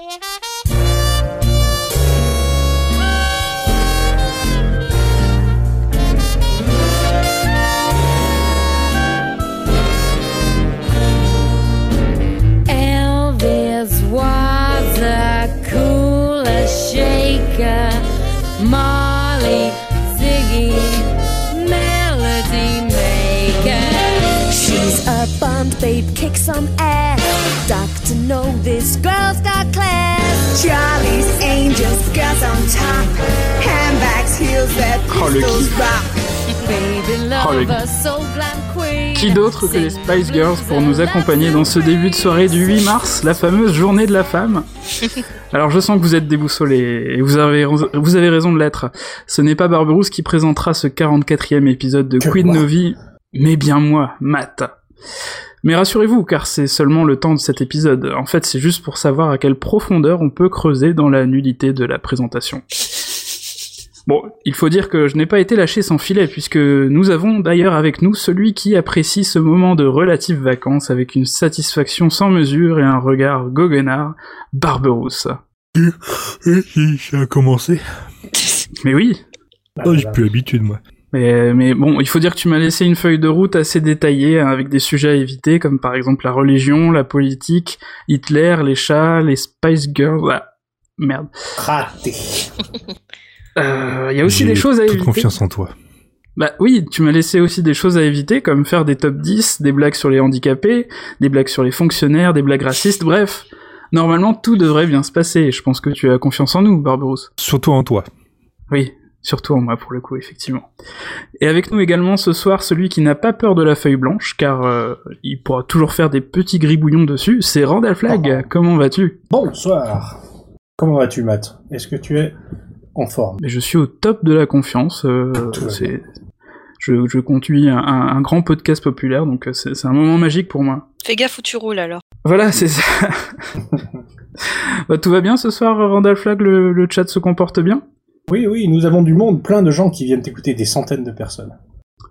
Yeah. Oh, le kiff. Oh, le-. Qui d'autre que les Spice Girls pour nous accompagner dans ce début de soirée du 8 mars, la fameuse journée de la femme Alors je sens que vous êtes déboussolés, et vous avez, vous avez raison de l'être. Ce n'est pas Barberousse qui présentera ce 44e épisode de Que Queen. Novi, mais bien moi, Matt. Mais rassurez-vous, car c'est seulement le temps de cet épisode. En fait, c'est juste pour savoir à quelle profondeur on peut creuser dans la nullité de la présentation. Bon, il faut dire que je n'ai pas été lâché sans filet, puisque nous avons d'ailleurs avec nous celui qui apprécie ce moment de relative vacances avec une satisfaction sans mesure et un regard goguenard, Barberousse. Ça a commencé. Mais oui, Oh, j'ai plus l'habitude, moi. mais, mais bon, il faut dire que tu m'as laissé une feuille de route assez détaillée, hein, avec des sujets à éviter, comme par exemple la religion, la politique, Hitler, les chats, les Spice Girls... Ah, merde. Raté. Euh, Il y a aussi des choses à toute éviter. confiance en toi. Bah oui, tu m'as laissé aussi des choses à éviter, comme faire des top 10, des blagues sur les handicapés, des blagues sur les fonctionnaires, des blagues racistes, bref. Normalement, tout devrait bien se passer, je pense que tu as confiance en nous, Barberousse. Surtout en toi. Oui, surtout en moi pour le coup, effectivement. Et avec nous également ce soir, celui qui n'a pas peur de la feuille blanche, car euh, il pourra toujours faire des petits gribouillons dessus, c'est Randall Flag, comment vas-tu? Bonsoir. Comment vas-tu, Matt? Est-ce que tu es en forme Mais je suis au top de la confiance, euh, c'est... Je, je conduis un, un- un grand podcast populaire, donc euh, c'est c'est un moment magique pour moi. Fais gaffe où tu roules alors. Voilà, c'est ça. bah, tout va bien ce soir, Randall Flag, le, le chat se comporte bien? Oui, oui, nous avons du monde, plein de gens qui viennent t'écouter, des centaines de personnes.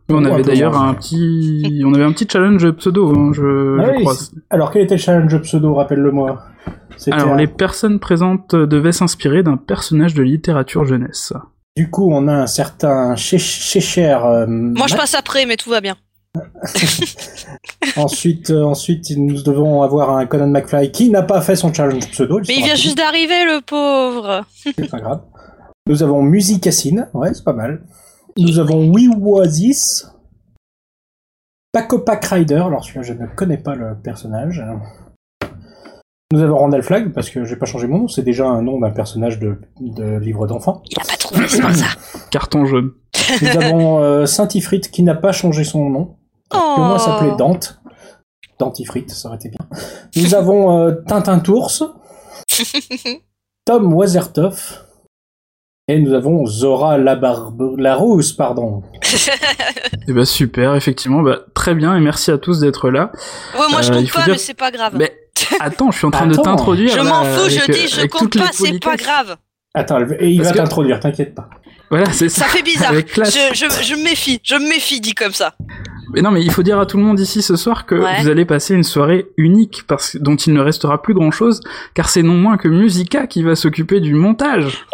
On avait d'ailleurs un petit, on avait un petit challenge pseudo, hein, je, Ah je oui, crois. c'est- Alors, quel était le challenge pseudo Rappelle-le-moi. Alors, un- les personnes présentes devaient s'inspirer d'un personnage de littérature jeunesse. Du coup, on a un certain Chécher. Euh, Moi je passe après, mais tout va bien. Ensuite, euh, ensuite, nous devons avoir un Conan McFly qui n'a pas fait son challenge pseudo. Mais il vient juste d'arriver, le pauvre. C'est pas grave. Nous avons Musicassine, ouais, c'est pas mal. Nous avons Wiwazis. Pacopac Rider, alors celui-là, je ne connais pas le personnage. Nous avons Randall Flag, parce que j'ai pas changé mon nom, c'est déjà un nom d'un personnage de, de livre d'enfant. Il a pas trouvé, c'est pour ça. Carton jaune. Nous avons euh, Saint-Ifrit qui n'a pas changé son nom, qui au moins s'appelait Oh. Dante. Dentifrit, ça aurait été bien. Nous avons euh, Tintin Tours, Tom Wazertoff, et nous avons Zora Labarbe... Larousse, pardon. Et bah super, effectivement, bah très bien et merci à tous d'être là. Ouais, moi je Euh, il compte faut pas, dire- mais c'est pas grave. Mais attends, je suis en train de t'introduire. Je m'en fous, je dis, euh, je compte pas, c'est pas grave. Attends, et il Parce va que- t'introduire, t'inquiète pas. Voilà, c'est ça. Ça fait bizarre. Je, je, je me méfie, je me méfie dit comme ça. Mais non, mais il faut dire à tout le monde ici ce soir que Ouais. vous allez passer une soirée unique, parce dont il ne restera plus grand chose, car c'est non moins que Musica qui va s'occuper du montage.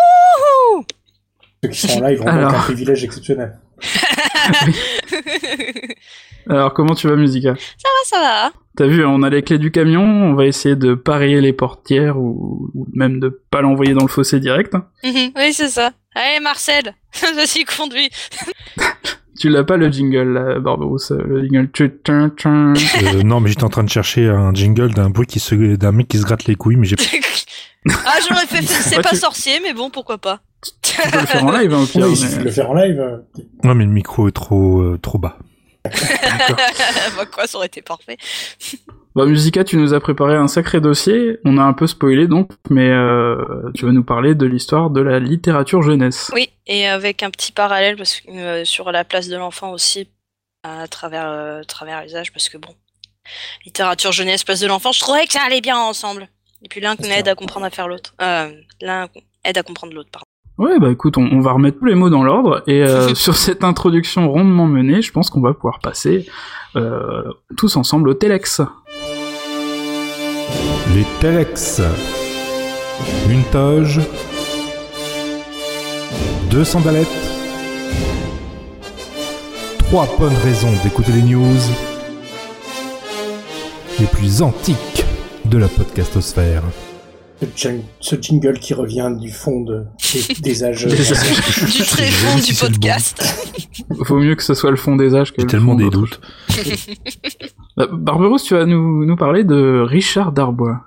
Ceux qui sont en live ont donc Alors. un privilège exceptionnel. Alors, comment tu vas, Musica? Ah, ça va. T'as vu, on a les clés du camion, on va essayer de parier les portières ou, ou même de pas l'envoyer dans le fossé direct. Mhm, oui, c'est ça. Allez, Marcel, vas-y, conduis. Tu l'as pas le jingle, là, Barberousse, euh, le jingle. Euh, non, mais j'étais en train de chercher un jingle d'un bruit qui se, d'un mec qui se gratte les couilles, mais j'ai ah, j'aurais fait, c'est Ouais, pas sorcier, mais bon, pourquoi pas. Tu peux le faire en live, hein, au pire. Oui, il mais- le faire en live. euh, Non, mais le micro est trop, euh, trop bas. bah, quoi, ça aurait été parfait. Bah, Musica, tu nous as préparé un sacré dossier. On a un peu spoilé donc, mais euh, tu vas nous parler de l'histoire de la littérature jeunesse. Oui, et avec un petit parallèle parce que, euh, sur la place de l'enfant aussi, à travers, euh, travers les âges, parce que bon, littérature jeunesse, place de l'enfant, je trouvais que ça allait bien ensemble. Et puis l'un aide à comprendre à faire l'autre. Euh, l'un aide à comprendre l'autre, pardon. Ouais, bah écoute, on, on va remettre tous les mots dans l'ordre et euh, sur cette introduction rondement menée, je pense qu'on va pouvoir passer euh, tous ensemble au Telex. Les Telex. une toge, deux sandalettes, trois bonnes raisons d'écouter les news les plus antiques de la podcastosphère. Ce, jing- ce jingle qui revient du fond de, des, des âges. Des âges. du très Je fond du si le bon. podcast. Vaut mieux que ce soit le fond des âges que le tellement fond des doutes. Bah, Barberousse, tu vas nous, nous parler de Richard Darbois.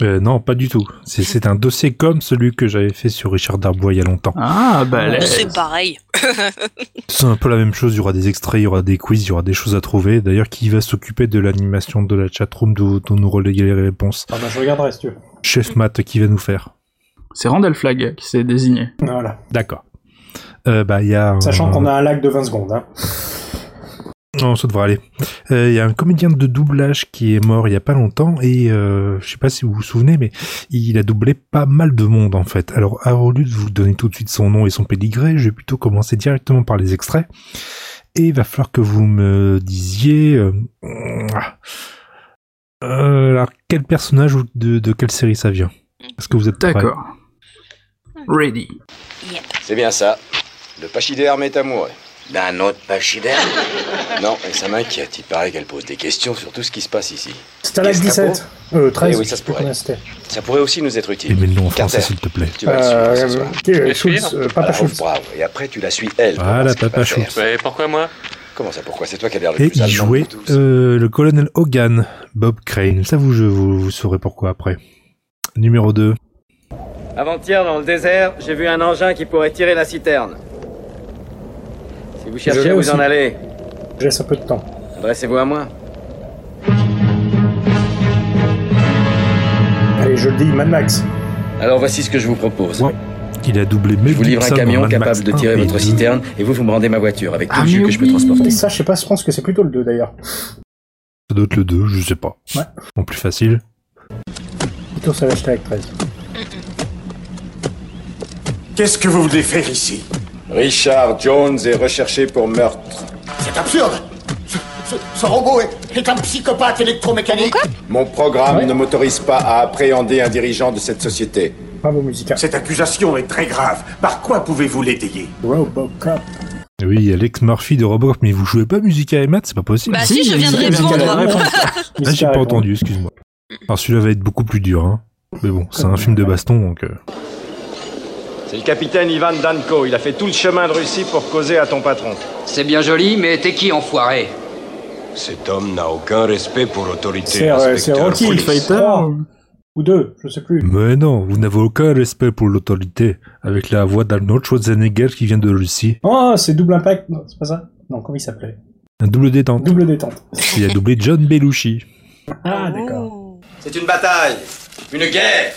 Euh, non, pas du tout. C'est- un dossier comme celui que j'avais fait sur Richard Darbois il y a longtemps. Ah, bah, C'est pareil. C'est un peu la même chose, il y aura des extraits, il y aura des quiz, il y aura des choses à trouver. D'ailleurs, qui va s'occuper de l'animation de la chatroom d'où nous reléguer les réponses? Ah bah, je regarderai si tu veux. Chef Matt, qui va nous faire c'est Randall Flagg qui s'est désigné. Voilà. D'accord. Euh, bah, il y a... Sachant qu'on a un lag de 20 secondes. Hein. Non, ça devrait aller. Euh, Il y a un comédien de doublage qui est mort il y a pas longtemps et euh, je sais pas si vous vous souvenez, mais il a doublé pas mal de monde en fait. Alors, au lieu de vous donner tout de suite son nom et son pédigré, je vais plutôt commencer directement par les extraits. Et il va falloir que vous me disiez... Euh, euh, alors, quel personnage ou de, de quelle série ça vient? Est-ce que vous êtes prêts? D'accord. Ready. C'est bien ça. Le pachyderme est amoureux. D'un autre pachyderme? Non, et ça m'inquiète. Il paraît qu'elle pose des questions sur tout ce qui se passe ici. C'était Gestapo 17. Euh, 13. Eh oui, ça se pourrait. Ça pourrait aussi nous être Et utile. mets-le nom en français s'il te plaît. tu vas le suivre ce Euh, soir. ok, Schultz, euh, Papa Schultz. bravo. Et après, tu la suis elle. Voilà, Papa. Schultz. Ouais, pourquoi moi? Comment ça, pourquoi C'est toi qui as l'air le Et plus il jouait euh, le colonel Hogan, Bob Crane. Ça, vous, je, vous, vous saurez pourquoi après. Numéro 2. Avant-hier, dans le désert, j'ai vu un engin qui pourrait tirer la citerne. Si vous cherchez à vous aussi. en aller, Je laisse un peu de temps. adressez-vous à moi. Allez, je le dis, Mad Max. Alors voici ce que je vous propose. Ouais. Il a doublé Mel Je vous livre un dans camion Mad Max capable de 1 tirer et votre 2. citerne et vous, vous me rendez ma voiture avec tout Ah, le jus mais que je peux oui. transporter. Et ça, je sais pas, je pense que c'est plutôt le 2 d'ailleurs. Ça doit être le 2, je sais pas. Ouais. En plus facile. Plutôt ça l'acheter avec 13. Qu'est-ce que vous voulez faire ici? Richard Jones est recherché pour meurtre. C'est absurde ce, ce- ce robot est, est un psychopathe électromécanique Mon programme Ouais. ne m'autorise pas à appréhender un dirigeant de cette société. Bravo. Cette accusation est très grave. Par quoi pouvez-vous l'étayer? Robocop. Oui, il y a Alex Murphy de Robocop, mais vous jouez pas Musica et Matt, c'est pas possible. Bah si, je viens de Musica, répondre. Musica, la réponse. ah, j'ai pas entendu, excuse-moi. Alors celui-là va être beaucoup plus dur, hein. Mais bon, c'est un film de baston, donc... euh, C'est le capitaine Ivan Danko. Il a fait tout le chemin de Russie pour causer à ton patron. C'est bien joli, mais t'es qui, enfoiré? Cet homme n'a aucun respect pour l'autorité. C'est euh, c'est Rocky, Fighter. 3 ou 2, je sais plus. Mais non, vous n'avez aucun respect pour l'autorité, avec la voix d'Arnold Schwarzenegger qui vient de Russie. Oh, c'est double impact. Non, c'est pas ça. Non, comment il s'appelait? Un double détente. Double détente. Il a doublé John Belushi. Ah, d'accord. Oh. C'est une bataille, une guerre,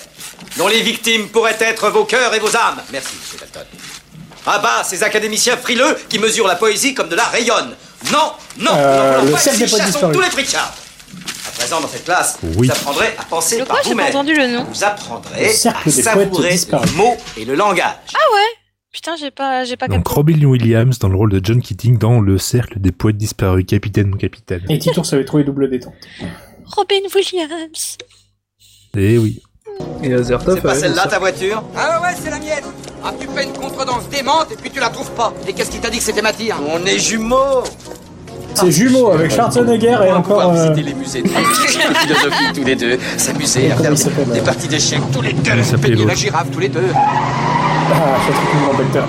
dont les victimes pourraient être vos cœurs et vos âmes. Merci, monsieur Dalton. À bas ces académiciens frileux qui mesurent la poésie comme de la rayonne. Non, non, Euh, non, le non, pas cercle ici, des chassons tous les trichards. À présent, dans cette classe, Oui. vous apprendrez à penser Le par vous-même. entendu le nom. Vous apprendrez Le à savourer les mots et le langage. Putain, j'ai pas, j'ai pas Donc capté. Robin Williams dans le rôle de John Keating dans Le Cercle des Poètes Disparus, capitaine mon capitaine. Et Titour avait trouvé double détente. Robin Williams. Eh oui. Et Azertov. C'est pas celle-là ta voiture? Ah ouais, ouais, c'est la mienne. Ah, tu fais une contredanse démente et puis tu la trouves pas. Et qu'est-ce qui t'a dit que c'était ma tire? On est jumeaux C'est jumeaux avec Schwarzenegger et encore. euh, visiter les musées de philosophie tous les deux, s'amuser à faire s'appelle, des euh parties d'échecs tous les deux, peigner la girafe tous les deux. Ah, Lambecteur.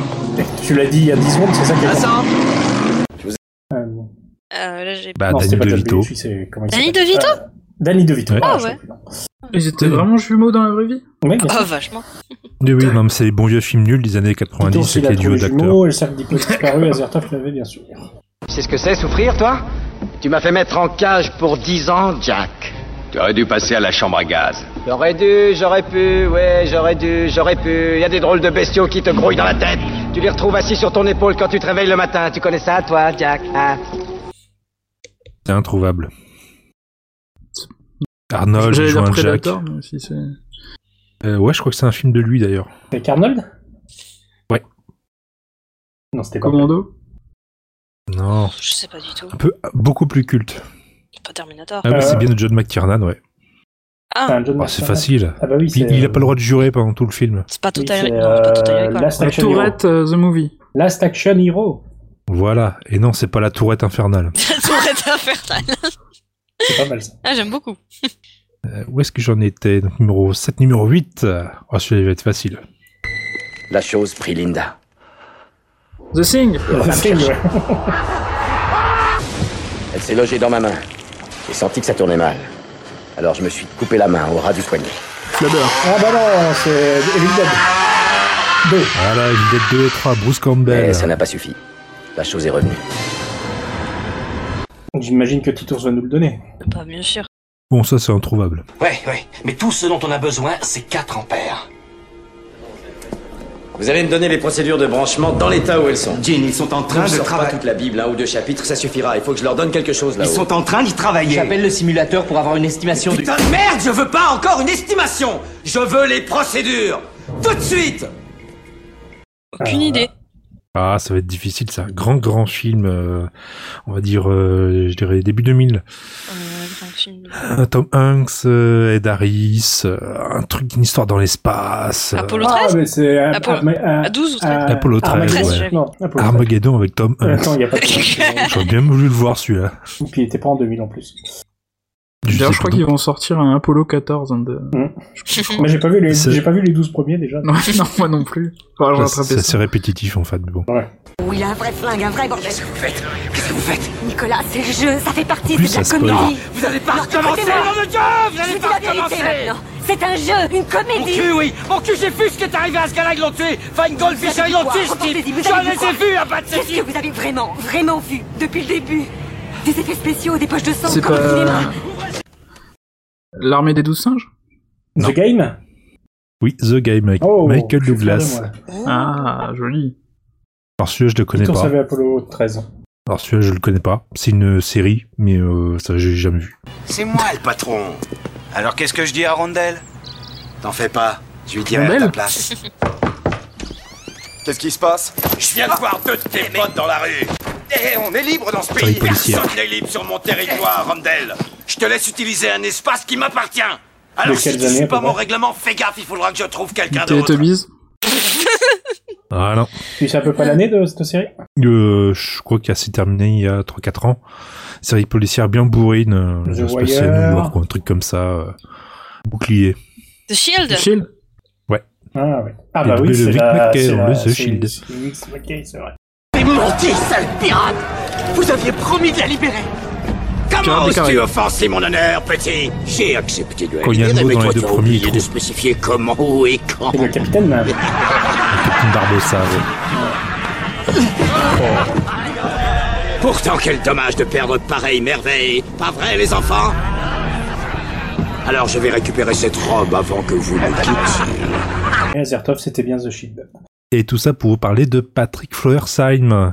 Tu l'as dit il y a 10 secondes, c'est ça qui est. Vincent Euh, non, Euh, là, j'ai. Bah, c'était Danny DeVito. C'est- Danny DeVito Euh, Danny DeVito. Ouais. Ah ouais. non. Ils étaient vraiment jumeaux dans la vraie vie? Oui, Oh, vachement. Oui, oui, non, mais c'est les bons vieux films nuls des années 90 Titour, il avec a les duos trouvé d'acteurs. jumeaux, et le cercle des disparus, Azertov l'avait bien sûr. Tu sais ce que c'est souffrir, toi? Tu m'as fait mettre en cage pour 10 ans, Jack. Tu aurais dû passer à la chambre à gaz. J'aurais dû, j'aurais pu, ouais, j'aurais dû, j'aurais pu. Il y a des drôles de bestiaux qui te grouillent dans la tête. Tu les retrouves assis sur ton épaule quand tu te réveilles le matin. Tu connais ça, toi, Jack hein? C'est introuvable. Arnold joue un Jack. Si c'est. Euh, ouais, je crois que c'est un film de lui d'ailleurs. Avec Arnold? Ouais. Non, c'était pas. Commando? Non, Je sais pas du tout. un peu beaucoup plus culte. Pas Terminator. Ah, bah, Euh, c'est bien de John McTiernan, ouais. Ah, c'est Marston. facile. Ah bah oui, il a pas le droit de jurer pendant tout le film. c'est pas oui, Total c'est, non, c'est pas Total euh. Last La Action Hero. Tourette, euh, The Movie. Last Action Hero. Voilà. Et non, c'est pas la tourette infernale. Tourette infernale. C'est pas mal ça. Ah, j'aime beaucoup. Euh, où est-ce que j'en étais? Donc, Numéro 7, numéro 8. Oh, celui-là il va être facile. La chose prit Linda. The Thing. C'est- ouais. Elle s'est logée dans ma main. J'ai senti que ça tournait mal. Alors je me suis coupé la main au ras du poignet. Flubber. Ah bah non, c'est Evil Dead. Deux. Voilà, Evil Dead 2 et 3, Bruce Campbell. Mais ça n'a pas suffi. La chose est revenue. J'imagine que Titus va nous le donner. Bah, bien sûr. Bon, ça c'est introuvable. Ouais, ouais. Mais tout ce dont on a besoin, c'est 4 ampères. Vous allez me donner les procédures de branchement dans l'état où elles sont. Jean, ils sont en Ne train de travailler. toute la Bible, un ou deux chapitres, ça suffira. Il faut que je leur donne quelque chose Ils là-haut. sont en train d'y travailler. J'appelle le simulateur pour avoir une estimation. Putain de merde, je veux pas encore une estimation Je veux les procédures Tout de suite Aucune Ah. idée. Ah, ça va être difficile ça. Grand, grand film, euh, on va dire, euh, je dirais début 2000. Euh, film. Euh, Tom Hanks, euh, Ed Harris, euh, un truc, une histoire dans l'espace. euh, Apollo Ah 13 mais c'est... Apollo- ah, À 12 ou 13 euh, Apollo 13, Armageddon. ouais. Non, Apollo 13. Armageddon avec Tom Hanks. Attends, il y a pas de... J'aurais bien voulu le voir celui-là. Et puis il était pas en 2000 en plus. D'ailleurs, je crois qu'ils vont sortir un Apollo 14. hein, de... Moi j'ai pas vu les, j'ai pas vu les 12 premiers déjà. non, non, moi non plus. Rattraper C'est assez répétitif en fait, mais bon. Ouais. Oui, il a un vrai flingue, un vrai bordel. Qu'est-ce que vous faites? Qu'est-ce que vous faites? Nicolas, c'est le jeu, ça fait partie Plus de la comédie. Vous allez pas recommencer, écoutez-moi. nom de Dieu Vous Je allez pas recommencer. C'est un jeu, une Mon comédie. cul, oui Mon cul, j'ai vu ce qui est arrivé à ce gars-là, ils l'ont tué Fine Goldfish, ils l'ont tué, vous J'en avez ai vu quoi vu, à pas de Qu'est-ce que vous avez vraiment, vraiment vu depuis le début? Des effets spéciaux, des poches de sang comme au pas- cinéma. L'armée des douze singes? Non. The Game? Oui, The Game avec Oh, Michael Douglas. Ah, joli. Alors celui-là, je le connais pas. Apollo 13. Alors celui-là, je le connais pas. C'est une série, mais euh, ça, j'ai jamais vu. C'est moi le patron Alors qu'est-ce que je dis à Rondell T'en fais pas, je lui dirai à ta place. Qu'est-ce qui se passe Je viens de voir deux de tes potes dans la rue. Eh, on est libre dans ce pays. Personne n'est libre sur mon territoire, Rondell. Je te laisse utiliser un espace qui m'appartient. Alors si tu suis pas mon règlement, fais gaffe, il faudra que je trouve quelqu'un d'autre. Ah non. Tu sais à peu près l'année de cette série Euh, je crois qu'il s'est terminé il y a 3-4 ans. Série policière bien bourrine. Euh, The. New York ou un truc comme ça. euh, bouclier. The Shield Shield Ah ouais. Ah bah oui, le c'est Vic la... McKay c'est dans la- le The Shield. c'est vrai. Mais menti, sale pirate Vous aviez promis de la libérer Comment oses-tu offenser mon honneur, petit? J'ai accepté de la Quand il y a un libérer, mais toi, tu as oublié de spécifier comment, où et quand. C'est le capitaine Barbossa. ouais. Pourtant, quel dommage de perdre pareille merveille. Pas vrai, les enfants? Alors, je vais récupérer cette robe avant que vous ne quittiez. Et Azertov, c'était bien The Shield. Et tout ça pour vous parler de Patrick Floersheim.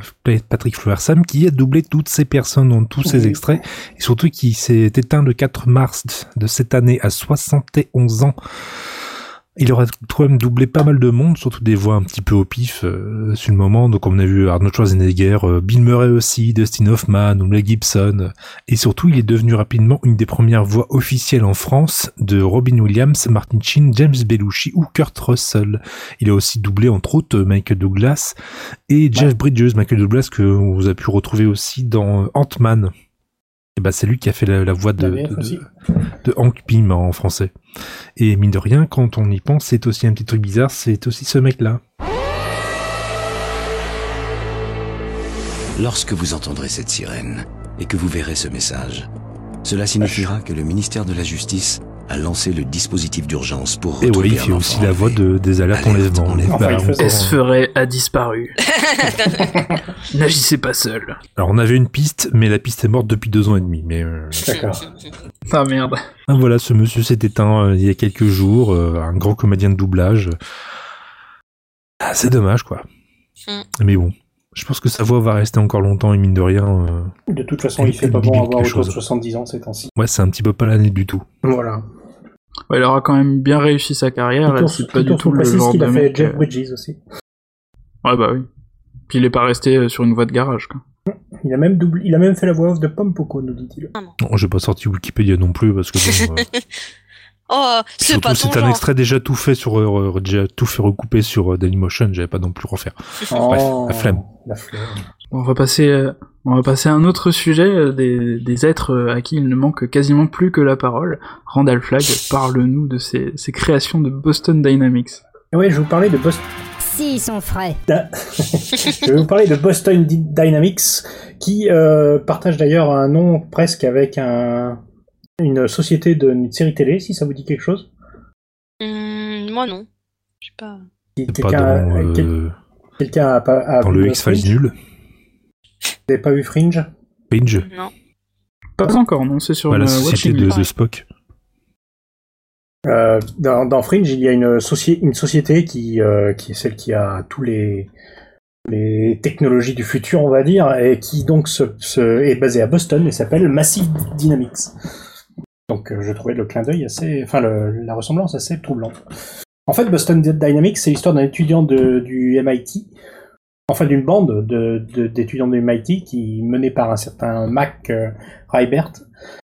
Patrick Floersheim qui a doublé toutes ces personnes dans tous ces Oui. extraits. Et surtout qui s'est éteint le 4 mars de cette année à 71 ans. Il aura quand même doublé pas mal de monde, surtout des voix un petit peu au pif euh, sur le moment. Donc on a vu Arnold Schwarzenegger, euh, Bill Murray aussi, Dustin Hoffman, Mel Gibson. Et surtout, il est devenu rapidement une des premières voix officielles en France de Robin Williams, Martin Sheen, James Belushi ou Kurt Russell. Il a aussi doublé entre autres Michael Douglas et Jeff Bridges, Michael Douglas que vous avez pu retrouver aussi dans euh, Ant-Man. Et bah c'est lui qui a fait la, la voix de, La de Hank Pym en français. Et mine de rien, quand on y pense, c'est aussi un petit truc bizarre, c'est aussi ce mec-là. Lorsque vous entendrez cette sirène et que vous verrez ce message, cela signifiera que le ministère de la Justice a lancé le dispositif d'urgence pour Et retrouver oui, il fait aussi la voix de, des alertes Alerte, enlèvement. Bah, Enfin, faisait- Esferet a disparu. N'agissez pas seul. Alors on avait une piste, mais la piste est morte depuis deux ans et demi. Mais euh, D'accord. Ah merde. ah, voilà, ce monsieur s'est éteint euh, il y a quelques jours, euh, un grand comédien de doublage. Ah, c'est dommage, quoi. Hmm. Mais bon, je pense que sa voix va rester encore longtemps et mine de rien, euh, De toute façon, il fait pas bon avoir autour de chose. 70 ans ces temps-ci. ouais, c'est un petit peu pas l'année du tout. Voilà. Ouais, il aura quand même bien réussi sa carrière. C'est pas du tout le genre qu'il de a fait. Jeff euh, Bridges aussi. Ouais, bah oui. Puis il est pas resté euh, sur une voie de garage, quoi. Il a même doublé, il a même fait la voix off de Pompoko, nous dit-il. Non, j'ai pas sorti Wikipédia non plus parce que bon, euh, Oh, c'est Surtout, pas c'est un genre. extrait déjà tout fait sur, euh, déjà tout fait recouper sur euh, Dailymotion. J'avais pas non plus refaire. Bref, Oh, la flemme. La flemme. On va passer, euh, on va passer à un autre sujet, euh, des, des êtres euh, à qui il ne manque quasiment plus que la parole. Randall Flagg, parle-nous de ses, ses créations de Boston Dynamics. Et ouais, je vais vous parler de Boston. Si, ils sont frais. je vais vous parler de Boston Dy- Dynamics, qui euh, partage d'ailleurs un nom presque avec un, une société de une série télé, si ça vous dit quelque chose. Hum, moi non. Je sais pas. Quelqu'un a- euh, a, dans le X-Files nul. Vous n'avez pas vu Fringe Binge. Non. Pas encore, non, c'est sur Bah, la le société de, de Spock. Euh, dans, dans Fringe, il y a une, soci- une société qui, euh, qui est celle qui a tous les, les technologies du futur, on va dire, et qui donc se, se- est basée à Boston et s'appelle Massive Dynamics. Donc euh, je trouvais le clin d'œil assez, enfin le- la ressemblance assez troublante. En fait, Boston Dynamics, c'est l'histoire d'un étudiant de, du MIT, enfin d'une bande de- de- d'étudiants du MIT qui menée par un certain Mac euh, Rybert.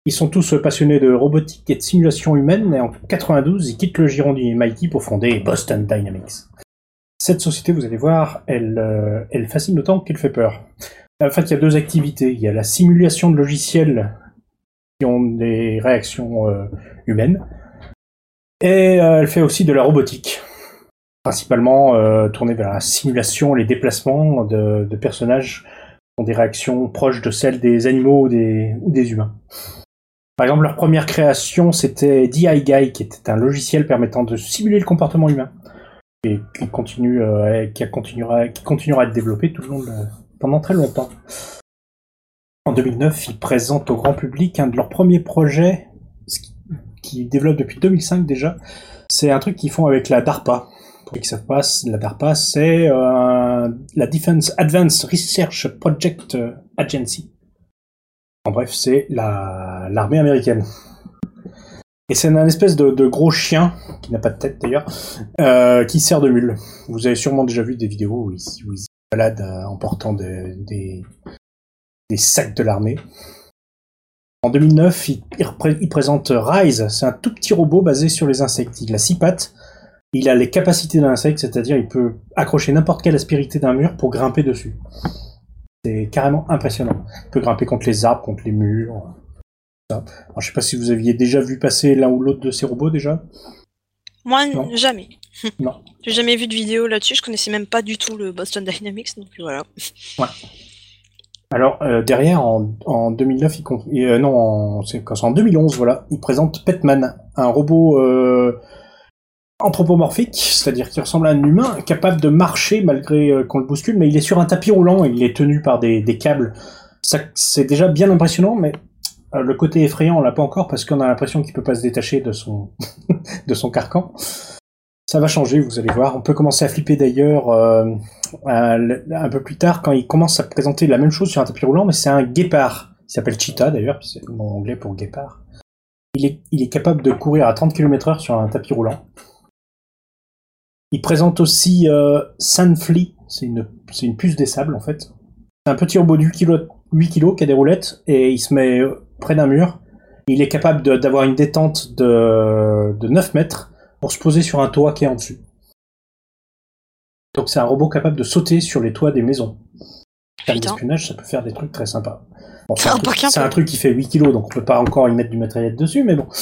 Ils sont tous passionnés de robotique et de simulation humaine, et en 92, ils quittent le giron du MIT pour fonder Boston Dynamics. Cette société, vous allez voir, elle, euh, elle fascine autant qu'elle fait peur. En fait, il y a deux activités. Il y a la simulation de logiciels qui ont des réactions euh, humaines, et euh, elle fait aussi de la robotique, principalement euh, tournée vers la simulation, les déplacements de, personnages qui ont des réactions proches de celles des animaux ou des, humains. Par exemple, leur première création, c'était DI Guy, qui était un logiciel permettant de simuler le comportement humain, et qui, continue, euh, qui, continuera, qui continuera à être développé tout le long pendant très longtemps. En 2009, ils présentent au grand public un de leurs premiers projets, qui- développent depuis 2005 déjà. C'est un truc qu'ils font avec la DARPA. Qui savent pas, la DARPA, c'est euh, la Defense Advanced Research Project Agency. En bref, c'est la- l'armée américaine. Et c'est un espèce de, gros chien, qui n'a pas de tête d'ailleurs, euh, qui sert de mule. Vous avez sûrement déjà vu des vidéos où il, se balade euh, en portant de- des, sacs de l'armée. En 2009, il, il repré- il présente Rise, c'est un tout petit robot basé sur les insectes. Il a six pattes, il a les capacités d'un insecte, c'est-à-dire il peut accrocher n'importe quelle aspérité d'un mur pour grimper dessus. C'est carrément impressionnant. Il peut grimper contre les arbres, contre les murs. ça. Alors, je sais pas si vous aviez déjà vu passer l'un ou l'autre de ces robots déjà. Moi, Non. jamais. Non. J'ai jamais vu de vidéo là-dessus. Je connaissais même pas du tout le Boston Dynamics, donc voilà. Ouais. Alors euh, derrière, en, en 2009, il euh, non, c'est en 2011, voilà, il présente Petman, un robot euh, anthropomorphique, c'est-à-dire qui ressemble à un humain, capable de marcher malgré euh, qu'on le bouscule, mais il est sur un tapis roulant et il est tenu par des, câbles. C'est déjà bien impressionnant, mais euh, le côté effrayant, on l'a pas encore parce qu'on a l'impression qu'il peut pas se détacher de son carcan. Ça va changer, vous allez voir. On peut commencer à flipper d'ailleurs euh, un, peu plus tard quand il commence à présenter la même chose sur un tapis roulant, mais c'est un guépard. Il s'appelle Cheetah d'ailleurs, c'est le nom anglais pour guépard. Il est, il est capable de courir à 30 km/h sur un tapis roulant. Il présente aussi euh, Sandflea, c'est une, c'est une puce des sables en fait. C'est un petit robot de 8 kg, 8 kg qui a des roulettes et il se met euh, près d'un mur. Il est capable de- d'avoir une détente de, de 9 mètres pour se poser sur un toit qui est en dessus. Donc c'est un robot capable de sauter sur les toits des maisons. Termes d'espionnage, ça peut faire des trucs très sympas. Bon, c'est truc- un truc qui fait 8 kilos, donc on peut pas encore y mettre du matériel dessus, mais bon.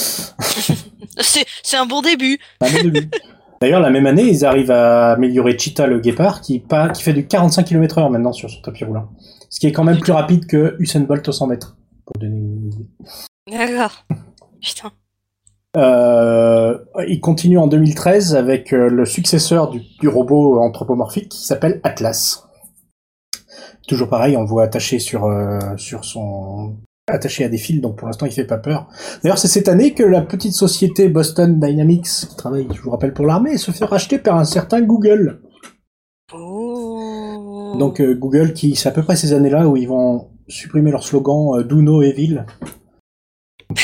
C'est c'est un bon début. Un bon début. D'ailleurs, la même année, ils arrivent à améliorer Cheetah le guépard, qui, pas- qui fait du 45 km/h maintenant sur son tapis roulant. Ce qui est quand même plus rapide que Usain Bolt au 100 mètres. Pour donner une idée. D'accord. Putain. Euh, il continue en 2013 avec euh, le successeur du, du robot anthropomorphique qui s'appelle Atlas. Toujours pareil, on le voit attaché sur, euh, sur son attaché à des fils, donc pour l'instant il fait pas peur. D'ailleurs, c'est cette année que la petite société Boston Dynamics, qui travaille, je vous rappelle, pour l'armée, se fait racheter par un certain Google. Donc euh, Google, qui c'est à peu près ces années-là où ils vont supprimer leur slogan euh, Do No Evil.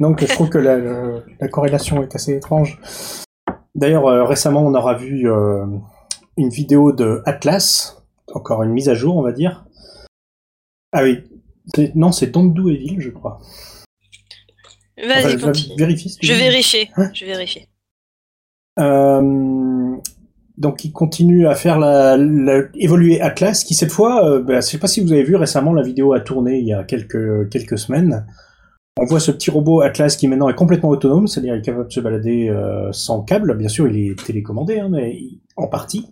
Donc je trouve que la, corrélation est assez étrange. D'ailleurs, euh, récemment, on aura vu une vidéo de Atlas, encore une mise à jour, on va dire. Ah oui, non, c'est Don't Do Evil, je crois. Vas-y, Enfin, continue. vérifie, si tu Je vérifie. Hein Je vérifie. Euh, donc il continue à faire la, la- évoluer Atlas, qui cette fois, euh, bah, je sais pas si vous avez vu récemment, la vidéo a tourné il y a quelques, quelques semaines. On voit ce petit robot Atlas qui maintenant est complètement autonome, c'est-à-dire il est capable de se balader euh, sans câble. Bien sûr, il est télécommandé, hein, mais en partie.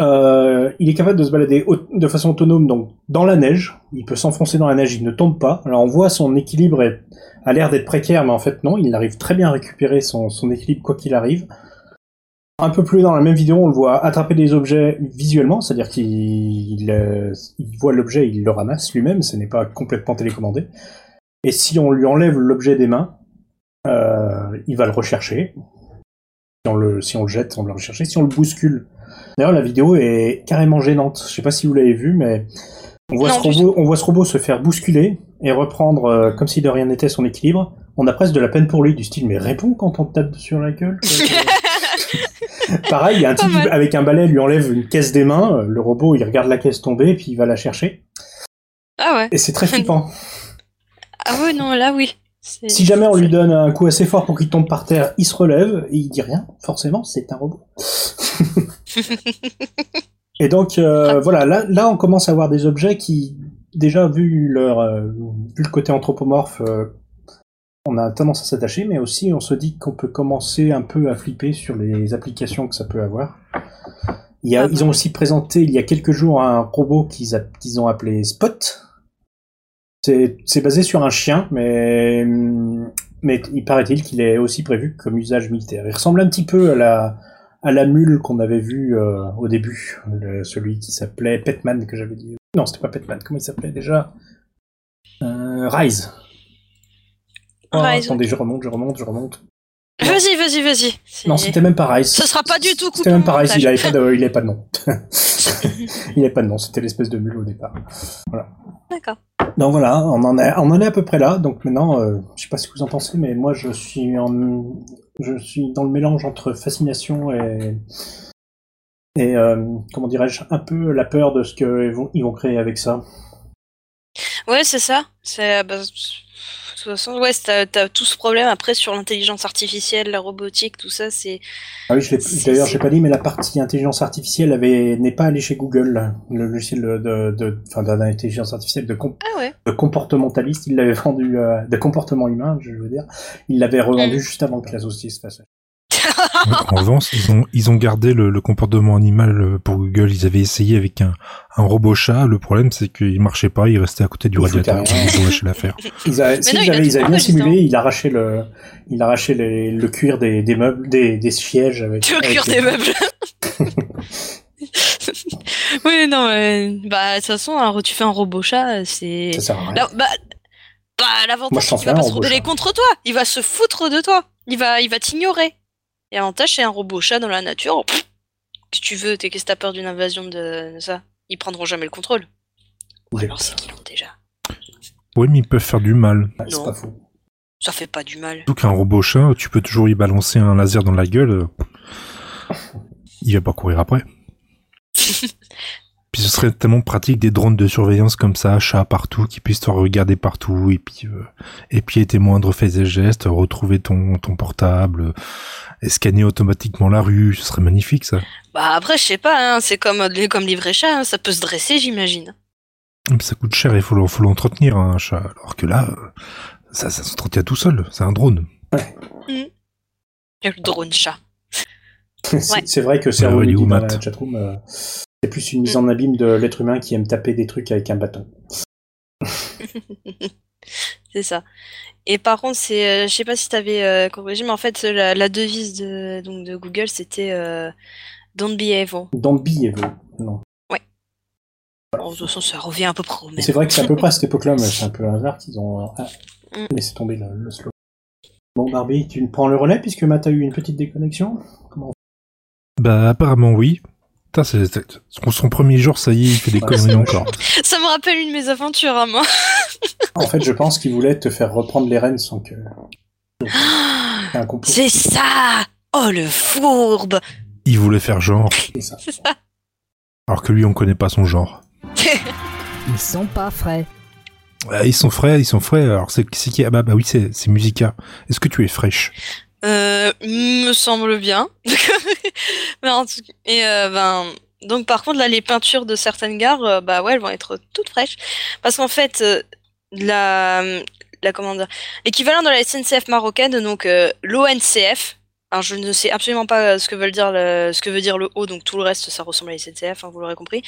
Euh, il est capable de se balader de façon autonome donc dans la neige. Il peut s'enfoncer dans la neige, il ne tombe pas. Alors on voit son équilibre est- a l'air d'être précaire, mais en fait non, il arrive très bien à récupérer son, équilibre quoi qu'il arrive. Un peu plus dans la même vidéo, on le voit attraper des objets visuellement, c'est-à-dire qu'il il, euh, voit l'objet, il le ramasse lui-même, ce n'est pas complètement télécommandé. Et si on lui enlève l'objet des mains, euh, il va le rechercher. Si on le, si on jette, on va le rechercher. Si on le bouscule. D'ailleurs, la vidéo est carrément gênante. Je sais pas si vous l'avez vu, mais on voit, Non, ce robot, on voit ce robot se faire bousculer et reprendre, euh, comme si de rien n'était, son équilibre. On a presque de la peine pour lui, du style, mais réponds quand on te tape sur la gueule. Pareil, il y a un type mal. avec un balai lui enlève une caisse des mains. euh, Le robot, il regarde la caisse tomber, puis il va la chercher. Ah ouais. Et c'est très flippant. Ah ouais, non, là oui. Si jamais on lui donne un coup assez fort pour qu'il tombe par terre, il se relève et il dit rien. Forcément, c'est un robot. et donc euh, voilà, là, là on commence à avoir des objets qui, déjà vu leur, euh, vu le côté anthropomorphe, euh, on a tendance à s'attacher, mais aussi on se dit qu'on peut commencer un peu à flipper sur les applications que ça peut avoir. Il y a, ils ont aussi présenté il y a quelques jours un robot qu'ils ont appelé Spot. C'est c'est basé sur un chien, mais, mais il paraît-il qu'il est aussi prévu comme usage militaire. Il ressemble un petit peu à la, à la mule qu'on avait vue euh, au début, le- celui qui s'appelait Petman, que j'avais dit. Non, c'était pas Petman, comment il s'appelait déjà? Euh, Rise. Oh, Rise, attendez, je remonte, je remonte, je remonte. Vas-y, vas-y, vas-y. Non, c'était même pas Rise. Ce sera pas du tout coupé. C'était même pas Rise, il avait pas de, il avait pas de nom. il avait pas de nom, c'était l'espèce de mule au départ. Voilà. D'accord. Donc voilà, on en est, on en est à peu près là. Donc maintenant, euh, je sais pas ce que vous en pensez, mais moi je suis dans le mélange entre fascination et et euh, comment dirais-je, un peu la peur de ce qu'ils vont, ils vont créer avec ça. Ouais, c'est ça. C'est bah, toute façon, ouais, t'as t'as tout ce problème après sur l'intelligence artificielle, la robotique, tout ça. C'est Ah oui, je l'ai- d'ailleurs, j'ai pas dit, mais la partie intelligence artificielle avait n'est pas allée chez Google, le logiciel de, enfin, d'intelligence artificielle de, com- ah ouais. de comportementaliste, il l'avait vendu euh, de comportement humain, je veux dire, il l'avait revendu Mm. juste avant que la saucisse se fasse. En revanche, ils ont, ils ont gardé le, le comportement animal euh, pour Google. Ils avaient essayé avec un, un robot chat. Le problème, c'est qu'il marchait pas. Il restait à côté du Il radiateur. Ils ont lâché l'affaire. Ils, a- Mais si, non, ils il a avaient, ils avaient bien simulé, il arrachait le, il arrachait les- le cuir des, des meubles, des, des sièges avec. Le avec cuir des meubles. oui, non, mais bah de toute façon, alors, tu fais un robot chat, c'est. Ça sert à rien. Là, bah, bah, l'avantage, c'est qu'il va pas se rebeller contre toi. Il va se foutre de toi. Il va, il va t'ignorer. Et l'avantage, c'est un robot chat dans la nature. Pff, Si tu veux, t'es qu'est-ce que t'as peur d'une invasion de, de ça? Ils prendront jamais le contrôle. Ou alors c'est qu'ils l'ont déjà. Oui, mais ils peuvent faire du mal. C'est Non. pas fou. Ça fait pas du mal. Surtout qu'un robot chat, tu peux toujours y balancer un laser dans la gueule. Il va pas courir après. Puis ce serait tellement pratique des drones de surveillance comme ça, chat partout, qui puissent te regarder partout et puis euh, épier tes moindres faits et gestes, retrouver ton, ton portable, euh, et scanner automatiquement la rue. Ce serait magnifique ça. Bah après, je sais pas, hein, c'est comme, comme livrer chat, hein, ça peut se dresser, j'imagine. Mais ça coûte cher, il faut, le- faut l'entretenir un chat. Alors que là, euh, ça, ça s'entretient tout seul. C'est un drone. Le drone chat. C'est Ouais. vrai que c'est ouais, dans la chatroom. euh, c'est plus une mise en abîme de l'être humain qui aime taper des trucs avec un bâton. c'est ça. Et par contre, c'est, euh, je sais pas si t'avais euh, corrigé, mais en fait, la, la devise de, donc, de Google, c'était euh, Don't be evil. Don't be evil. Non. Bon, de toute façon, ça revient à peu près au même. C'est vrai que c'est à peu près à cette époque-là, mais c'est un peu un hasard qu'ils ont euh, Mm. laissé tomber le, le slow. Bon, Barbie, tu me prends le relais puisque Matt a eu une petite déconnexion Comment Bah apparemment oui. Putain, c'est, c'est- son- son premier jour, ça y est, il fait des conneries encore. Ça me rappelle une de mes aventures à moi. En fait, je pense qu'il voulait te faire reprendre les rênes sans que. C'est un complot. C'est ça Oh, le fourbe Il voulait faire genre, C'est ça. C'est ça. alors que lui, on connaît pas son genre. Ils sont pas frais. Ouais, ils sont frais, ils sont frais. Alors c'est qui? Ah bah, bah oui, c'est c'est Musica. Est-ce que tu es fraîche? Euh, me semble bien. Et euh, ben, donc par contre là, les peintures de certaines gares, euh, bah ouais, elles vont être toutes fraîches, parce qu'en fait, la, la comment dire, l'équivalent de la SNCF marocaine, donc l'ONCF. Alors je ne sais absolument pas ce que veut dire le, ce que veut dire le O, donc tout le reste ça ressemble à la SNCF, hein, vous l'aurez compris.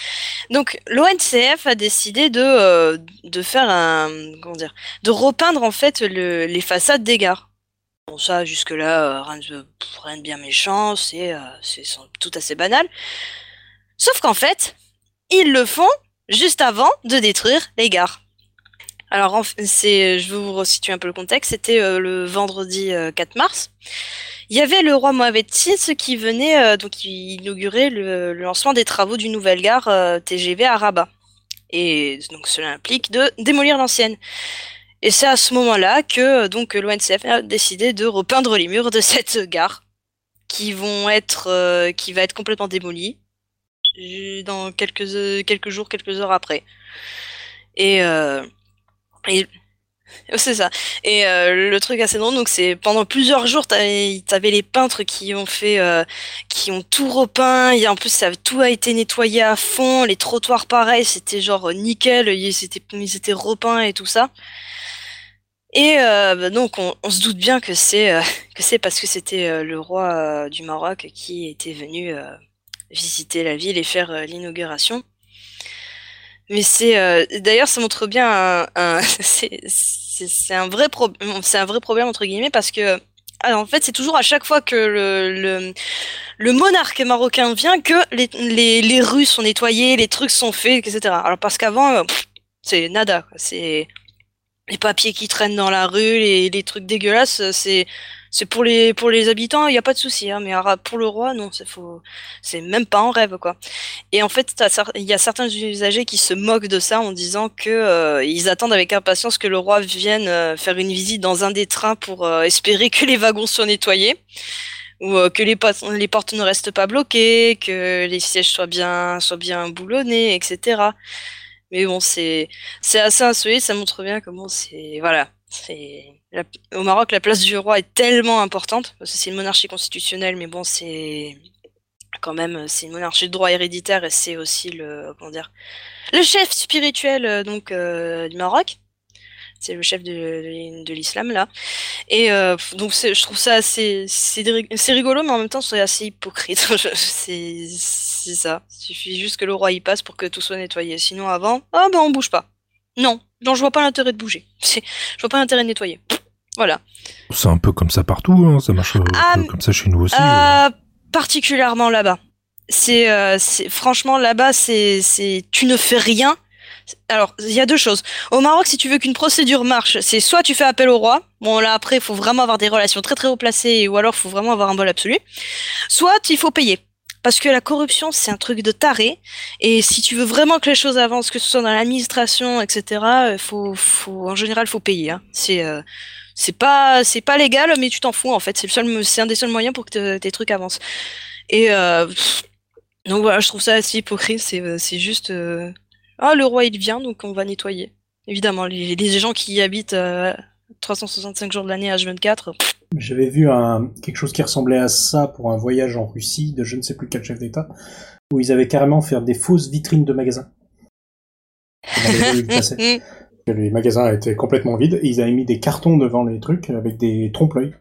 Donc l'ONCF a décidé de de faire un comment dire, de repeindre en fait le, les façades des gares. Bon, ça, jusque-là, euh, rien, de, rien bien méchant, c'est euh, tout assez banal. Sauf qu'en fait, ils le font juste avant de détruire les gares. Alors, c'est, je vais vous resituer un peu le contexte. C'était euh, le vendredi euh, 4 mars. Il y avait le roi Mohamed VI qui venait donc inaugurer le, le lancement des travaux d'une nouvelle gare TGV à Rabat. Et donc cela implique de démolir l'ancienne. Et c'est à ce moment-là que euh, donc l'ONCF a décidé de repeindre les murs de cette gare, qui vont être, euh, qui va être complètement démolie euh, dans quelques euh, quelques jours, quelques heures après. Et euh, et c'est ça. Et euh, le truc assez drôle, donc c'est pendant plusieurs jours, t'avais t'avais les peintres qui ont fait, euh, qui ont tout repeint. Et en plus, tout a été nettoyé à fond. Les trottoirs, pareil, c'était genre euh, nickel. Ils étaient, ils étaient repeints et tout ça. Et bah, donc on, se doute bien que c'est que parce que c'était le roi du Maroc qui était venu visiter la ville et faire l'inauguration. Mais c'est d'ailleurs ça montre bien un- c'est un vrai problème c'est un vrai problème entre guillemets parce que alors, en fait c'est toujours à chaque fois que le, le monarque marocain vient que les, les, les rues sont nettoyées, les trucs sont faits, etc. Alors parce qu'avant euh, c'est nada c'est les papiers qui traînent dans la rue, les, trucs dégueulasses, c'est c'est pour les pour les habitants, il y a pas de souci, hein, mais pour le roi, non, c'est faut c'est même pas en rêve quoi. Et en fait, il y a certains usagers qui se moquent de ça en disant que euh, ils attendent avec impatience que le roi vienne euh, faire une visite dans un des trains pour euh, espérer que les wagons soient nettoyés ou que les, les portes ne restent pas bloquées, que les sièges soient bien soient bien boulonnés, etc. Mais bon, c'est assez insolite, ça montre bien comment c'est voilà, au Maroc la place du roi est tellement importante parce que c'est une monarchie constitutionnelle, mais bon c'est quand même c'est une monarchie de droit héréditaire et c'est aussi le comment dire le chef spirituel euh, donc euh, du Maroc. C'est le chef de, de, l'islam là. Et euh, donc je trouve ça assez c'est ri- c'est rigolo mais en même temps c'est assez hypocrite. C'est c'est ça. Il suffit juste que le roi y passe pour que tout soit nettoyé. Sinon avant, ah ben on bouge pas. Non, non je vois pas l'intérêt de bouger. Je vois pas l'intérêt de nettoyer. Voilà. C'est un peu comme ça partout, hein, ça marche euh, Ah, un peu comme ça chez nous aussi. euh. Euh, particulièrement là-bas. C'est euh, c'est franchement là-bas c'est c'est tu ne fais rien. Alors, il y a deux choses. Au Maroc, si tu veux qu'une procédure marche, c'est soit tu fais appel au roi. Bon, là après, il faut vraiment avoir des relations très très haut placées ou alors il faut vraiment avoir un bol absolu. Soit il faut payer. Parce que la corruption, c'est un truc de taré. Et si tu veux vraiment que les choses avancent, que ce soit dans l'administration, etc., euh, faut, en général, faut payer. Hein. C'est, euh, c'est pas, c'est pas légal, mais tu t'en fous en fait. C'est le seul, c'est un des seuls moyens pour que te- tes trucs avancent. Et euh, donc voilà, je trouve ça assez hypocrite. C'est, c'est juste, ah le roi il vient, donc on va nettoyer. Évidemment, les, les gens qui y habitent euh, 365 jours de l'année H24. pff, J'avais vu un, quelque chose qui ressemblait à ça pour un voyage en Russie de je ne sais plus quel chef d'État, où ils avaient carrément fait des fausses vitrines de magasins. Les magasins étaient complètement vides et ils avaient mis des cartons devant les trucs avec des trompe-l'œil.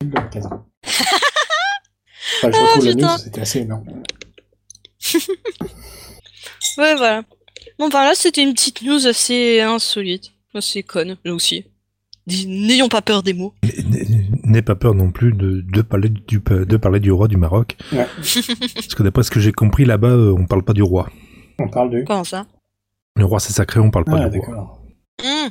de magasins. Enfin, je Ah, la news, c'était assez énorme. Ouais, voilà. Bon, enfin là, c'était une petite news assez insolite, assez conne, là aussi. N'ayons pas peur des mots. N'aie pas peur non plus de, de, parler du, de parler du roi du Maroc. Ouais. Parce que d'après ce que j'ai compris là-bas, euh, on parle pas du roi. On parle de. Comment ça? Le roi c'est sacré, on parle pas Ah, du roi. Hmm.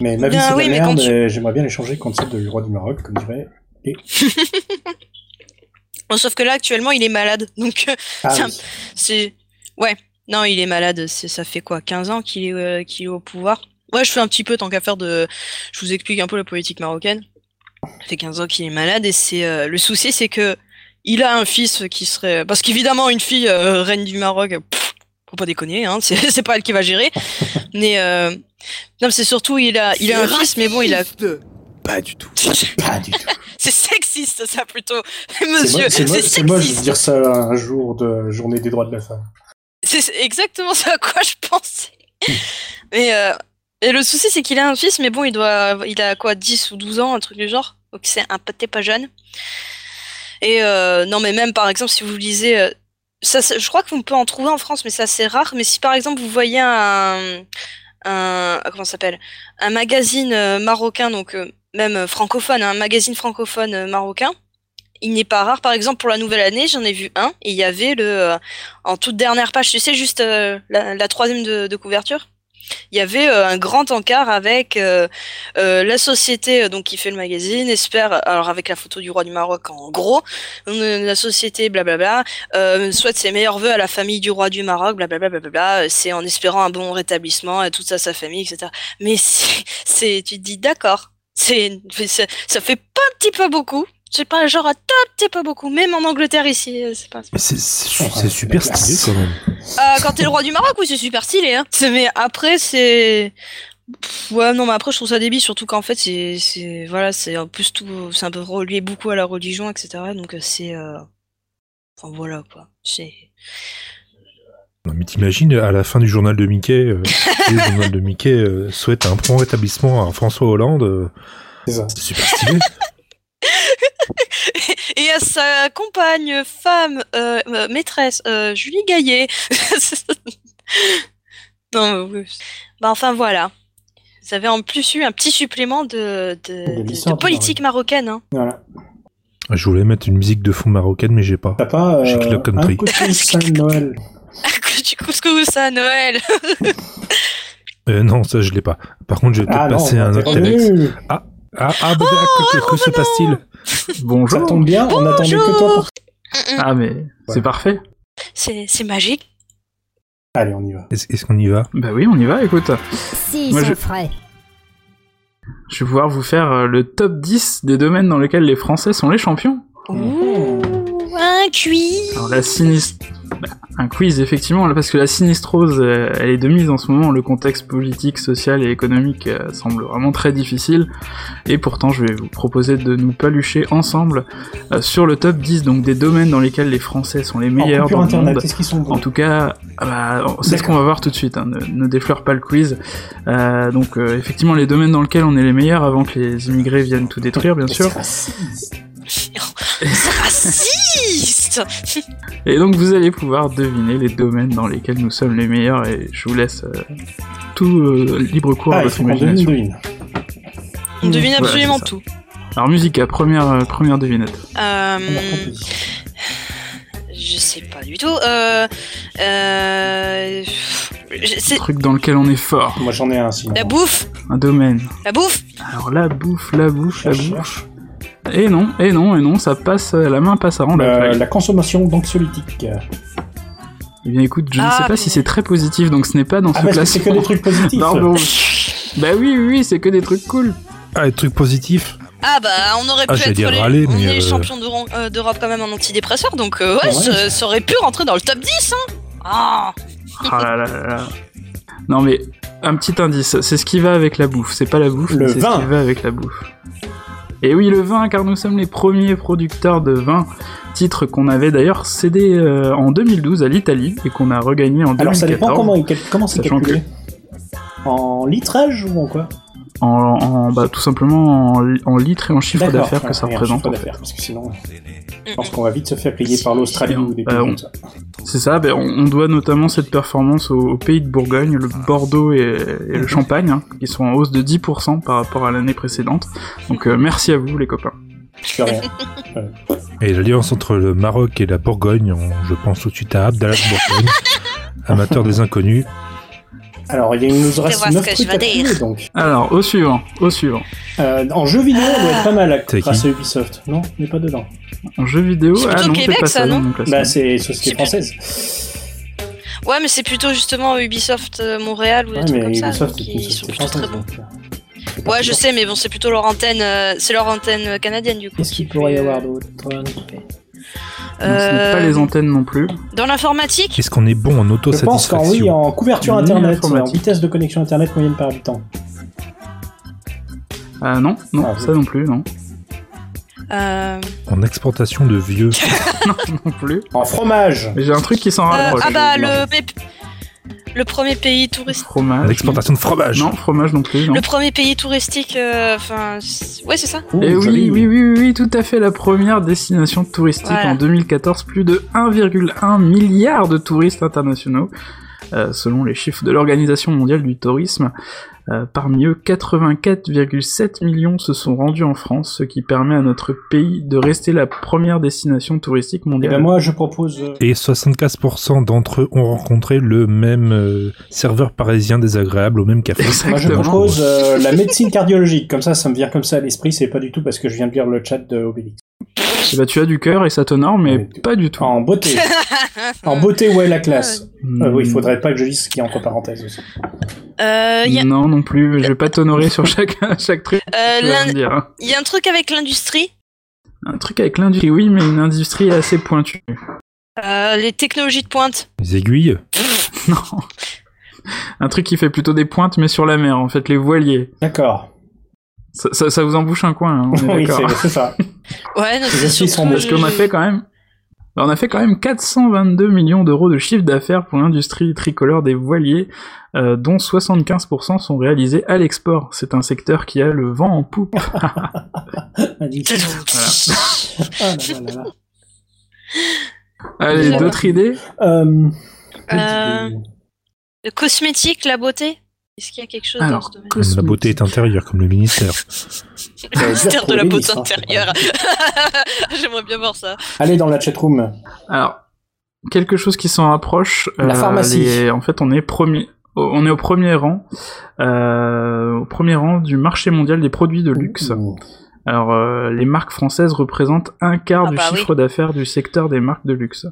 Mais ma vie, Ah c'est de oui, la merde, tu- j'aimerais bien l'échanger contre celle du roi du Maroc, comme dirait. Et... Bon, sauf que là, actuellement, il est malade. Donc, euh, Ah c'est oui. Ouais, non, il est malade. C'est... Ça fait quoi 15 ans qu'il est, euh, qu'il est au pouvoir? Ouais, je fais un petit peu tant qu'à faire de. Je vous explique un peu la politique marocaine. Ça fait 15 ans qu'il est malade et c'est. euh, Le souci, c'est que. Il a un fils qui serait. Parce qu'évidemment, une fille euh, reine du Maroc. pff, faut pas déconner, hein, c'est c'est pas elle qui va gérer. mais euh, non, mais c'est surtout il a il a un fils, mais bon, il a Pas du tout. Pas du tout. c'est sexiste ça plutôt, C'est monsieur, c'est moi- c'est c'est moi, je vais sexiste. dire ça un jour de journée des droits de la femme. C'est c'est exactement ça à quoi je pensais. Mais euh, et le souci c'est qu'il a un fils, mais bon, il doit, il a quoi, 10 ou 12 ans, un truc du genre. Donc c'est un pâté pas jeune. Et euh, non, mais même par exemple, si vous lisez, euh, ça, je crois qu'on peut en trouver en France, mais c'est assez rare. Mais si par exemple vous voyez un, un comment s'appelle, un magazine euh, marocain, donc même francophone, hein, un magazine francophone marocain. Il n'est pas rare, par exemple pour la nouvelle année, j'en ai vu un et il y avait le en toute dernière page, tu sais, juste la, troisième de couverture, il y avait euh, un grand encart avec euh, euh, la société donc qui fait le magazine, espère, alors avec la photo du roi du Maroc en gros, la société blablabla, souhaite ses meilleurs vœux à la famille du roi du Maroc, blablabla, euh, c'est en espérant un bon rétablissement à toute sa, sa famille, etc. Mais c'est tu te dis d'accord, c'est, ça, ça fait pas un petit peu beaucoup. C'est pas genre un tout petit peu beaucoup, même en Angleterre ici, euh, c'est pas. Mais c'est c'est- c'est super stylé quand même. Euh, quand t'es le roi du Maroc, oui, c'est super stylé. Hein. C'est- Mais après, c'est. Ouais, non, mais après, je trouve ça débile, surtout qu'en fait, c'est. c'est- Voilà, c'est en plus tout. C'est un peu relié beaucoup à la religion, etc. Donc, euh, c'est. euh, Enfin, voilà, quoi. C'est. Non, mais t'imagines, à la fin du journal de Mickey, euh, le journal de Mickey euh, souhaite un prompt rétablissement à François Hollande. euh, c'est super stylé. Et à sa compagne, femme, euh, euh, maîtresse, euh, Julie Gaillet. non, mais oui. Bah, enfin, voilà. Vous avez en plus eu un petit supplément de, de, de- de l'histoire, politique marocaine. Hein. Voilà. Je voulais mettre une musique de fond marocaine, mais j'ai pas. T'as pas J'ai que le country. un Noël. Du couscous à Noël. Euh, non, ça je l'ai pas. Par contre, je vais peut-être Ah non, passer un t'es autre. Telex. Ah, ah, ah, bah, que, que se passe-t-il? Bonjour. Ça tombe bien, on attendait que toi pour... Ah, mais c'est parfait. C'est c'est magique. Allez, on y va. Est-ce qu'on y va? Bah oui, on y va, écoute. Si, Moi, sont je- frais. Je vais pouvoir vous faire euh, le top 10 des domaines dans lesquels les Français sont les champions. Ouh, un quiz. Alors la sinistre... bah, un quiz, effectivement, parce que la sinistrose, euh, elle est de mise en ce moment. Le contexte politique, social et économique euh, semble vraiment très difficile. Et pourtant, je vais vous proposer de nous palucher ensemble euh, sur le top 10 donc des domaines dans lesquels les Français sont les meilleurs dans le internet, monde. sont bons En tout cas, ah bah, c'est ce qu'on va voir tout de suite. hein, Ne, ne défleure pas le quiz. Euh, donc, euh, effectivement, les domaines dans lesquels on est les meilleurs avant que les immigrés viennent tout détruire, bien sûr. Raciste. Et donc vous allez pouvoir deviner les domaines dans lesquels nous sommes les meilleurs et je vous laisse euh, tout euh, libre cours Ah, à il votre devine, imagination. devine. On devine Voilà, absolument tout. Alors Musica, première, euh, première devinette. Euh, je sais pas du tout. Euh, euh, c'est Truc dans lequel on est fort. Moi j'en ai un sinon. la bouffe. Un domaine. La bouffe. Alors la bouffe, la bouffe, la Cherche, bouffe. Et non, et non, et non, ça passe, euh, la main passe à rendre la Euh, feuille. la consommation d'anxiolytiques. Eh bien écoute, je ne Ah, sais pas si c'est très positif, donc ce n'est pas dans Ah, ce que c'est classement. que des trucs positifs. Pardon. bah oui, oui, oui, c'est que des trucs cool. Ah, les trucs positifs Ah bah on aurait Ah, pu j'allais être dire les, râler, on mais, est euh, champion d'Europe euh, d'Europe quand même en antidépresseur, donc euh, ouais, Ouais. ça, ça aurait pu rentrer dans le top 10. Hein. Ah. Ah là là là là. Non mais, un petit indice, c'est ce qui va avec la bouffe, c'est pas la bouffe, c'est ce vin. qui va avec la bouffe. Et oui, le vin, car nous sommes les premiers producteurs de vin, titre qu'on avait d'ailleurs cédé euh, en 2012 à l'Italie et qu'on a regagné en 2014. Alors ça dépend comment, comment c'est calculé. En litrage ou en quoi? En, en- bah, tout simplement en, en litres et en chiffre d'affaires que ça représente. Parce que sinon, je pense qu'on va vite se faire griller par l'Australie ou des pays Bah, on- comme ça. C'est ça, ben, on, on doit notamment cette performance au, au pays de Bourgogne, le Bordeaux et, et le Champagne, hein, qui sont en hausse de 10% par rapport à l'année précédente. Donc euh, merci à vous les copains. Rien. Et l'alliance entre le Maroc et la Bourgogne, on- je pense tout de suite à Abdallah Bourgogne, amateur des inconnus. Alors, il nous reste vois ce 9 que je trucs à dire. trouver, donc. Alors, au suivant, au suivant. Euh, en jeu vidéo, on doit être pas mal C'est grâce à Ubisoft. Non, on n'est pas dedans. En jeu vidéo, C'est ah plutôt non, Québec, c'est pas ça, ça, non. Bah, c'est société C'est plus- française. Ouais, mais c'est plutôt justement Ubisoft euh, Montréal ou des Ouais, trucs mais comme ça. Ubisoft, une ils sont très bons. donc, euh, Ouais, je sais, mais bon, c'est plutôt leur antenne, euh, c'est leur antenne canadienne du coup. Qu'est-ce qu'il pourrait y avoir d'autre? Donc, ce n'est pas Euh, les antennes non plus. Dans l'informatique, Est-ce qu'on est bon en Je pense qu'en oui, autosatisfaction en couverture internet, en vitesse de connexion internet moyenne par habitant. Ah non, non, Ah, ça non plus, non. euh, En exportation de vieux non plus. En fromage. Mais j'ai un truc qui s'en euh, rapproche. ah bah le, le premier pays touristique. Fromage. En exportation de fromage Non, fromage non plus, non. Le premier pays touristique, euh, enfin, ouais, c'est ça. Ouh, Et oui, joli. oui, oui, oui, oui, tout à fait, la première destination touristique Voilà. en 2014, plus de 1,1 milliard de touristes internationaux, euh, selon les chiffres de l'Organisation mondiale du tourisme. Euh, parmi eux, 84,7 millions se sont rendus en France, ce qui permet à notre pays de rester la première destination touristique Eh mondiale. ben moi, je propose. euh, Et 75% d'entre eux ont rencontré le même euh, serveur parisien désagréable au même café. Moi, je Exactement. propose euh, la médecine cardiologique. Comme ça, ça me vient comme ça à l'esprit. C'est pas du tout parce que je viens de lire le chat de Obélix. Ben, tu as du cœur et ça t'honore, mais Ouais. pas du tout. En beauté. en beauté, ouais, la classe? Hmm. Euh, oui, il faudrait pas que je dise ce qui est entre parenthèses aussi. Euh, y a, Non, non plus, je vais pas t'honorer sur chaque, chaque truc. euh, dire. hein. y a un truc avec l'industrie, Un truc avec l'industrie, oui, mais une industrie assez pointue. euh, les technologies de pointe. Les aiguilles? Non. Un truc qui fait plutôt des pointes, mais sur la mer, en fait, les voiliers. D'accord. Ça, ça, ça vous embouche un coin, hein, on est oui, d'accord. c'est ça. Ouais, non, c'est Parce qu'on a fait quand même... On a fait quand même 422 millions d'euros de chiffre d'affaires pour l'industrie tricolore des voiliers, euh, dont 75% sont réalisés à l'export. C'est un secteur qui a le vent en poupe. Ah là là là là. Allez, d'autres idées? Euh, Euh, Le cosmétique, la beauté? Est-ce qu'il y a quelque chose Alors, dans ce domaine La beauté est intérieure, comme le ministère. Dire Ministère de la beauté intérieure. J'aimerais bien voir ça. Allez dans la chatroom. Alors, quelque chose qui s'en rapproche. euh, La pharmacie. les- En fait, on est premier. On est au premier rang, euh, au premier rang du marché mondial des produits de luxe. Mmh. Alors, euh, les marques françaises représentent un quart Ah du bah oui. chiffre d'affaires du secteur des marques de luxe.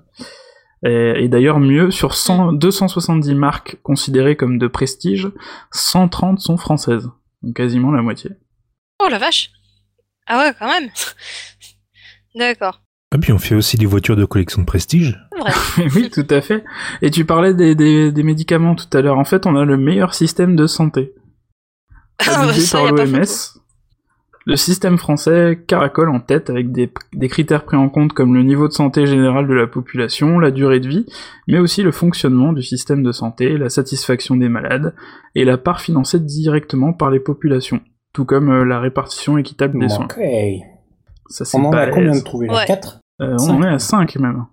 Et, et d'ailleurs, mieux, sur 100, 270 marques considérées comme de prestige, 130 sont françaises. Donc quasiment la moitié. Oh la vache. Ah ouais, quand même. D'accord. Ah, puis on fait aussi des voitures de collection de prestige. Oui, tout à fait. Et tu parlais des, des, des médicaments tout à l'heure. En fait, on a le meilleur système de santé. Ah, Validé ça, par l'OMS. Le système français caracole en tête avec des, des critères pris en compte comme le niveau de santé général de la population, la durée de vie, mais aussi le fonctionnement du système de santé, la satisfaction des malades et la part financée directement par les populations, tout comme euh, la répartition équitable des soins. Ok. Ça, On en a balèze. combien de trouver là? Ouais. 4 Euh, On en est à 5 même.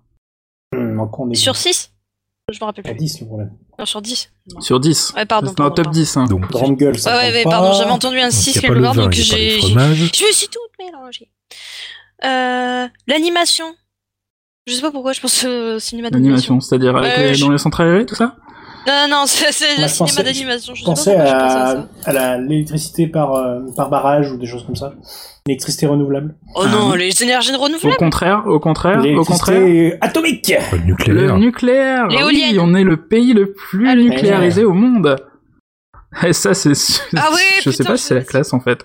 Donc on est Sur 6 Je me rappelle à plus. 10 le problème. Non, sur 10. Non. Sur 10. Ouais, pardon, C'est pardon, top pardon. 10. Hein. Donc, Grande gueule, ça Ouais, ouais, ouais, pardon, j'avais entendu un donc 6 il n'y a pas quelque le part, donc j'ai. Je me suis toute mélangée. Euh, L'animation. Je sais pas pourquoi, je pense au cinéma d'animation. L'animation, c'est-à-dire les- je- dans les centrales aérées, tout ça? Non, non, non, c'est le je cinéma pensais- d'animation. Je Je sais pas pensais pourquoi je pensais à à, l'électricité par, euh, par barrage ou des choses comme ça. L'électricité renouvelable. Oh Ah, non, oui. les énergies Au renouvelables contraire, au contraire, au contraire. Atomique le nucléaire. Le nucléaire Oui, L'éolienne. on est le pays le plus Ah, le nucléarisé au monde Et ça, c'est... Ah oui, Je sais pas si c'est la classe, en fait.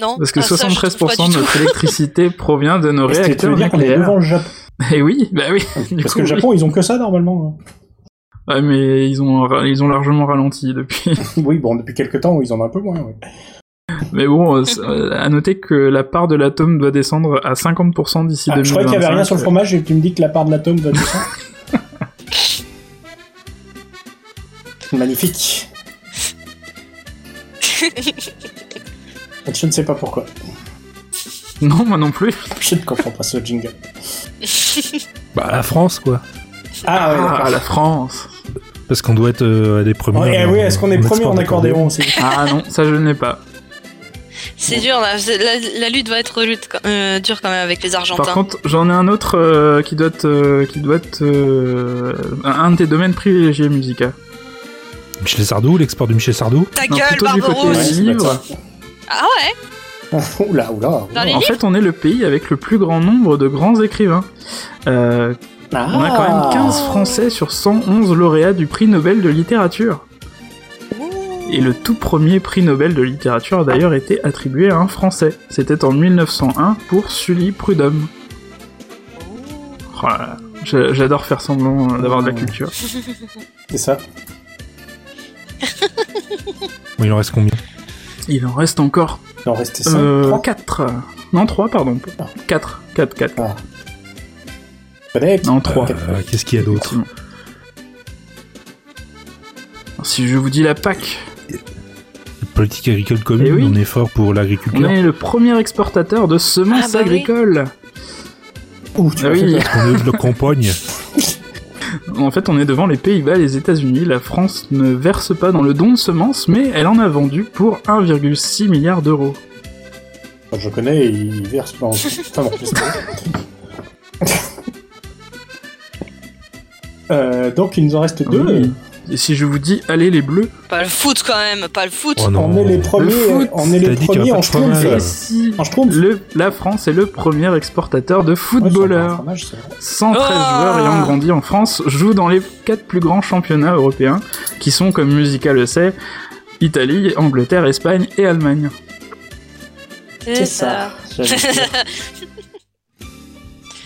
Non. Parce que ah, ça, je trouve 73% pas du de notre électricité provient de nos réacteurs veux dire qu'on est nucléaires. devant le Japon? Et oui, bah oui. Parce coup, que le oui. Japon, ils ont que ça normalement. Ouais, mais ils ont, ils ont largement ralenti depuis. oui, bon, depuis quelques temps, ils en ont un peu moins. ouais. Mais bon, euh, euh, à noter que la part de l'atome doit descendre à 50% d'ici Ah, 2025. je croyais qu'il y avait rien sur le fromage et tu me dis que la part de l'atome va descendre. Magnifique. Je ne sais pas pourquoi. Non, moi non plus. Je ne comprends pas ce jingle. Bah, la France, quoi. Ah ouais, Ah, la France. Parce qu'on doit être euh, les premiers. Oh, eh oui, est-ce qu'on est premier en accordéon aussi? Ah non, ça je ne l'ai pas. C'est dur, là. La, la lutte va être lutte, euh, dure quand même avec les Argentins. Par contre, j'en ai un autre euh, qui doit être, euh, qui doit être euh, un de tes domaines privilégiés, Musica. Michel Sardou, l'export du Michel Sardou Ta Non, gueule, des livres. Ah ouais Oula, oula. Les En livres fait, on est le pays avec le plus grand nombre de grands écrivains. Ah. on a quand même 15 Français sur 111 lauréats du prix Nobel de littérature. Et le tout premier prix Nobel de littérature a d'ailleurs été attribué à un Français. C'était en 1901 pour Sully Prudhomme. Oh là là. J'a- J'adore faire semblant euh, d'avoir de la culture. C'est ça. Il en reste combien? Il en reste encore Il en restait 5, euh, 4. Non, 3, pardon. 4. 4, 4. Peut-être. Non, 3. Euh, Qu'est-ce qu'il y a d'autre Si je vous dis la PAC, Politique agricole commune, Eh oui. on est fort pour on l'agriculture. est le premier exportateur de semences Ah bah oui. agricoles. Ouh, tu Ah oui. On est de la campagne. En fait, on est devant les Pays-Bas et les États-Unis. La France ne verse pas dans le don de semences, mais elle en a vendu pour 1,6 milliard d'euros. Je connais, il verse dans. Enfin bon, c'est bon. Euh, donc il nous en reste deux. Oui. Et si je vous dis, allez les bleus, Pas le foot quand même, pas le foot. Oh. On est les premiers, on est les premiers en schtroumpf. et si En schtroumpf. le, la France est le premier exportateur de Ouais, footballeurs. fromage, c'est vrai. 113 Oh joueurs ayant grandi en France jouent dans les quatre plus grands championnats européens, qui sont, comme Musica le sait, Italie, Angleterre, Espagne et Allemagne. C'est ça. Dire.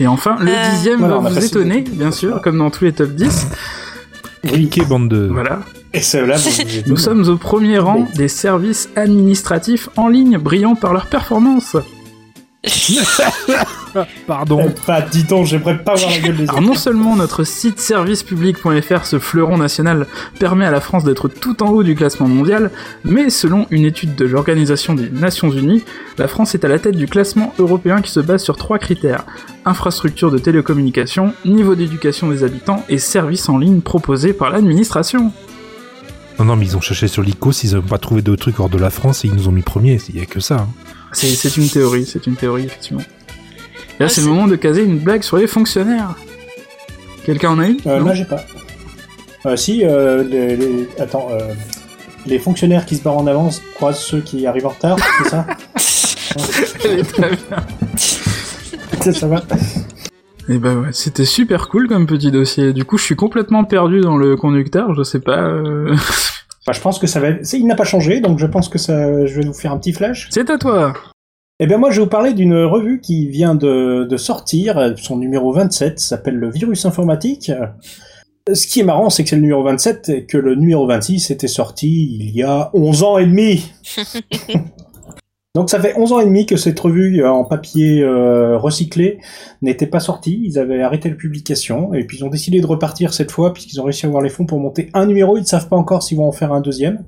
Et enfin, le Euh, dixième Voilà, va vous étonner, bien sûr, comme dans tous les top 10. Oui, Ok, bande de. Voilà. et vous Nous sommes au premier rang des services administratifs en ligne, brillants par leur performance. Pardon. Eh, Pas, donc, j'aimerais pas voir la gueule des Alors autres. non seulement notre site servicepublic.fr, ce fleuron national, permet à la France d'être tout en haut du classement mondial, mais selon une étude de l'Organisation des Nations Unies, la France est à la tête du classement européen qui se base sur trois critères. Infrastructure de télécommunications, niveau d'éducation des habitants et services en ligne proposés par l'administration. Non, non, mais ils ont cherché sur l'ICOS, ils n'ont pas trouvé de trucs hors de la France et ils nous ont mis premier. Il y a que ça. hein. C'est une théorie, c'est une théorie, effectivement. Et là, Ah, c'est le moment de caser une blague sur les fonctionnaires. Quelqu'un en a une? Euh, là, j'ai pas. Euh, si, euh, les, les- attends, euh, les fonctionnaires qui se barrent en avance croisent ceux qui arrivent en retard, c'est ça? Elle est très bien. Ça, ça va Et bah ouais, c'était super cool comme petit dossier. Du coup, je suis complètement perdu dans le conducteur, je sais pas. Je pense que ça va Il n'a pas changé, donc je pense que ça... je vais vous faire un petit flash. C'est à toi Eh bien moi, je vais vous parler d'une revue qui vient de, de sortir, son numéro 27 s'appelle Le Virus Informatique. Ce qui est marrant, c'est que c'est le numéro 27 et que le numéro 26 était sorti il y a 11 ans et demi. Donc ça fait 11 ans et demi que cette revue euh, en papier euh, recyclé n'était pas sortie. Ils avaient arrêté la publication et puis ils ont décidé de repartir cette fois puisqu'ils ont réussi à avoir les fonds pour monter un numéro. Ils ne savent pas encore s'ils vont en faire un deuxième.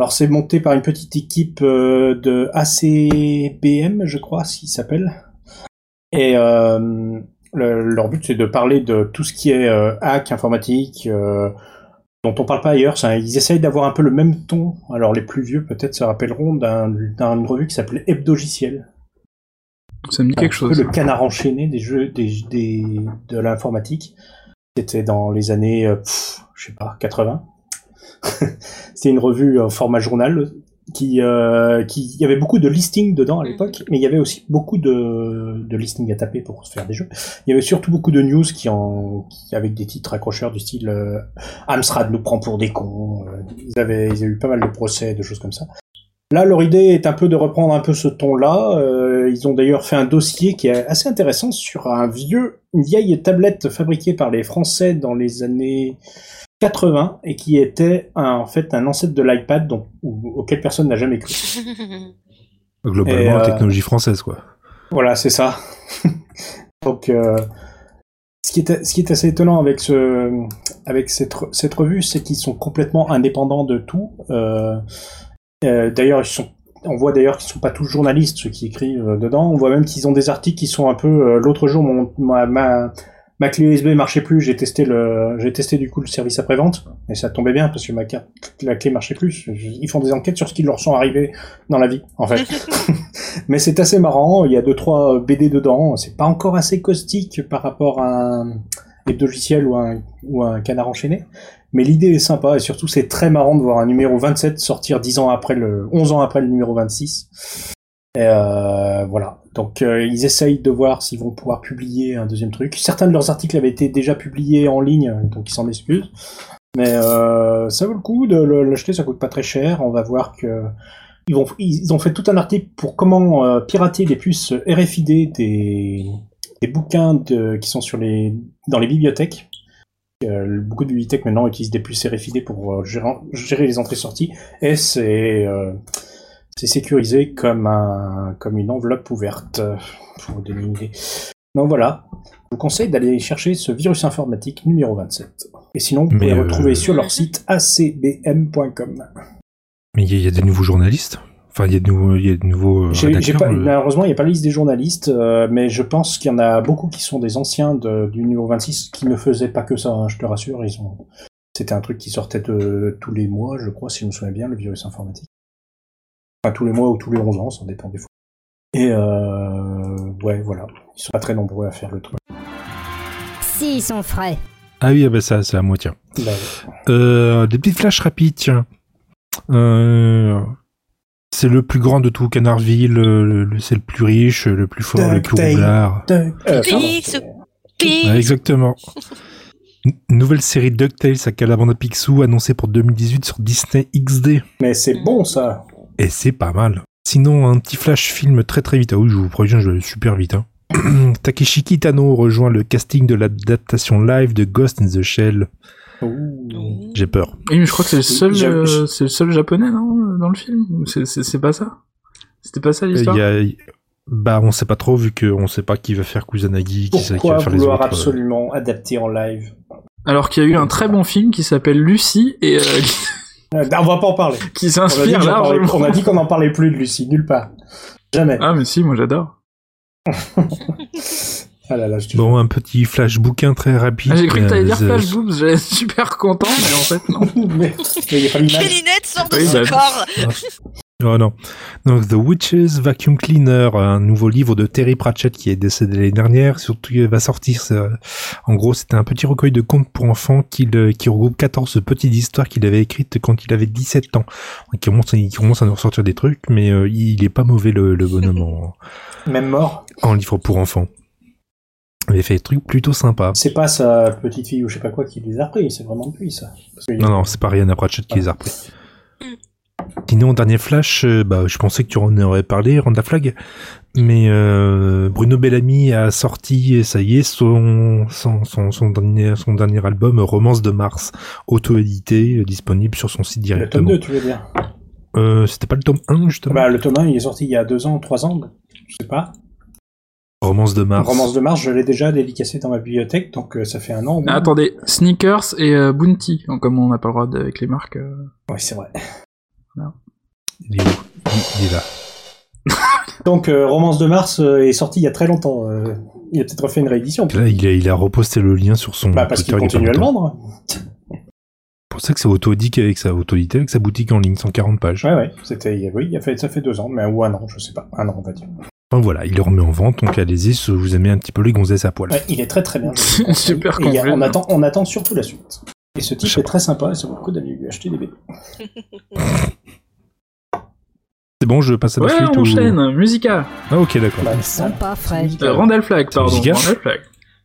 Alors c'est monté par une petite équipe euh, de ACBM, je crois, s'il s'appelle. Et le- leur but c'est de parler de tout ce qui est hack informatique, dont on parle pas ailleurs. Ça, ils essayent d'avoir un peu le même ton. Alors les plus vieux peut-être se rappelleront d'un- d'une revue qui s'appelait Hebdogiciel. Ça me dit quelque Un peu chose. le canard enchaîné des jeux des, des de l'informatique. C'était dans les années, euh, pff, je sais pas, 80. C'était une revue en format journal qui, euh, qui, il y avait beaucoup de listings dedans à l'époque, mais il y avait aussi beaucoup de, de listings à taper pour se faire des jeux. Il y avait surtout beaucoup de news qui en, qui, avec des titres accrocheurs du style euh, Amstrad nous prend pour des cons. euh, ils avaient, ils avaient eu pas mal de procès, de choses comme ça. Là, leur idée est un peu de reprendre un peu ce ton-là. Euh, ils ont d'ailleurs fait un dossier qui est assez intéressant sur un vieux, une vieille tablette fabriquée par les Français dans les années 80 et qui était un- en fait un ancêtre de l'iPad donc, ou- auquel personne n'a jamais cru. Globalement, Et, euh, la technologie française, quoi. Voilà, c'est ça. Donc, euh, ce, qui est, ce qui est assez étonnant avec, ce, avec cette, re- cette revue, c'est qu'ils sont complètement indépendants de tout. Euh, euh, d'ailleurs, ils sont, on voit d'ailleurs qu'ils sont pas tous journalistes, ceux qui écrivent dedans. On voit même qu'ils ont des articles qui sont un peu. L'autre jour, mon, ma, ma, ma clé USB marchait plus. J'ai testé le, j'ai testé du coup le service après vente et ça tombait bien parce que ma carte, la clé marchait plus. Ils font des enquêtes sur ce qui leur sont arrivés dans la vie, en fait. Mais c'est assez marrant, il y a deux trois BD dedans, c'est pas encore assez caustique par rapport à un hebdogiciel ou un, ou un canard enchaîné, mais l'idée est sympa et surtout c'est très marrant de voir un numéro 27 sortir 10 ans après le 11 ans après le numéro 26. Et euh, voilà. Donc euh, ils essayent de voir s'ils vont pouvoir publier un deuxième truc. Certains de leurs articles avaient été déjà publiés en ligne, donc ils s'en excusent. Mais euh, ça vaut le coup de l'acheter, ça coûte pas très cher. On va voir que ils, ont fait tout un article pour comment pirater les puces RFID des, des bouquins qui sont dans les bibliothèques. Beaucoup de bibliothèques maintenant utilisent des puces RFID pour gérer, les entrées-sorties et c'est c'est sécurisé comme un comme une enveloppe ouverte euh, pour vous donner une idée. Donc voilà, je vous conseille d'aller chercher ce virus informatique numéro 27. Et sinon, vous pouvez le euh, retrouver sur leur site acbm.com. Mais il y, a- il y a des nouveaux journalistes? Enfin, il y a de nouveaux, il y a de nouveaux euh, J'ai- j'ai rédacteurs, pas- euh, malheureusement, il n'y a pas la liste des journalistes, euh, mais je pense qu'il y en a beaucoup qui sont des anciens de- du numéro 26 qui ne faisaient pas que ça, hein, je te rassure. Ils ont... C'était un truc qui sortait de, tous les mois, je crois, si je me souviens bien, le virus informatique. Enfin, tous les mois ou tous les 11 ans, ça dépend des fois. Et euh, ouais, voilà. Ils sont pas très nombreux à faire le truc. Si, ils sont frais. Ah oui, ah bah ça, c'est à moi, tiens. Bah, Euh, des petites flashs rapides, tiens. Euh, c'est le plus grand de tout Canardville, le- le- c'est le plus riche, le plus fort, le plus roublard. Euh. Ouais, exactement. N- Nouvelle série DuckTales à Calabanda Picsou annoncée pour 2018 sur Disney XD. Mais c'est bon ça. Et c'est pas mal. Sinon, un petit flash film très très vite. Ah oui, je vous préviens, je vais super vite. hein. Takeshi Kitano rejoint le casting de l'adaptation live de Ghost in the Shell. J'ai peur. Oui, mais je crois que c'est le seul, euh, c'est le seul japonais, non, dans le film? C'est- C'est c'est pas ça? C'était pas ça Euh, l'histoire? a- Bah, on sait pas trop vu qu'on sait pas qui va faire Kusanagi, qui, qui Pourquoi va faire les autres. absolument adapter en live? Alors qu'il y a eu un très bon film qui s'appelle Lucie et euh, Euh, On va pas en parler. qui s'inspire largement. on a dit qu'on n'en parlait plus de Lucie, nulle part. Jamais. Ah mais si, moi j'adore. Ah là là, je te Bon, un petit flash bouquin très rapide. Ah, J'ai cru que t'allais Euh, dire The- Flash Boobs, j'étais super content, mais en fait non. mais il n'y a pas l'image. Kélinette sort de Oui, son bah- corps. Oh non. Donc The Witch's Vacuum Cleaner, un nouveau livre de Terry Pratchett qui est décédé l'année dernière. Surtout, il va sortir. En gros, c'était un petit recueil de contes pour enfants qui, le- qui regroupe 14 petites histoires qu'il avait écrites quand il avait 17 ans. Il commence, il commence à nous ressortir des trucs, mais euh, il est pas mauvais le, le bonhomme en, Même mort. en livre pour enfants. Il avait fait des trucs plutôt sympas. C'est pas sa petite fille ou je sais pas quoi qui les a repris, c'est vraiment lui ça. Parce que- Non, non, c'est pas Rihanna Pratchett qui les a repris. Sinon, dernier flash, euh, bah, je pensais que tu en aurais parlé, Randa Flag, mais euh, Bruno Bellamy a sorti, ça y est, son, son, son, son dernier, son dernier album, Romance de Mars, auto-édité, euh, disponible sur son site Le tome directement. 2, tu veux dire Euh, C'était pas le tome 1, justement Bah, le tome 1, il est sorti il y a 2 ans, 3 ans, je sais pas. Romance de Mars. Romance de Mars, je l'ai déjà dédicacé dans ma bibliothèque, donc euh, ça fait un an. Ah, attendez, Sneakers et euh, Bounty, comme on n'a pas le droit de- avec les marques. euh. Ouais, c'est vrai. Il est où il, est là. Donc, euh, Romance de Mars euh, est sorti il y a très longtemps. euh, il a peut-être refait une réédition. Là, il a, il a reposté le lien sur son Bah, parce qu'il Twitter il y a pas continue à le longtemps. vendre. C'est pour ça que c'est auto-édité avec sa avec sa boutique en ligne, 140 pages. Ouais, ouais, c'était, oui, il a fait, ça fait 2 ans, mais ou un an, je sais pas. Un an, on va dire. Enfin voilà, il le remet en vente, donc allez-y si vous aimez un petit peu les gonzesses à poil. Ouais, il est très très bien. Super Et il y a- complet. on, attend, on attend surtout la suite. Et ce type est très sympa et ça vaut le coup d'aller lui acheter des BD. C'est bon, je passe à la Ouais, suite on ou- enchaîne, Musica. Ah ok, d'accord. Bah, frais. Euh, Randall Flag, pardon. Musica Randall Flag.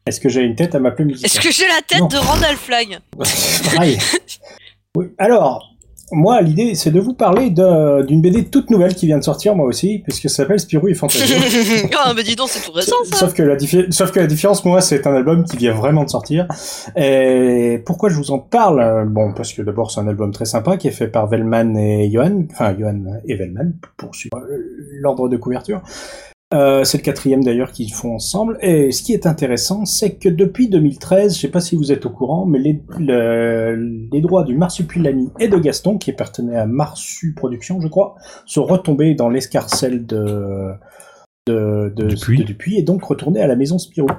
Est-ce que j'ai une tête à m'appeler Musica? Est-ce que j'ai la tête Non. de Randall Flag Pareil. Oui. Alors, moi, l'idée, c'est de vous parler d'une BD toute nouvelle qui vient de sortir, moi aussi, puisque ça s'appelle Spirou et Fantasio. Ah, mais dis donc, c'est tout récent ça. Sauf que, la Sauf que la différence, moi, c'est un album qui vient vraiment de sortir. Et pourquoi je vous en parle? Bon, parce que d'abord, c'est un album très sympa qui est fait par Velman et Johan, enfin Johan et Velman, pour suivre euh, l'ordre de couverture. Euh, c'est le quatrième d'ailleurs qu'ils font ensemble. Et ce qui est intéressant, c'est que depuis 2013, je sais pas si vous êtes au courant, mais les, le- les droits du Marsupilami et de Gaston, qui appartenaient à Marsu Productions, je crois, sont retombés dans l'escarcelle de, de, de, Dupuis. de Dupuis et donc retournés à la maison Spirou.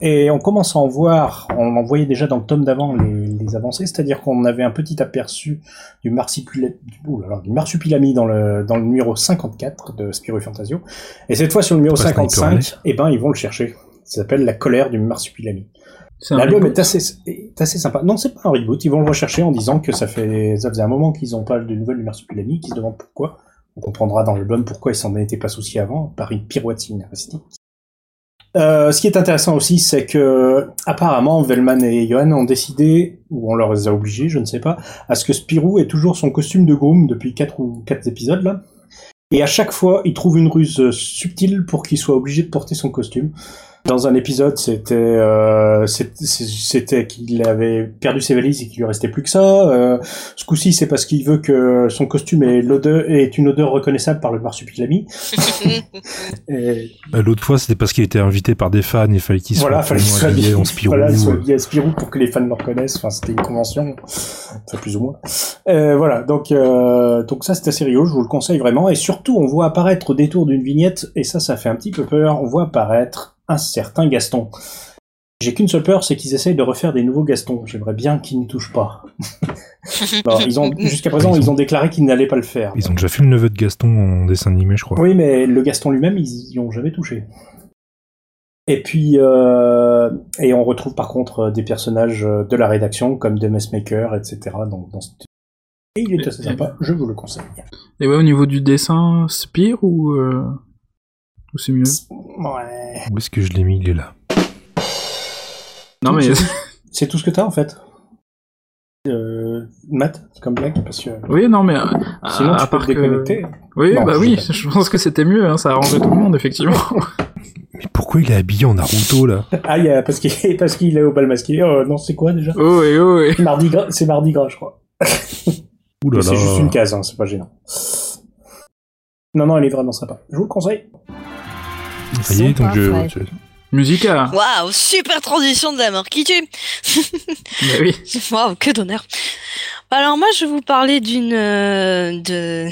Et on commence à en voir, on en voyait déjà dans le tome d'avant les, les avancées, c'est-à-dire qu'on avait un petit aperçu du, là, du marsupilami dans le, dans le numéro 54 de Spirou et Fantasio. Et cette fois sur le numéro Pas Sniper 55, eh ben ils vont le chercher. Ça s'appelle La colère du marsupilami. L'album reboot est assez, est assez sympa. Non, c'est pas un reboot. Ils vont le rechercher en disant que ça fait, ça faisait un moment qu'ils n'ont pas de nouvelles du Marsupilami, qu'ils se demandent pourquoi. On comprendra dans l'album pourquoi ils s'en étaient pas souciés avant, par une pirouette scénaristique. Euh, ce qui est intéressant aussi, c'est que apparemment Velman et Johan ont décidé, ou on leur a obligés, je ne sais pas, à ce que Spirou ait toujours son costume de groom depuis quatre ou quatre épisodes là. Et à chaque fois, ils trouvent une ruse subtile pour qu'il soit obligé de porter son costume. Dans un épisode, c'était euh, c'est- c'est- c'était qu'il avait perdu ses valises et qu'il lui restait plus que ça. Euh, ce coup-ci, c'est parce qu'il veut que son costume ait, l'odeur, ait une odeur reconnaissable par le marsupilami. et Bah, L'autre fois, c'était parce qu'il était invité par des fans, il fallait qu'il soit voilà, fallait soit habillé en Spirou. Voilà, il soit habillé à Spirou pour que les fans le reconnaissent. Enfin, c'était une convention, enfin plus ou moins. Euh, voilà, donc euh, donc ça c'est assez rigolo, je vous le conseille vraiment. Et surtout, on voit apparaître au détour d'une vignette, et ça, ça fait un petit peu peur. On voit apparaître un certain Gaston. J'ai qu'une seule peur, c'est qu'ils essayent de refaire des nouveaux Gastons. J'aimerais bien qu'ils n'y touchent pas. Alors, ils ont jusqu'à présent, ils ont déclaré qu'ils n'allaient pas le faire. Ils ont déjà fait le neveu de Gaston en dessin animé, je crois. Oui, mais le Gaston lui-même, ils y ont jamais touché. Et puis, euh, et on retrouve par contre des personnages de la rédaction comme The Messmaker, etc. Donc, dans cette- Et il est assez sympa, je vous le conseille. Et ouais, au niveau du dessin, Spire ou, euh, ou c'est mieux Ouais. Où est-ce que je l'ai mis? Il est là. Non mais C'est- tout ce que t'as en fait. Euh, Matt, comme blague, parce que. oui, non mais euh, Sinon, à tu peux part te que- déconnecter. Oui, Non, bah je oui, sais je pense que c'était mieux, hein, ça arrangeait tout le monde effectivement. Mais pourquoi il est habillé en Naruto, là? Ah, il y a, parce qu'il parce qu'il est au bal masqué. Oh, non, c'est quoi déjà? Oh oui, oh oui. Mardi gras, c'est mardi gras, je crois. Ouh là C'est juste une case, hein, c'est pas gênant. Non, non, elle est vraiment sympa. Je vous le conseille. Ça y est, donc je. Parfait. je- Musica. Waouh, super transition de la mort qui tue. Bah oui. Waouh, que d'honneur. Alors moi, je vais vous parler d'une euh, de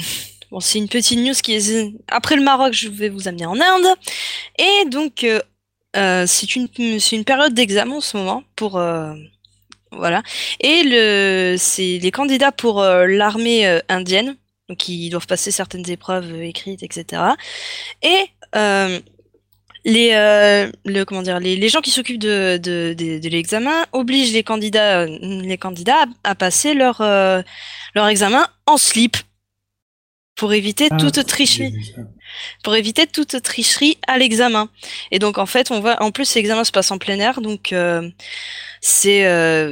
bon, c'est une petite news qui est après le Maroc, je vais vous amener en Inde et donc euh, euh, c'est une c'est une période d'examen en ce moment pour euh, voilà et le c'est les candidats pour euh, l'armée euh, indienne donc ils doivent passer certaines épreuves euh, écrites etc et euh, les, euh, le, comment dire, les, les gens qui s'occupent de, de, de, de l'examen obligent les candidats, euh, les candidats à, à passer leur, euh, leur examen en slip pour éviter Ah, toute tricherie. pour éviter toute tricherie à l'examen. Et donc en fait, on voit en plus l'examen se passe en plein air, donc euh, c'est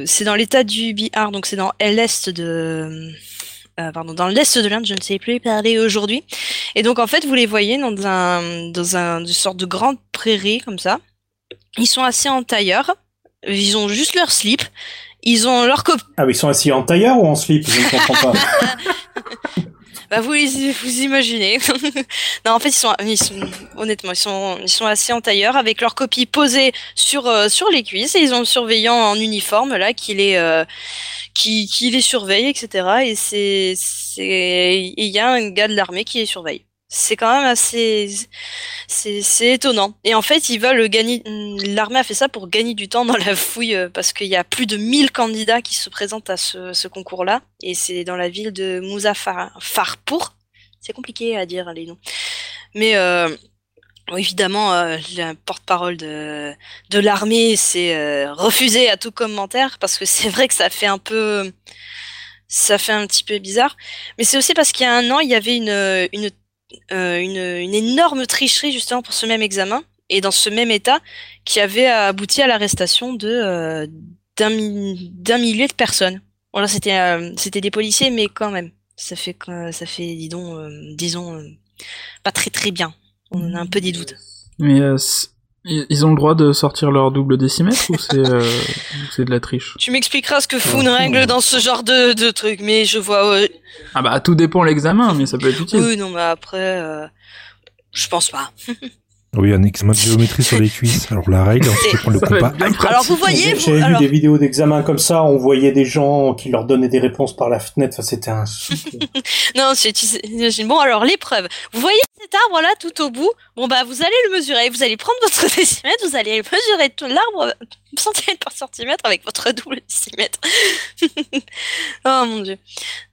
c'est dans l'état du Bihar, donc c'est dans l'est de euh, pardon, dans l'est de l'Inde, je ne sais plus parler aujourd'hui. Et donc en fait, vous les voyez dans un dans un une sorte de grande prairie comme ça. Ils sont assis en tailleur, ils ont juste leur slip, ils ont leur cop Ah, ils sont assis en tailleur ou en slip? Je ne comprends pas. Bah vous vous imaginez. non en fait ils sont, honnêtement ils sont ils sont assis en tailleur avec leur copie posée sur euh, sur les cuisses et ils ont le surveillant en uniforme là qui les euh, qui qui les surveille etc et c'est c'est il y a un gars de l'armée qui les surveille. C'est quand même assez c'est étonnant. Et en fait, ils veulent gagner l'armée a fait ça pour gagner du temps dans la fouille euh, parce qu'il y a plus de 1000 candidats qui se présentent à ce, ce concours-là et c'est dans la ville de Muzaffarpur. C'est compliqué à dire les noms. Mais euh, évidemment, euh, le porte-parole de, de l'armée s'est euh, refusé à tout commentaire parce que c'est vrai que ça fait un peu ça fait un petit peu bizarre. Mais c'est aussi parce qu'il y a un an, il y avait une, une, une énorme tricherie justement pour ce même examen et dans ce même état qui avait abouti à l'arrestation de euh, d'un mi- d'un millier de personnes. Voilà, c'était euh, c'était des policiers, mais quand même, ça fait ça fait dis euh, disons euh, pas très très bien. On a un peu des doutes. Euh, ils ont le droit de sortir leur double décimètre ou c'est euh, de la triche? Tu m'expliqueras ce que fout une règle dans ce genre de, de truc, mais je vois. Ah bah tout dépend l'examen, mais ça peut être utile. Oui, non, mais après, euh, je pense pas. Oui, un examen de géométrie sur les cuisses. Alors la règle, ensuite tu prends le Aïe, Alors vous voyez, vous, J'avais vu alors, des vidéos d'examen comme ça, on voyait des gens qui leur donnaient des réponses par la fenêtre, enfin, c'était un non, c'est tu sais- j'imagine. bon alors l'épreuve. Vous voyez cet arbre là tout au bout? Bon bah vous allez le mesurer. Vous allez prendre votre décimètre, vous allez mesurer tout l'arbre centimètre par centimètre avec votre double décimètre. oh mon dieu.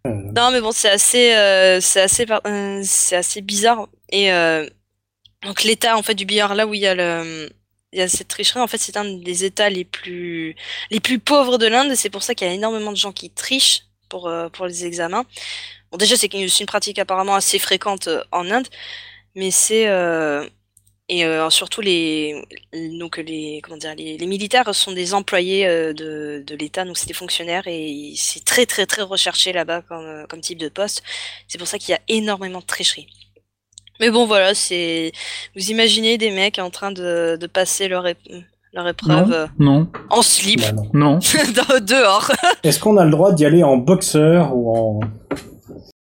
Non mais bon c'est assez, euh, c'est assez, euh, c'est assez bizarre et euh, donc l'état en fait du billard là où il y a le il y a cette tricherie en fait c'est un des états les plus les plus pauvres de l'Inde. C'est pour ça qu'il y a énormément de gens qui trichent pour euh, pour les examens. Bon déjà c'est une, pratique apparemment assez fréquente euh, en Inde. Mais c'est euh, et euh, surtout les donc les comment dire les, les militaires sont des employés de, de l'État. Donc c'est des fonctionnaires et c'est très très très recherché là-bas comme, comme type de poste. C'est pour ça qu'il y a énormément de tricherie Mais bon, voilà, c'est. Vous imaginez des mecs en train de, de passer leur, ép- leur épreuve euh, Non. en slip, Bah non. Dehors. Est-ce qu'on a le droit d'y aller en boxeur ou en.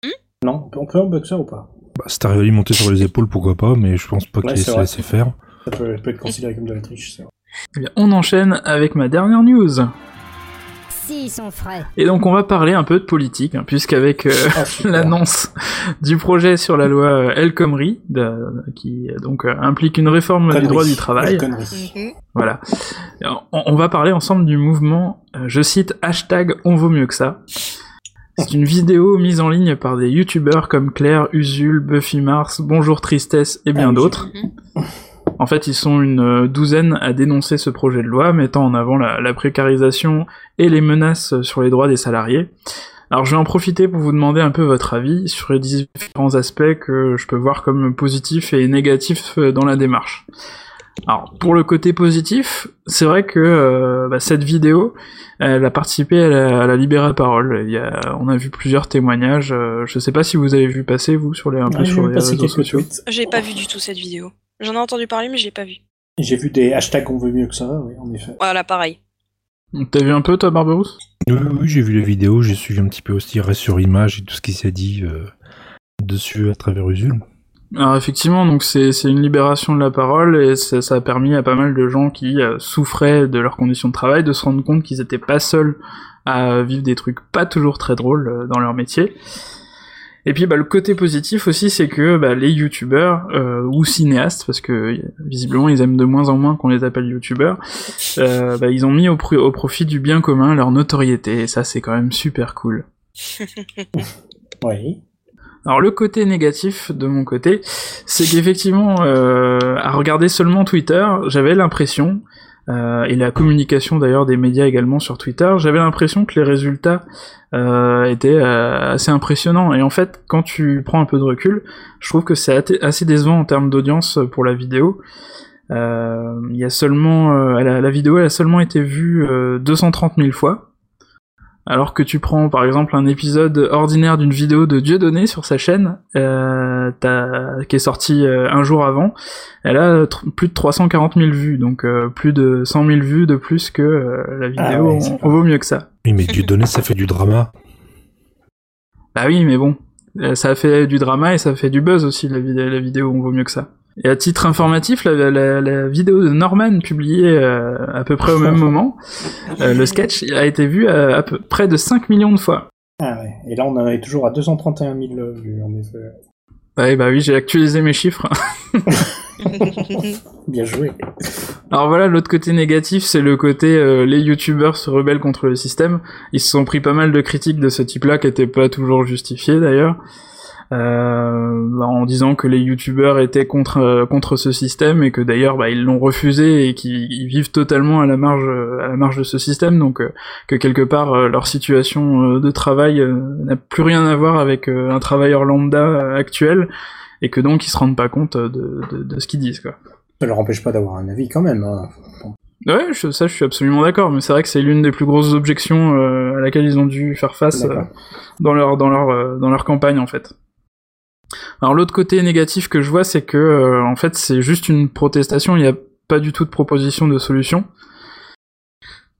Hmm non, on peut en boxeur ou pas? Bah, Starioli monté sur les épaules, pourquoi pas, mais je pense pas Ouais, qu'il c'est se vrai. laisser faire. Ça peut, peut être considéré comme de la triche, c'est vrai. Eh bien, on enchaîne avec ma dernière news. Si, ils sont frais. Et donc on va parler un peu de politique, hein, puisqu'avec euh, Ah, l'annonce du projet sur la loi euh, El Khomri, de- qui euh, donc euh, implique une réforme du droit du travail. Mhm. Voilà. On, on va parler ensemble du mouvement, euh, je cite, hashtag on vaut mieux que ça. C'est une vidéo mise en ligne par des youtubeurs comme Claire, Usul, Buffy Mars, Bonjour Tristesse et bien Ah, d'autres. En fait, ils sont une euh, douzaine à dénoncer ce projet de loi, mettant en avant la, la précarisation et les menaces sur les droits des salariés. Alors je vais en profiter pour vous demander un peu votre avis sur les différents aspects que je peux voir comme positifs et négatifs euh, dans la démarche. Alors pour le côté positif, c'est vrai que euh, bah, cette vidéo, elle a participé à la, à la libération de parole. Il y a, on a vu plusieurs témoignages. euh, je sais pas si vous avez vu passer vous sur les un peu Ouais, J'ai sur les réseaux sociaux. J'ai pas vu du tout cette vidéo. J'en ai entendu parler, mais je l'ai pas vu. J'ai vu des hashtags on veut mieux que ça, oui, en effet. Voilà, pareil. T'as vu un peu toi, Barberousse? Oui, oui, oui, j'ai vu la vidéo, j'ai suivi un petit peu aussi reste sur image et tout ce qui s'est dit euh, dessus à travers Usul. Alors effectivement, donc c'est c'est une libération de la parole et ça, ça a permis à pas mal de gens qui euh, souffraient de leurs conditions de travail de se rendre compte qu'ils étaient pas seuls à vivre des trucs pas toujours très drôles euh, dans leur métier. Et puis bah, le côté positif aussi, c'est que bah, les youtubeurs euh, ou cinéastes, parce que visiblement ils aiment de moins en moins qu'on les appelle youtubeurs, euh, bah, ils ont mis au, pro- au profit du bien commun leur notoriété et ça c'est quand même super cool. Oui. Alors le côté négatif de mon côté, c'est qu'effectivement, euh, à regarder seulement Twitter, j'avais l'impression, euh, et la communication d'ailleurs des médias également sur Twitter, j'avais l'impression que les résultats euh, étaient euh, assez impressionnants. Et en fait, quand tu prends un peu de recul, je trouve que c'est assez décevant en termes d'audience pour la vidéo. Euh, Il y a seulement, euh, la vidéo elle a seulement été vue euh, 230 000 fois. Alors que tu prends par exemple un épisode ordinaire d'une vidéo de Dieudonné sur sa chaîne, euh, qui est sorti euh, un jour avant, elle a plus de 340 000 vues, donc euh, plus de 100 000 vues de plus que euh, la vidéo, Ah ouais, c'est on, on vaut mieux que ça. Oui, mais Dieu donné, ça fait du drama. Bah oui, mais bon, ça fait du drama et ça fait du buzz aussi, la, vidéo, la vidéo on vaut mieux que ça. Et à titre informatif, la, la- la vidéo de Norman publiée euh, à peu près au même moment, euh, le sketch a été vu à, à peu près de 5 millions de fois. Ah ouais. Et là, on en est toujours à 231 000 vues, en effet. Ouais, bah oui, j'ai actualisé mes chiffres. Bien joué. Alors voilà, l'autre côté négatif, c'est le côté euh, les youtubeurs se rebellent contre le système. Ils se sont pris pas mal de critiques de ce type-là qui étaient pas toujours justifiées d'ailleurs. Euh, bah, en disant que les youtubeurs étaient contre euh, contre ce système et que d'ailleurs bah, ils l'ont refusé et qu'ils ils vivent totalement à la marge euh, à la marge de ce système donc euh, que quelque part leur situation de travail n'a plus rien à voir avec un travailleur lambda actuel et que donc ils se rendent pas compte de, de, de ce qu'ils disent quoi. Ça leur empêche pas d'avoir un avis quand même. hein. Ouais, je- ça je suis absolument d'accord, mais c'est vrai que c'est l'une des plus grosses objections euh, à laquelle ils ont dû faire face euh, dans leur dans leur euh, dans leur campagne en fait. Alors l'autre côté négatif que je vois, c'est que euh, en fait c'est juste une protestation, il n'y a pas du tout de proposition de solution.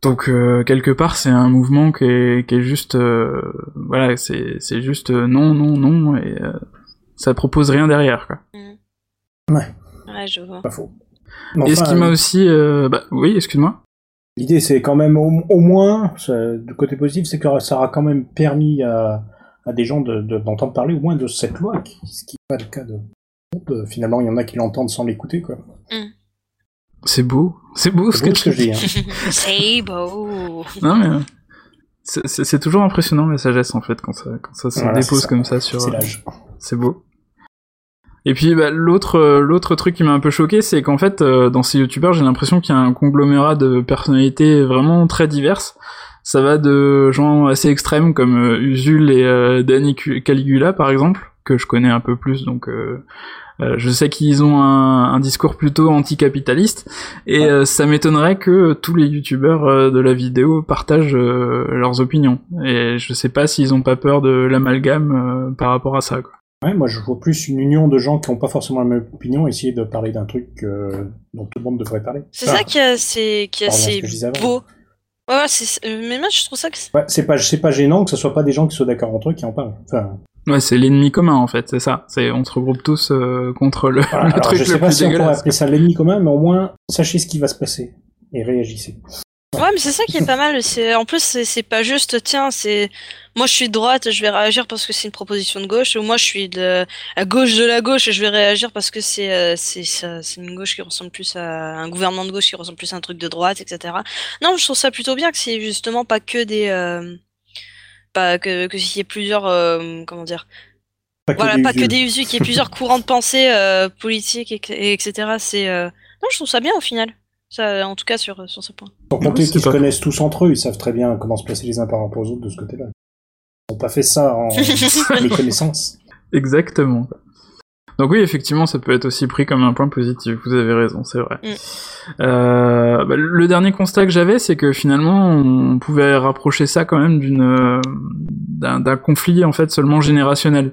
Donc euh, quelque part c'est un mouvement qui est, qui est juste euh, voilà c'est c'est juste euh, non non non et euh, ça propose rien derrière quoi. Ouais, je vois. Pas faux. et ce qui m'a aussi euh, bah oui excuse-moi. L'idée, c'est quand même au, au moins, ça- du côté positif, c'est que ça aura quand même permis à, à des gens de- de- d'entendre parler au moins de cette loi, ce qui n'est pas le cas de. de- Finalement, il y en a qui l'entendent sans l'écouter, quoi. C'est beau, c'est beau ce C'est beau que ce que tu dis. dis. hein. C'est beau. Non mais euh, c'est- toujours impressionnant la sagesse en fait quand ça quand ça se Voilà, dépose ça. comme ça sur. C'est euh, l'âge. C'est beau. Et puis bah, l'autre euh, l'autre truc qui m'a un peu choqué, c'est qu'en fait euh, dans ces youtubeurs, j'ai l'impression qu'il y a un conglomérat de personnalités vraiment très diverses. Ça va de gens assez extrêmes comme euh, Usul et euh, Danny Caligula par exemple, que je connais un peu plus, donc euh, euh, je sais qu'ils ont un, un discours plutôt anticapitaliste, et euh, ça m'étonnerait que tous les youtubeurs euh, de la vidéo partagent euh, leurs opinions. Et je sais pas s'ils ont pas peur de l'amalgame euh, par rapport à ça. Quoi. Ouais, moi je vois plus une union de gens qui n'ont pas forcément la même opinion essayer de parler d'un truc euh, dont tout le monde devrait parler. C'est Enfin, ça qui est assez, qui est assez beau. Ouais, ouais, c'est- euh, mais moi je trouve ça que c'est- ouais, c'est pas, c'est pas gênant que ce soit pas des gens qui soient d'accord entre eux qui en parlent. Enfin, Ouais, c'est l'ennemi commun en fait, c'est ça. C'est on se regroupe tous euh, contre le, voilà. le Alors, truc je sais le pas plus si on pourrait appeler ça l'ennemi commun, mais au moins sachez ce qui va se passer et réagissez. Ouais, mais c'est ça qui est pas mal. C'est en plus c'est c'est pas juste. Tiens, c'est moi je suis de droite, je vais réagir parce que c'est une proposition de gauche, ou moi je suis de à gauche de la gauche, je vais réagir parce que c'est euh, c'est ça- c'est une gauche qui ressemble plus à un gouvernement de gauche qui ressemble plus à un truc de droite, etc. Non, je trouve ça plutôt bien que c'est justement pas que des euh, pas que que s'il y ait plusieurs euh, comment dire Pas que voilà des pas que des usus, qu'il y ait plusieurs courants de pensée euh, politiques et, et etc. C'est euh, non, je trouve ça bien au final. Ça, en tout cas sur sur ce point. Sans compter qu'ils se connaissent tous entre eux, ils savent très bien comment se placer les uns par rapport aux autres de ce côté-là. Ils n'ont pas fait ça en méconnaissance. Exactement. Donc oui, effectivement, ça peut être aussi pris comme un point positif. Vous avez raison, c'est vrai. Mm. Euh, bah, le dernier constat que j'avais, c'est que finalement, on pouvait rapprocher ça quand même d'une euh, d'un d'un conflit en fait seulement générationnel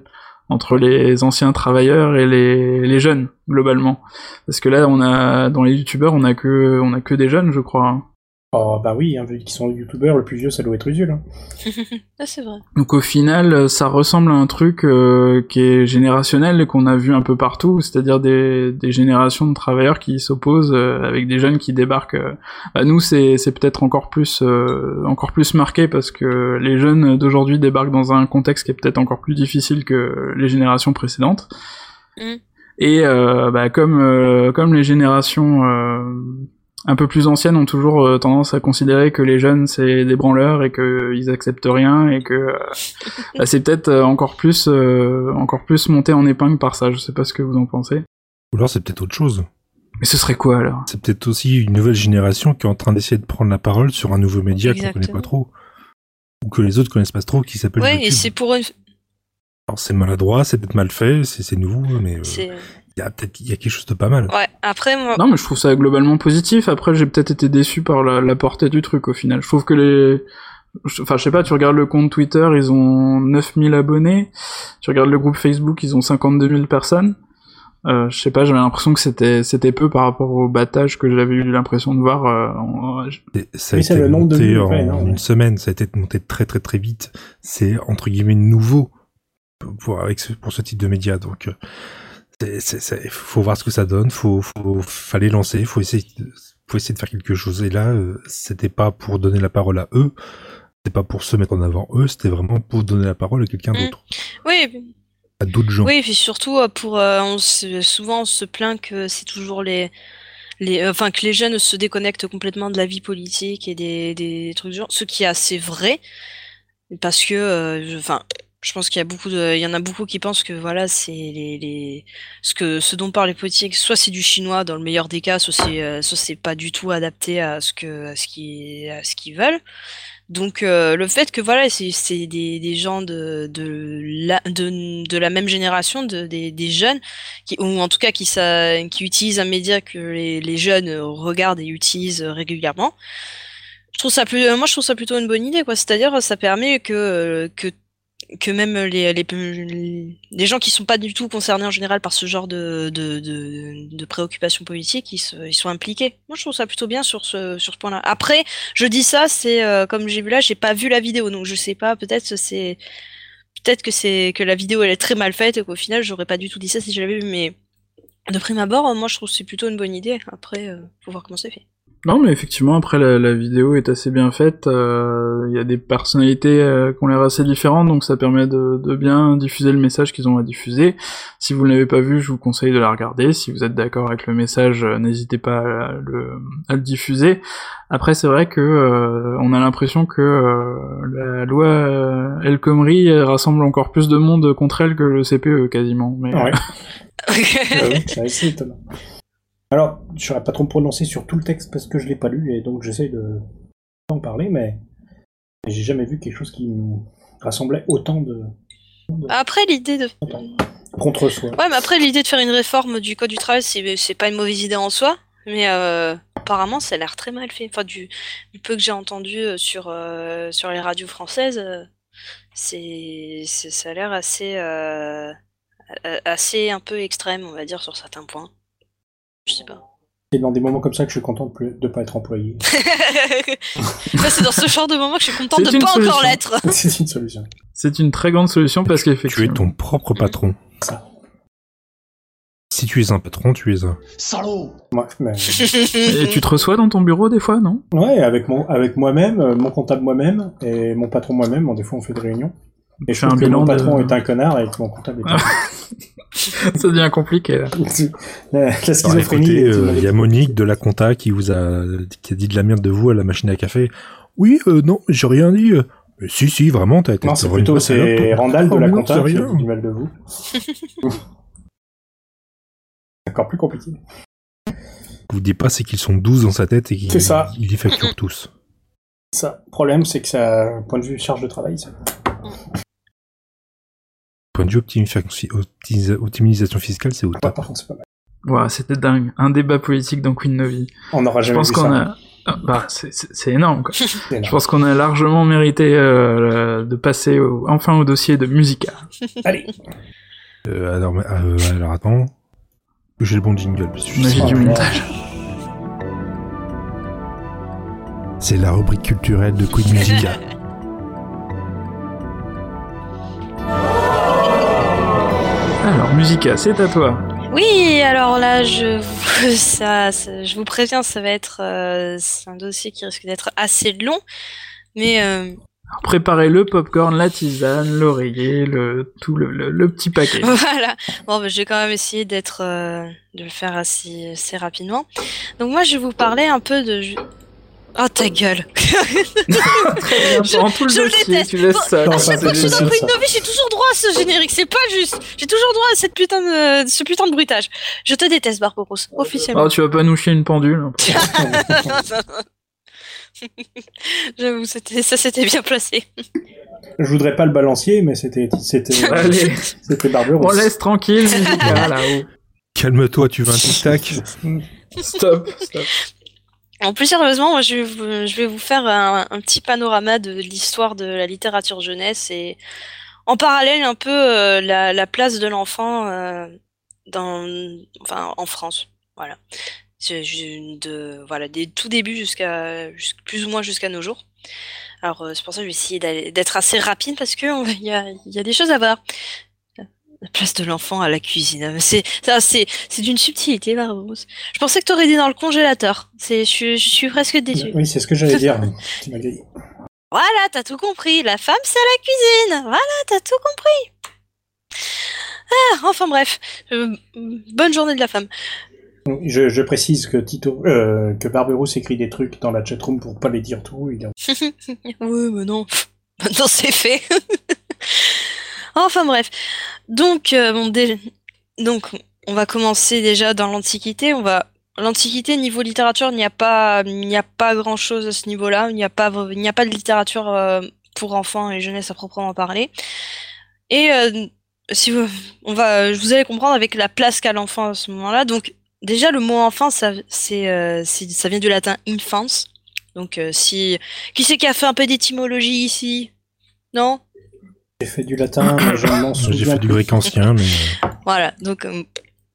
entre les anciens travailleurs et les, les jeunes globalement. Parce que là, on a dans les youtubeurs, on a que on a que des jeunes, je crois. Oh bah oui, hein, vu qu'ils sont youtubeurs, le plus vieux ça doit être Usul. Hein. ah, c'est vrai. Donc au final, euh, ça ressemble à un truc euh, qui est générationnel et qu'on a vu un peu partout, c'est-à-dire des, des générations de travailleurs qui s'opposent euh, avec des jeunes qui débarquent. euh. Bah, nous, c'est c'est peut-être encore plus euh, encore plus marqué parce que les jeunes d'aujourd'hui débarquent dans un contexte qui est peut-être encore plus difficile que les générations précédentes. Mm. Et euh, bah, comme euh, comme les générations euh, un peu plus anciennes ont toujours euh, tendance à considérer que les jeunes c'est des branleurs et qu'ils acceptent rien et que euh, bah, c'est peut-être euh, encore plus euh, encore plus monté en épingle par ça. Je sais pas ce que vous en pensez. Ou alors c'est peut-être autre chose. Mais ce serait quoi alors? C'est peut-être aussi une nouvelle génération qui est en train d'essayer de prendre la parole sur un nouveau média qu'on connaît Exactement. pas trop. Ou que les autres connaissent pas trop, qui s'appelle Ouais, YouTube. et c'est pour une Alors c'est maladroit, c'est peut-être mal fait, c'est nouveau, mais euh, c'est il y a peut-être il y a quelque chose de pas mal. ouais, après moi Non, mais je trouve ça globalement positif. Après, j'ai peut-être été déçu par la, la portée du truc au final. Je trouve que les. Enfin, je sais pas, tu regardes le compte Twitter, ils ont 9000 abonnés. Tu regardes le groupe Facebook, ils ont 52 000 personnes. Euh, je sais pas, j'avais l'impression que c'était c'était peu par rapport au battage que j'avais eu l'impression de voir. euh, en- Ça a Oui, été le nombre de monté en ouais, non, une ouais. semaine, ça a été monté très très très vite. C'est entre guillemets nouveau pour, avec ce, pour ce type de média. Donc, c'est- faut voir ce que ça donne. Faut, faut, fallait lancer. Faut essayer, faut essayer de faire quelque chose. Et là, euh, c'était pas pour donner la parole à eux. C'était pas pour se mettre en avant eux. C'était vraiment pour donner la parole à quelqu'un Mm. d'autre, oui, à d'autres gens. Oui, et puis surtout euh, pour euh, on se- souvent on se plaint que c'est toujours les les enfin que les jeunes se déconnectent complètement de la vie politique et des des trucs du genre, ce qui est assez vrai parce que euh, je- pense qu'il y a beaucoup de il y en a beaucoup qui pensent que voilà, c'est les les ce que ce dont parlent les politiques, soit c'est du chinois dans le meilleur des cas, soit c'est euh, soit c'est pas du tout adapté à ce que à ce qui à ce qu'ils veulent. Donc euh, le fait que voilà, c'est c'est des, des gens de de la de, de la même génération, de, des, des jeunes, qui, ou en tout cas qui ça qui utilisent un média que les, les jeunes regardent et utilisent régulièrement. Je trouve ça plus, moi je trouve ça plutôt une bonne idée quoi. C'est-à-dire ça permet que que que même les, les, les gens qui sont pas du tout concernés en général par ce genre de, de, de, préoccupations politiques, ils sont impliqués. Moi, je trouve ça plutôt bien sur ce, sur ce point-là. Après, je dis ça, c'est euh, comme j'ai vu là, j'ai pas vu la vidéo, donc je sais pas. Peut-être c'est, peut-être que c'est que la vidéo elle est très mal faite et qu'au final j'aurais pas du tout dit ça si je l'avais vu. Mais de prime abord, moi je trouve que c'est plutôt une bonne idée. Après, euh, faut voir comment c'est fait. Non, mais effectivement, après, la, la vidéo est assez bien faite. euh, Il y a des personnalités euh, qui ont l'air assez différentes, donc ça permet de, de bien diffuser le message qu'ils ont à diffuser. Si vous ne l'avez pas vu, je vous conseille de la regarder. Si vous êtes d'accord avec le message, euh, n'hésitez pas à le, à le diffuser. Après, c'est vrai que euh, on a l'impression que euh, la loi euh, El Khomri rassemble encore plus de monde contre elle que le CPE, quasiment. Mais, Ouais. J'avoue, c'est assez étonnant. Alors, je ne saurais pas trop me prononcer sur tout le texte parce que je l'ai pas lu et donc j'essaie de en parler, mais j'ai jamais vu quelque chose qui me rassemblait autant de Après, l'idée de contre soi. Ouais, mais après, l'idée de faire une réforme du code du travail, c'est pas une mauvaise idée en soi, mais euh, apparemment, ça a l'air très mal fait. Enfin, du, du peu que j'ai entendu euh, sur, euh, sur les radios françaises, c'est ça a l'air assez, euh, assez un peu extrême, on va dire, sur certains points. Je sais pas. C'est dans des moments comme ça que je suis content de ne pas être employé. Moi, c'est dans ce genre de moment que je suis contente C'est de une pas solution. encore l'être. C'est une solution. C'est une très grande solution parce Tu es qu'effectivement. ton propre patron. Si tu es un patron, tu es un. Salaud Ouais, mais- Et tu te reçois dans ton bureau des fois, non? Ouais, avec mon, avec moi-même, euh, mon comptable moi-même et mon patron moi-même. Bon, des fois, on fait des réunions. Et je fais trouve un que bilan mon de- patron est un connard et que mon comptable est un Ça devient compliqué là. La, schizophrénie. est euh, il y a Monique de la compta qui vous a, qui a dit de la merde de vous à la machine à café. Oui, euh, non, j'ai rien dit. euh. Mais si, si, vraiment, t'as été Non, c'est plutôt c'est Randall de la compta c'est qui a dit du mal de vous. Encore plus compliqué. vous dites pas, c'est qu'ils sont 12 dans sa tête et qu'ils C'est les facturent tous. Ça, le problème, c'est que ça, point de vue charge de travail, ça. Point de vue optimisation, optimisa- optimisation fiscale, c'est au top. Par contre, c'est pas mal. Ouah, c'était dingue. Un débat politique dans Queen Novi. On n'aura Je jamais pense vu qu'on ça. a. Ah, Bah, c'est- énorme, quoi. énorme. Je pense qu'on a largement mérité euh, de passer au- enfin au dossier de Musica. Allez. Euh, alors, euh, alors, attends. J'ai le bon jingle. je Magie du montage. C'est la rubrique culturelle de Queen Musica. Alors, Musica, c'est à toi. Oui, alors là, je vous, ça, ça- je vous préviens, ça va être, euh, c'est un dossier qui risque d'être assez long, mais euh, préparez le popcorn, la tisane, l'oreiller, le tout le, le- le petit paquet. voilà. Bon, bah, je vais quand même essayer d'être, euh, de le faire assez, assez rapidement. Donc moi, je vais vous parler un peu de. Ju- Oh ta gueule Je- tout le je dossier, déteste. tu laisses Bon, ça. à chaque fois que je suis dans ça. Novi, j'ai toujours droit à ce générique. C'est pas juste. J'ai toujours droit à cette putain de, ce putain de bruitage. Je te déteste, Barbaros. Officiellement. Oh, tu vas pas nous chier une pendule. J'avoue, c'était, ça s'était bien placé. Je voudrais pas le balancier, mais c'était, c'était, Allez. c'était. On laisse tranquille, là-haut. Calme-toi, tu veux un tic-tac? Stop, stop. En plus sérieusement, moi je vais vous, faire un, petit panorama de l'histoire de la littérature jeunesse et en parallèle un peu euh, la, la place de l'enfant euh, dans, enfin en France, voilà. De, voilà, des tout débuts jusqu'à jus- plus ou moins jusqu'à nos jours. Alors euh, c'est pour ça que je vais essayer d'être assez rapide parce que il y y a des choses à voir. La place de l'enfant à la cuisine. C'est ça, c'est c'est d'une subtilité, Barbarousse. Je pensais que t'aurais dit dans le congélateur. C'est, je, je suis presque déçue. Oui, c'est ce que j'allais dire. Tu m'as grillé. Voilà, t'as tout compris. La femme, c'est à la cuisine. Voilà, t'as tout compris. Ah, enfin bref. Euh, bonne journée de la femme. Je, je précise que Tito, euh, que Barberousse écrit des trucs dans la chatroom pour pas les dire tout. Il oui, mais non. Maintenant, c'est fait. enfin bref. Donc, euh, donc, on va commencer déjà dans l'Antiquité. On va l'Antiquité niveau littérature, il n'y a pas, pas grand chose à ce niveau-là. Il n'y a pas, a pas de littérature euh, pour enfants et jeunesse à proprement parler. Et euh, si vous, on va, vous allez comprendre avec la place qu'a l'enfant à ce moment-là. Donc, déjà le mot enfant, ça, vient du latin infans. Donc, si, qui c'est qui a fait un peu d'étymologie ici? Non? J'ai fait du latin, mais je m'en souviens. J'ai fait du grec ancien, mais. euh, Voilà, donc euh,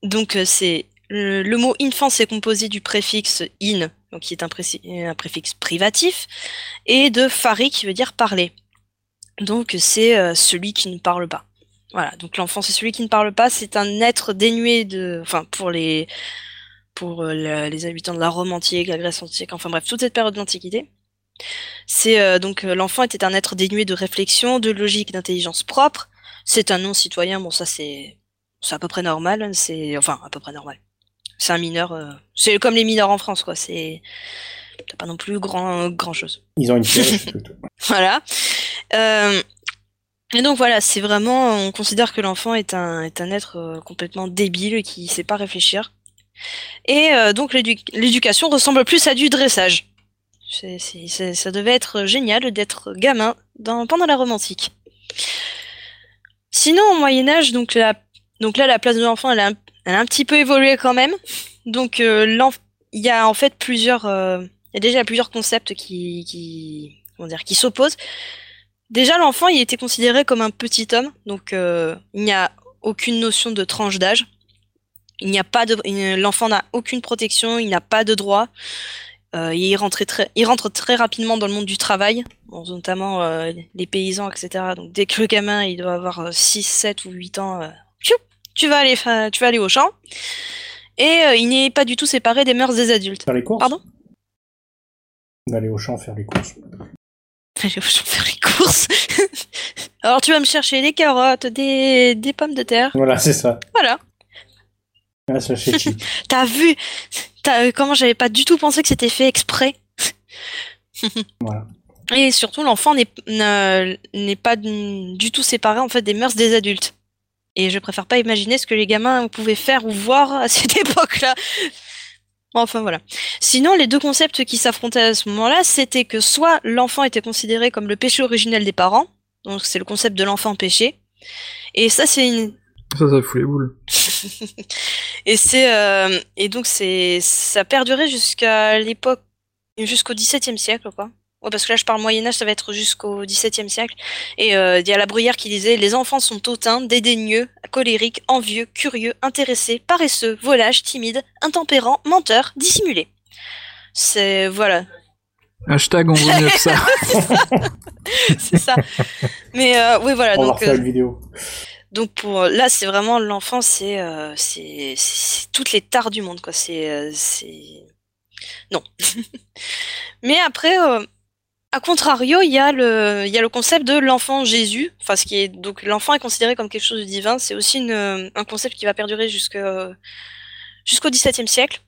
donc euh, c'est le, le mot infant c'est composé du préfixe in, donc qui est un, préfixe privatif, et de fari qui veut dire parler. Donc c'est euh, celui qui ne parle pas. Voilà, donc l'enfant c'est celui qui ne parle pas, c'est un être dénué de, enfin pour les pour euh, les habitants de la Rome antique, la Grèce antique, enfin bref toute cette période de l'Antiquité. C'est euh, donc euh, l'enfant était un être dénué de réflexion, de logique, d'intelligence propre. C'est un non-citoyen, bon ça c'est c'est à peu près normal, c'est enfin à peu près normal. C'est un mineur, euh, c'est comme les mineurs en France quoi, c'est t'as pas non plus grand grand chose. Ils ont une. Voilà. Euh, et donc voilà, c'est vraiment, on considère que l'enfant est un, est un être complètement débile qui sait pas réfléchir. Et euh, donc l'édu- l'éducation ressemble plus à du dressage. Ça devait être génial d'être gamin pendant la Rome antique. Sinon, au Moyen Âge, donc, la, la place de l'enfant, elle, a un- petit peu évolué quand même. Donc euh, il y a en fait plusieurs, euh, déjà plusieurs concepts qui, s'opposent. Déjà, l'enfant, il était considéré comme un petit homme, donc euh, il n'y a aucune notion de tranche d'âge. Il n'y a pas de, l'enfant n'a aucune protection, il n'a pas de droit. Euh, il, rentre très, il rentre très rapidement dans le monde du travail, bon, notamment euh, les paysans, etc. Donc dès que le gamin il doit avoir euh, 6, 7 ou 8 ans, euh, tu vas aller, tu vas aller au champ. Et euh, il n'est pas du tout séparé des mœurs des adultes. Faire les courses Pardon? D'aller au champ faire les courses. Aller au champ faire les courses. Alors tu vas me chercher des carottes, des, des pommes de terre. Voilà, c'est ça. Voilà. Ah, ça. T'as vu? euh, comment j'avais pas du tout pensé que c'était fait exprès. Voilà. Et surtout, l'enfant n'est ne- n'est pas du du tout séparé en fait des mœurs des adultes. Et je préfère pas imaginer ce que les gamins pouvaient faire ou voir à cette époque-là. Enfin voilà. Sinon, les deux concepts qui s'affrontaient à ce moment-là, c'était que soit l'enfant était considéré comme le péché originel des parents, donc c'est le concept de l'enfant péché, et ça c'est une, Ça, ça fout les boules. et c'est euh, et donc c'est ça a perduré jusqu'à l'époque jusqu'au XVIIe siècle quoi. Ouais, parce que là je parle Moyen Âge, ça va être jusqu'au XVIIe siècle. Et euh, il y a la Bruyère qui disait les enfants sont hautains, dédaigneux, colériques, envieux, curieux, intéressés, paresseux, volages, timides, intempérants, menteurs, dissimulés. C'est voilà, Hashtag on vaut mieux que ça. c'est ça. Mais euh, oui voilà On va donc refaire euh, une vidéo. Donc pour là, c'est vraiment l'enfant, c'est euh, c'est toutes les tares du monde quoi. C'est euh, non. Mais après, euh, à contrario, il y a le concept de l'enfant Jésus. Enfin, ce qui est donc l'enfant est considéré comme quelque chose de divin. C'est aussi un concept qui va perdurer jusque jusqu'au XVIIe siècle.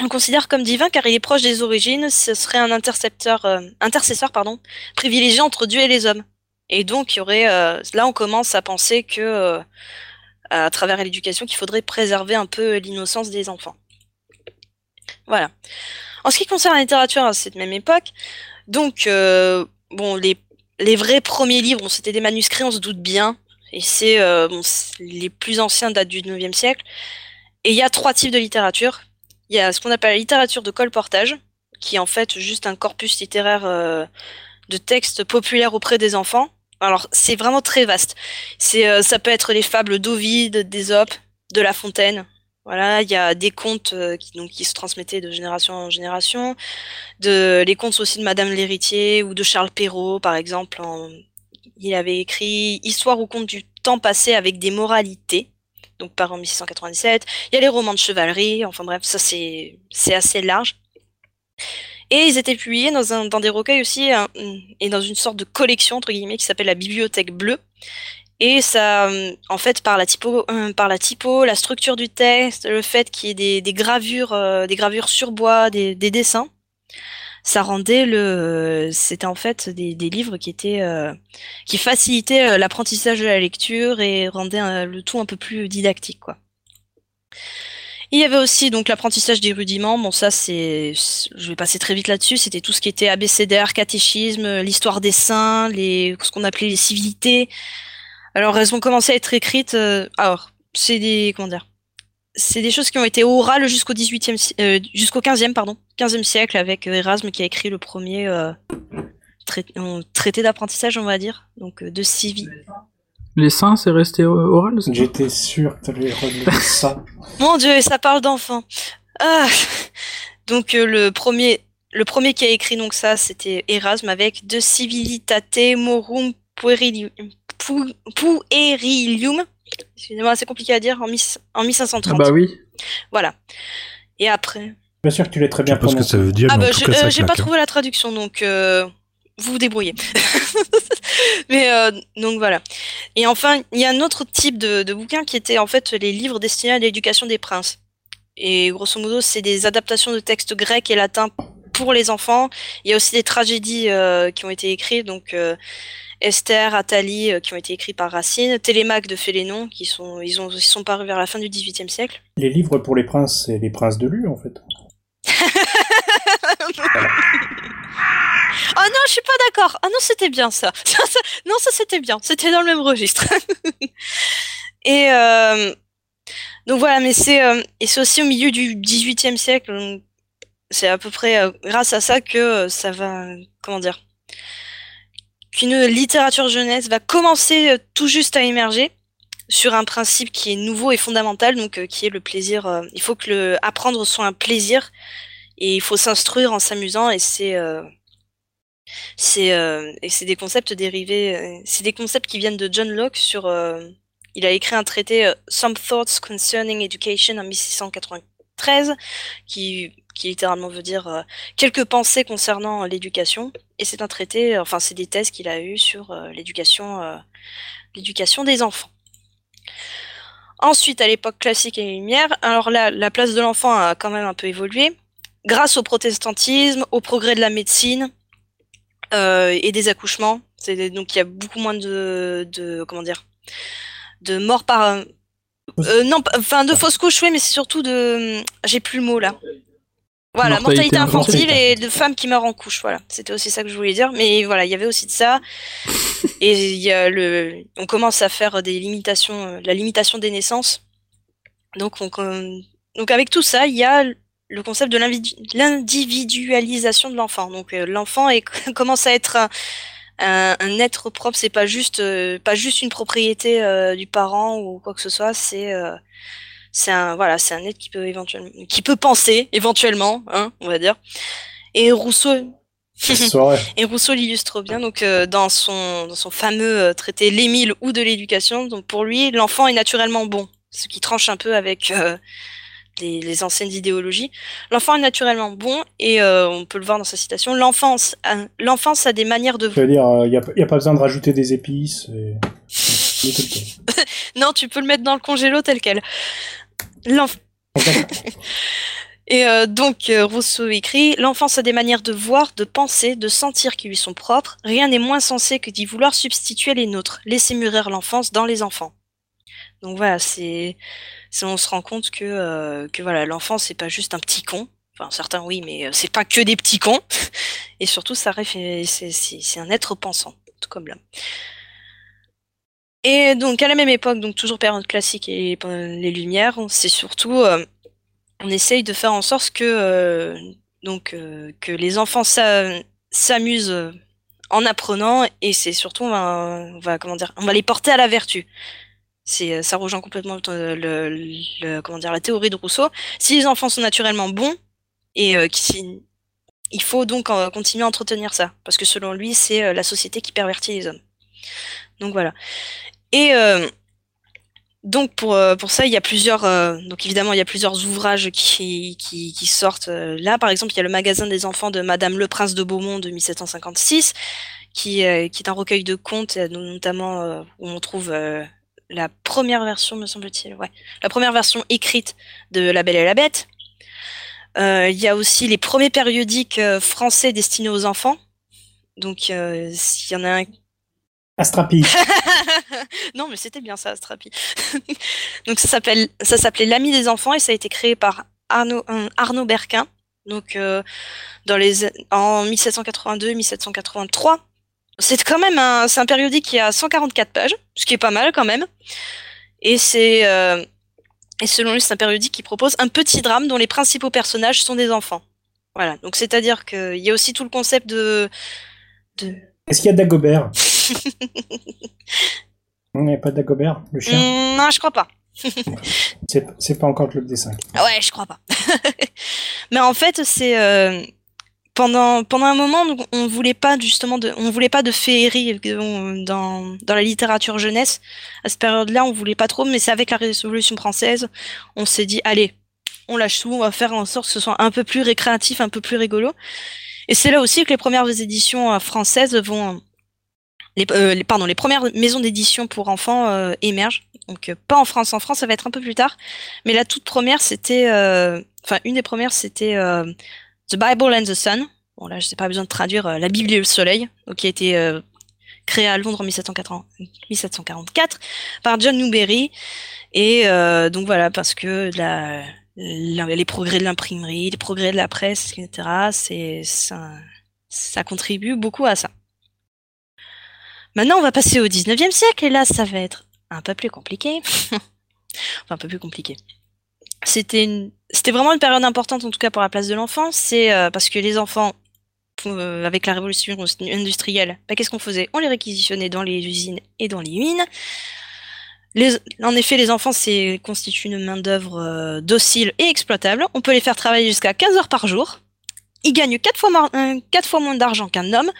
On considère comme divin car il est proche des origines. Ce serait un intercepteur, euh, intercesseur pardon, privilégié entre Dieu et les hommes. Et donc, il y aurait, euh, là, on commence à penser que, euh, à travers l'éducation, qu'il faudrait préserver un peu l'innocence des enfants. Voilà. En ce qui concerne la littérature à cette même époque, donc, euh, bon, les, les vrais premiers livres, bon, c'était des manuscrits, on se doute bien, et c'est, les plus anciens datent du 9e siècle. Et il y a trois types de littérature. Il y a ce qu'on appelle la littérature de colportage, qui est en fait juste un corpus littéraire de textes populaires auprès des enfants. Alors, c'est vraiment très vaste. C'est, euh, ça peut être les fables d'Ovide, d'Ésope, de La Fontaine. Voilà, il y a des contes euh, qui, donc, qui se transmettaient de génération en génération. De, les contes aussi de Madame l'Héritier ou de Charles Perrault, par exemple. il avait écrit Histoire ou conte du temps passé avec des moralités. Donc, par en 1697. Il y a les romans de chevalerie. Enfin bref, ça c'est, c'est assez large. Et ils étaient publiés dans, des recueils aussi, et dans une sorte de collection, entre guillemets, qui s'appelle la Bibliothèque Bleue. Et ça, euh, en fait, par la typo, euh, par la typo, la structure du texte, le fait qu'il y ait des, gravures, euh, des gravures sur bois, des, des dessins, ça rendait le, c'était en fait des, livres qui étaient, qui facilitaient l'apprentissage de la lecture et rendaient le tout un peu plus didactique, quoi. Il y avait aussi donc l'apprentissage des rudiments. Bon, ça c'est, je vais passer très vite là-dessus. C'était tout ce qui était abécédaire, catéchisme, l'histoire des saints, les ce qu'on appelait les civilités. Alors elles ont commencé à être écrites. euh, alors c'est des comment dire, c'est des choses qui ont été orales jusqu'au 18e, si- euh, jusqu'au 15e pardon, 15e siècle avec euh, Erasme qui a écrit le premier euh, trai- euh, traité d'apprentissage, on va dire, donc euh, de civi. Les seins, c'est resté oral J'étais sûr que t'allais relever ça. Mon Dieu, et ça parle d'enfants. Ah. Donc euh, le premier, le premier qui a écrit donc ça, c'était Erasme avec De Civilitate Morum Puerilium. Pu- Puerilium. Excusez-moi, c'est compliqué à dire en, mis- en Ah 1530. bah oui. Voilà. Et après. Bien sûr que tu l'as très bien Je sais pas ce que ça veut dire, Ah bah euh, j'ai pas trouvé la traduction, donc euh, vous vous débrouillez. Mais euh, donc voilà. Et enfin, il y a un autre type de, de bouquin qui était en fait les livres destinés à l'éducation des princes. Et grosso modo, c'est des adaptations de textes grecs et latins pour les enfants. Il y a aussi des tragédies euh, qui ont été écrites, donc euh, Esther, Athalie, euh, qui ont été écrits par Racine, Télémaque de Félénon, qui sont ils ont ils sont parus vers la fin du XVIIIe siècle. Les livres pour les princes, c'est les princes de Lu, en fait. je suis pas d'accord. Ah non, c'était bien ça. Non, ça c'était bien. C'était dans le même registre. et euh, donc voilà, mais c'est euh, et c'est aussi au milieu du XVIIIe siècle. C'est à peu près euh, grâce à ça que euh, ça va, comment dire, qu'une littérature jeunesse va commencer tout juste à émerger. sur un principe qui est nouveau et fondamental, donc qui est le plaisir. il faut que le apprendre soit un plaisir et il faut s'instruire en s'amusant et c'est c'est euh, et c'est des concepts dérivés. euh, c'est des concepts qui viennent de John Locke sur. euh, il a écrit un traité Some Thoughts Concerning Education en 1693 qui qui littéralement veut dire quelques pensées concernant l'éducation et c'est un traité. Enfin c'est des thèses qu'il a eu sur l'éducation l'éducation des enfants. Ensuite, à l'époque classique et les Lumières, alors là, la place de l'enfant a quand même un peu évolué. Grâce au protestantisme, au progrès de la médecine euh, et des accouchements, c'est donc il y a beaucoup moins de, de comment dire, de morts par, euh, non, p- enfin de fausses couches, oui, mais c'est surtout de, j'ai plus le mot là. Voilà, Mortalité mortalité infantile et de femmes qui meurent en couche, voilà. C'était aussi ça que je voulais dire, mais voilà, il y avait aussi de ça. Et il y a le, on commence à faire des limitations, euh, la limitation des naissances. Donc, on, donc avec tout ça, il y a le concept de l'individu- l'individualisation de l'enfant. Donc euh, l'enfant commence à être un, un, un être propre. C'est pas juste, euh, pas juste une propriété euh, du parent ou quoi que ce soit. C'est c'est un voilà, c'est un être qui peut éventuellement, qui peut penser éventuellement, hein, on va dire. Et Rousseau, et Rousseau l'illustre bien donc dans son dans son fameux traité L'Émile ou de l'éducation. Donc pour lui, l'enfant est naturellement bon, ce qui tranche un peu avec les, les anciennes idéologies. L'enfant est naturellement bon et euh, on peut le voir dans sa citation. L'enfance, a- l'enfance a des manières de Je veux dire, il n'y a, y a pas besoin de rajouter des épices. et- non, tu peux le mettre dans le congélo tel quel. Et euh, donc euh, Rousseau écrit L'enfance a des manières de voir, de penser, de sentir qui lui sont propres. Rien n'est moins sensé que d'y vouloir substituer les nôtres. Laissez mûrir l'enfance dans les enfants. Donc voilà, c'est, on se rend compte que euh, que voilà, l'enfant c'est pas juste un petit con. Enfin certains oui, mais euh, c'est pas que des petits cons. Et surtout, ça c'est un être pensant, tout comme l'homme. Et donc à la même époque, donc toujours période classique et euh, les Lumières, c'est surtout on essaye de faire en sorte que donc que les enfants s'a- s'amusent en apprenant et c'est surtout on va comment dire on va les porter à la vertu. C'est euh, ça rejoint complètement dire la théorie de Rousseau. Si les enfants sont naturellement bons et euh, il faut donc euh, continuer à entretenir ça parce que selon lui c'est euh, la société qui pervertit les hommes. Donc voilà. Et euh, donc pour, euh, ça, il y a plusieurs euh, donc évidemment il y a plusieurs ouvrages qui, sortent. euh, Là, par exemple, il y a le magasin des enfants de Madame Le Prince de Beaumont de 1756, qui, euh, qui est un recueil de contes, euh, notamment euh, où on trouve euh, la première version, me semble-t-il, ouais, la première version écrite de La Belle et la Bête. Euh, il y a aussi les premiers périodiques euh, français destinés aux enfants. Donc, euh, s'il y en a un Astrapi. non, mais c'était bien ça, Strapi. Donc ça s'appelle, ça s'appelait l'ami des enfants et ça a été créé par Arnaud, Arnaud Berquin. Donc euh, dans les en 1782-1783. C'est quand même un, c'est un périodique qui a 144 pages, ce qui est pas mal quand même. Et c'est euh, et selon lui, c'est un périodique qui propose un petit drame dont les principaux personnages sont des enfants. Voilà. Donc c'est-à-dire qu'il y a aussi tout le concept de de Est-ce qu'il y a Dagobert? Il n'y a pas Dagobert, le chien? Hmm, non, je crois pas. C'est c'est pas encore le club des 5. Ouais, je crois pas. Mais en fait, c'est euh, pendant un moment, on voulait pas justement on voulait pas de féerie euh, dans la littérature jeunesse. À cette période-là, on voulait pas trop, mais c'est avec la Révolution française, on s'est dit allez, on lâche tout, on va faire en sorte que ce soit un peu plus récréatif, un peu plus rigolo. Et c'est là aussi que les premières éditions euh, françaises vont euh, pardon, les premières maisons d'édition pour enfants émergent. Donc pas en France, en France ça va être un peu plus tard. Mais la toute première c'était, enfin une des premières c'était The Bible and the Sun. Bon là je n'ai pas besoin de traduire euh, la Bible et le Soleil, donc qui a été euh, créée à Londres en 1740 1744 par John Newbery. Et euh, donc voilà parce que les progrès de l'imprimerie, les progrès de la presse, etc. Ça, ça contribue beaucoup à ça. Maintenant, on va passer au 19e siècle et là, ça va être un peu plus compliqué. enfin, un peu plus compliqué. C'était vraiment une période importante, en tout cas pour la place de l'enfant. C'est euh, parce que les enfants, euh, avec la révolution industrielle, bah, qu'est-ce qu'on faisait? On les réquisitionnait dans les usines et dans les mines. En effet, les enfants constituent une main-d'œuvre euh, docile et exploitable. On peut les faire travailler jusqu'à 15 heures par jour. Ils gagnent 4 fois, mar- euh, quatre fois moins d'argent qu'un homme.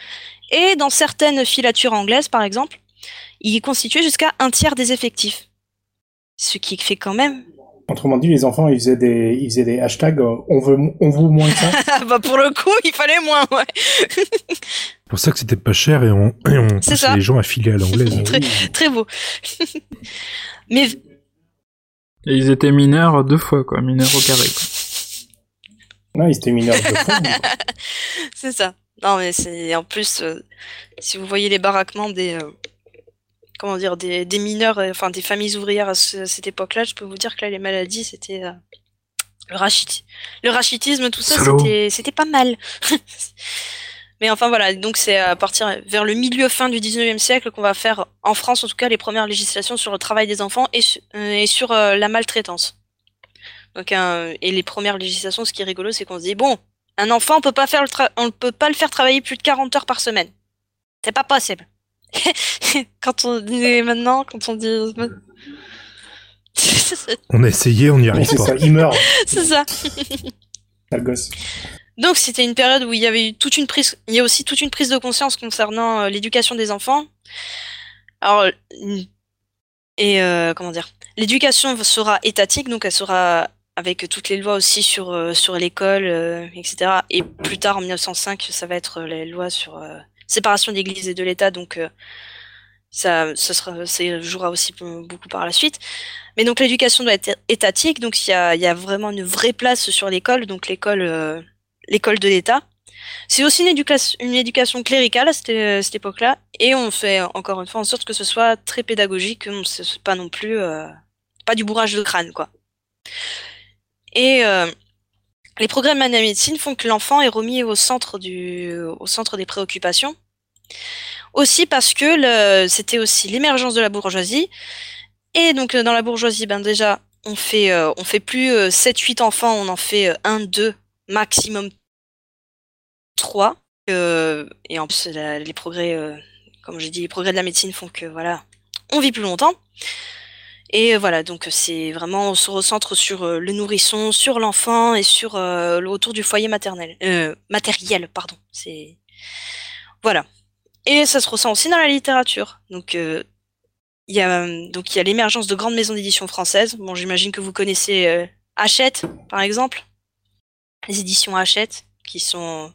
Et dans certaines filatures anglaises, par exemple, ils constituaient jusqu'à un tiers des effectifs. Ce qui fait quand même. Autrement dit, les enfants, ils faisaient des, ils faisaient des hashtags euh, on veut, on veut moins que ça. bah pour le coup, il fallait moins, ouais. C'est pour ça que c'était pas cher et on, et on C'est poussait ça. les gens à filer à l'anglaise. très, très beau. Mais Et ils étaient mineurs deux fois, quoi, mineurs au carré. Quoi. Non, ils étaient mineurs de fond. c'est ça. Non, mais c'est en plus, euh, si vous voyez les baraquements des, euh, comment dire, des, des mineurs, euh, enfin des familles ouvrières à, ce- cette époque-là, je peux vous dire que là, les maladies, c'était euh, le rachit, le rachitisme, tout ça, c'était, pas mal. mais enfin voilà, donc c'est à partir vers le milieu fin du 19e siècle qu'on va faire, en France en tout cas, les premières législations sur le travail des enfants et, su- euh, et sur euh, la maltraitance. Donc, et les premières législations, ce qui est rigolo, c'est qu'on se dit bon, un enfant, on peut pas faire le on peut pas le faire travailler plus de 40 heures par semaine. C'est pas possible. quand on dit maintenant, quand on dit On a essayé, on n'y arrive c'est pas. ça, il meurt, c'est ça. sale gosse. Donc c'était une période où il y avait eu toute une prise, il y a aussi toute une prise de conscience concernant euh, l'éducation des enfants. Alors et euh, comment dire, l'éducation sera étatique, donc elle sera avec toutes les lois aussi sur euh, sur l'école, euh, etc. Et plus tard en 1905, ça va être les lois sur euh, séparation de l'Église et de l'État, donc euh, ça, ce sera, ça jouera aussi beaucoup par la suite. Mais donc l'éducation doit être étatique, donc il y a, vraiment une vraie place sur l'école, donc l'école, euh, l'école de l'État. C'est aussi une, éducation, cléricale à cette, à cette époque-là, et on fait encore une fois en sorte que ce soit très pédagogique, que ce soit pas non plus euh, pas du bourrage de crâne, quoi. Et euh, les progrès de la médecine font que l'enfant est remis au centre des préoccupations. Aussi parce que c'était aussi l'émergence de la bourgeoisie. Et donc euh, dans la bourgeoisie, ben déjà, on fait, euh, fait plus 7-8 enfants, on en fait 1, 2, maximum 3. Euh, et en plus, les progrès, euh, comme j'ai dit, les progrès de la médecine font que voilà, on vit plus longtemps. Et euh, voilà, donc c'est vraiment, on se recentre sur euh, le nourrisson, sur l'enfant et sur euh, le autour du foyer maternel, euh, matériel, pardon. C'est voilà. Et ça se ressent aussi dans la littérature. Donc euh, il y a euh, a l'émergence de grandes maisons d'édition françaises. Bon, j'imagine que vous connaissez euh, Hachette, par exemple, les éditions Hachette qui sont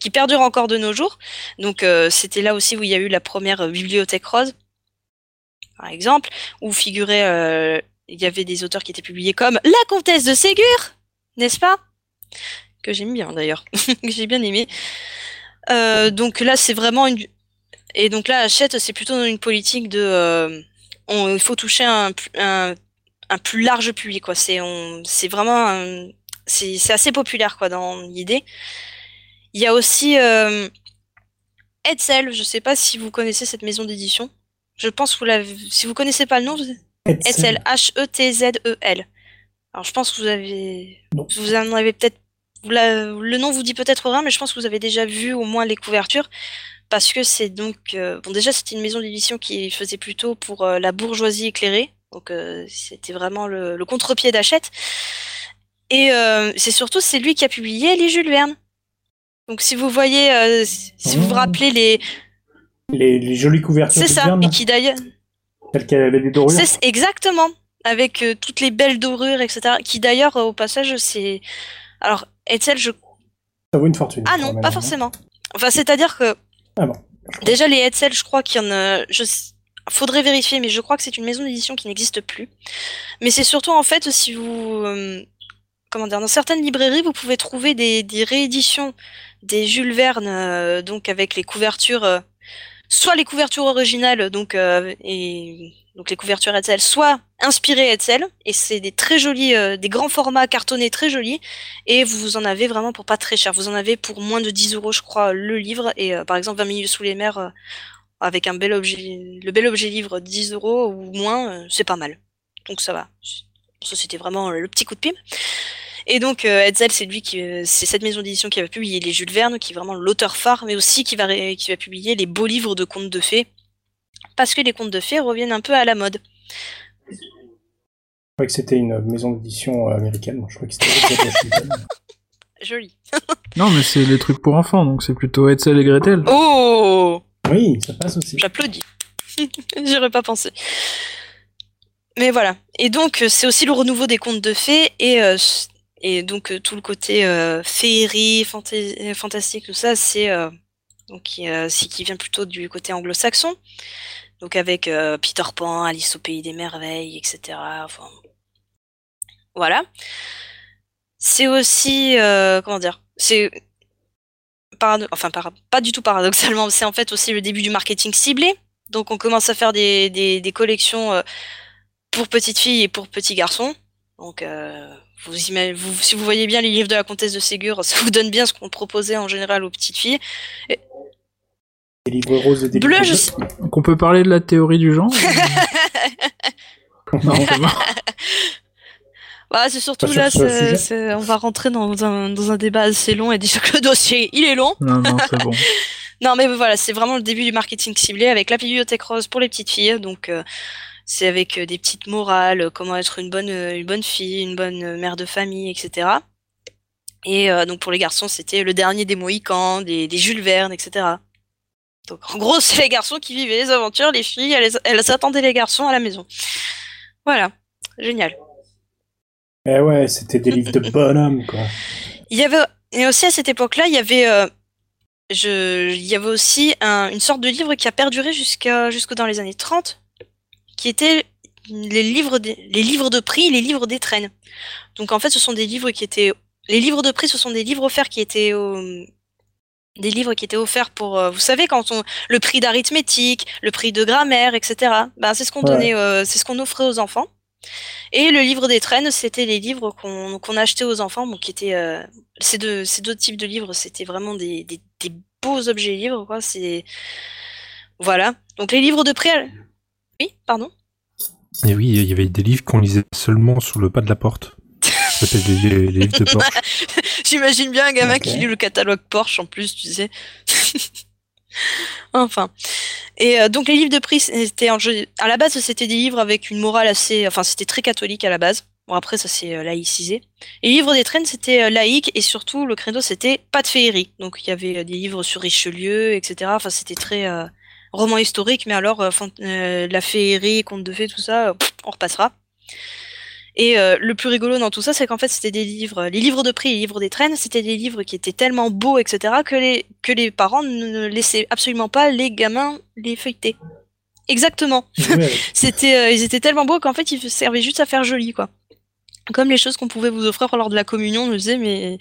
qui perdurent encore de nos jours. Donc euh, c'était là aussi où il y a eu la première euh, bibliothèque rose, par exemple, où figurait euh, il y avait des auteurs qui étaient publiés comme La Comtesse de Ségur, n'est-ce pas? Que j'aime bien d'ailleurs, que j'ai bien aimé. Euh, donc là, c'est vraiment une et donc là, Hachette, c'est plutôt une politique de euh, il faut toucher un, pl- un, un plus large public quoi. C'est vraiment c'est assez populaire quoi dans l'idée. Il y a aussi Hetzel, je sais pas si vous connaissez cette maison d'édition. Je pense que vous l'avez si vous connaissez pas le nom. Hetzel H E T Z E L. Alors je pense que vous avez vous en avez peut-être le nom vous dit peut-être rien mais je pense que vous avez déjà vu au moins les couvertures parce que c'est donc euh, bon déjà c'était une maison d'édition qui faisait plutôt pour euh, la bourgeoisie éclairée donc euh, c'était vraiment le, le contre-pied d'Hachette et c'est surtout c'est lui qui a publié les Jules Verne donc si vous voyez si si vous vous rappelez les Les, les jolies couvertures c'est ça et qui d'ailleurs celles qui avaient des dorures. c'est exactement avec euh, toutes les belles dorures etc qui d'ailleurs euh, au passage c'est alors Hetzel je Ça vaut une fortune. ah non pas forcément enfin c'est à dire que Ah bon. Déjà, les Hetzel, je crois qu'il y en a. Je... Faudrait vérifier, mais je crois que c'est une maison d'édition qui n'existe plus. Mais c'est surtout, en fait, si vous. euh, Comment dire Dans certaines librairies, vous pouvez trouver des, des rééditions des Jules Verne, donc avec les couvertures. Soit les couvertures originales, donc, euh, les couvertures Hetzel, soit inspirées Hetzel, et c'est des très jolis, euh, des grands formats cartonnés très jolis, et vous en avez vraiment pour pas très cher. Vous en avez pour moins de 10 euros, je crois, le livre, et euh, par exemple 20 minutes sous les mers, avec un bel objet, le bel objet livre 10 euros ou moins, c'est pas mal. Donc ça va. Ça c'était vraiment le petit coup de pime. Et donc euh, Hetzel, c'est lui qui, euh, c'est cette maison d'édition qui va publier les Jules Verne, qui est vraiment l'auteur phare, mais aussi qui va ré- qui va publier les beaux livres de contes de fées, parce que les contes de fées reviennent un peu à la mode. Je croyais que c'était une maison d'édition euh, américaine. Je croyais que c'était. Joli. Non, mais c'est des trucs pour enfants, donc c'est plutôt Hetzel et Gretel. Oh Oui, ça passe aussi. J'applaudis. J'y aurais pas pensé. Mais voilà. Et donc, c'est aussi le renouveau des contes de fées et, euh, et donc euh, tout le côté euh, féerie, fanta- fantastique, tout ça, c'est euh, donc qui, qui vient plutôt du côté anglo-saxon. Donc avec Peter Pan, Alice au pays des merveilles, etc. Voilà. C'est aussi comment dire, c'est enfin pas du tout paradoxalement, c'est en fait aussi le début du marketing ciblé. Donc on commence à faire des, des, collections pour petites filles et pour petits garçons. Donc euh, vous, ima- vous, si vous voyez bien les livres de la comtesse de Ségur, ça vous donne bien ce qu'on proposait en général aux petites filles. Et- Des livres roses et des Bleu, livres je bleus. sais- Donc on peut parler de la théorie du genre Non. Bah, c'est surtout là, ce c'est- on va rentrer dans un, dans un débat assez long et déjà que le dossier, il est long. Non, non, c'est bon. Non, mais voilà, c'est vraiment le début du marketing ciblé avec la bibliothèque rose pour les petites filles. Donc, euh, c'est avec euh, des petites morales, euh, comment être une bonne, euh, une bonne fille, une bonne mère de famille, etc. Et donc, pour les garçons, c'était le dernier des Mohicans, des, des Jules Verne, etc. Donc, en gros, c'est les garçons qui vivaient les aventures, les filles, elles, elles attendaient les garçons à la maison. Voilà, génial. Eh ouais, c'était des livres de bonhomme, quoi. Il y avait et aussi à cette époque-là, il y avait euh, je il y avait aussi un- une sorte de livre qui a perduré jusqu'à jusque dans les années 30 qui était les livres des- les livres de prix, les livres d'étrennes. Donc en fait, ce sont des livres qui étaient les livres de prix, ce sont des livres offerts qui étaient au- des livres qui étaient offerts pour euh, vous savez quand on le prix d'arithmétique, le prix de grammaire, etc. Ben c'est ce qu'on Ouais. donnait euh, c'est ce qu'on offrait aux enfants. Et le livre des traînes, c'était les livres qu'on achetait aux enfants, bon, qui étaient euh, ces deux ces deux types de livres, c'était vraiment des, des, des beaux objets livres, quoi. C'est voilà. Donc les livres de prix. Oui, pardon. Et oui, il y avait des livres qu'on lisait seulement sous le pas de la porte. Ça s'appelle les, les livres de Porsche. J'imagine bien un gamin qui lit le catalogue Porsche en plus, tu sais. enfin. Et euh, donc les livres de prix, c'était en jeu- à la base c'était des livres avec une morale assez, enfin c'était très catholique à la base. Bon après ça s'est euh, laïcisé. Et les livres des traînes c'était euh, laïque et surtout le credo c'était pas de féerie. Donc il y avait euh, des livres sur Richelieu, etc. Enfin c'était très euh, roman historique, mais alors euh, euh, la féerie, conte de fées, tout ça, euh, on repassera. Et euh, le plus rigolo dans tout ça, c'est qu'en fait, c'était des livres, les livres de prix, les livres des traînes, c'était des livres qui étaient tellement beaux, etc., que les, que les parents ne laissaient absolument pas les gamins les feuilleter. Exactement. c'était, euh, ils étaient tellement beaux qu'en fait, ils servaient juste à faire joli, quoi. Comme les choses qu'on pouvait vous offrir lors de la communion, on nous disait, mais,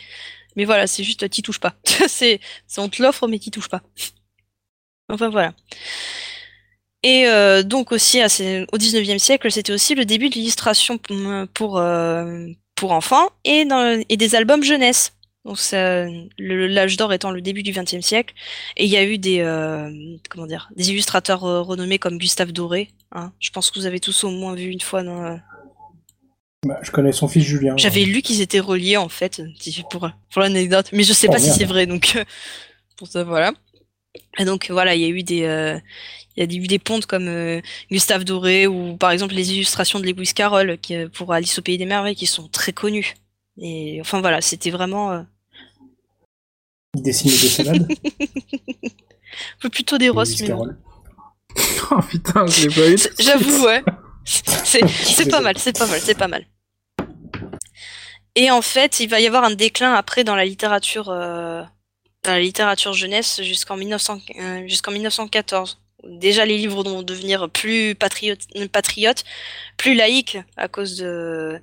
mais voilà, c'est juste, t'y touches pas. c'est, c'est, on te l'offre, mais t'y touches pas. Enfin, voilà. Et euh, donc aussi au 19e siècle, c'était aussi le début de l'illustration pour, pour, euh, pour enfants et, dans, et des albums jeunesse. Donc l'âge d'or étant le début du 20e siècle, et il y a eu des euh, comment dire des illustrateurs renommés comme Gustave Doré. hein. Je pense que vous avez tous au moins vu une fois dans. Bah, je connais son fils Julien. J'avais lu qu'ils étaient reliés en fait pour pour l'anecdote, mais je sais Oh, pas si merde. c'est vrai donc pour ça voilà. Et donc voilà, il y a eu des euh, il y a eu des pontes comme euh, Gustave Doré ou par exemple les illustrations de Lewis Carroll qui, euh, pour Alice au pays des merveilles qui sont très connues. Et enfin voilà, c'était vraiment euh, Il dessine des salades. plutôt des rosses Lewis mais. Oh putain, je l'ai pas eu. J'avoue, ouais. C'est c'est pas mal, c'est pas mal, c'est pas mal. Et en fait, il va y avoir un déclin après dans la littérature, euh, dans la littérature jeunesse jusqu'en 1900 euh, 1914. Déjà, les livres vont devenir plus patriotes, plus laïques à cause de,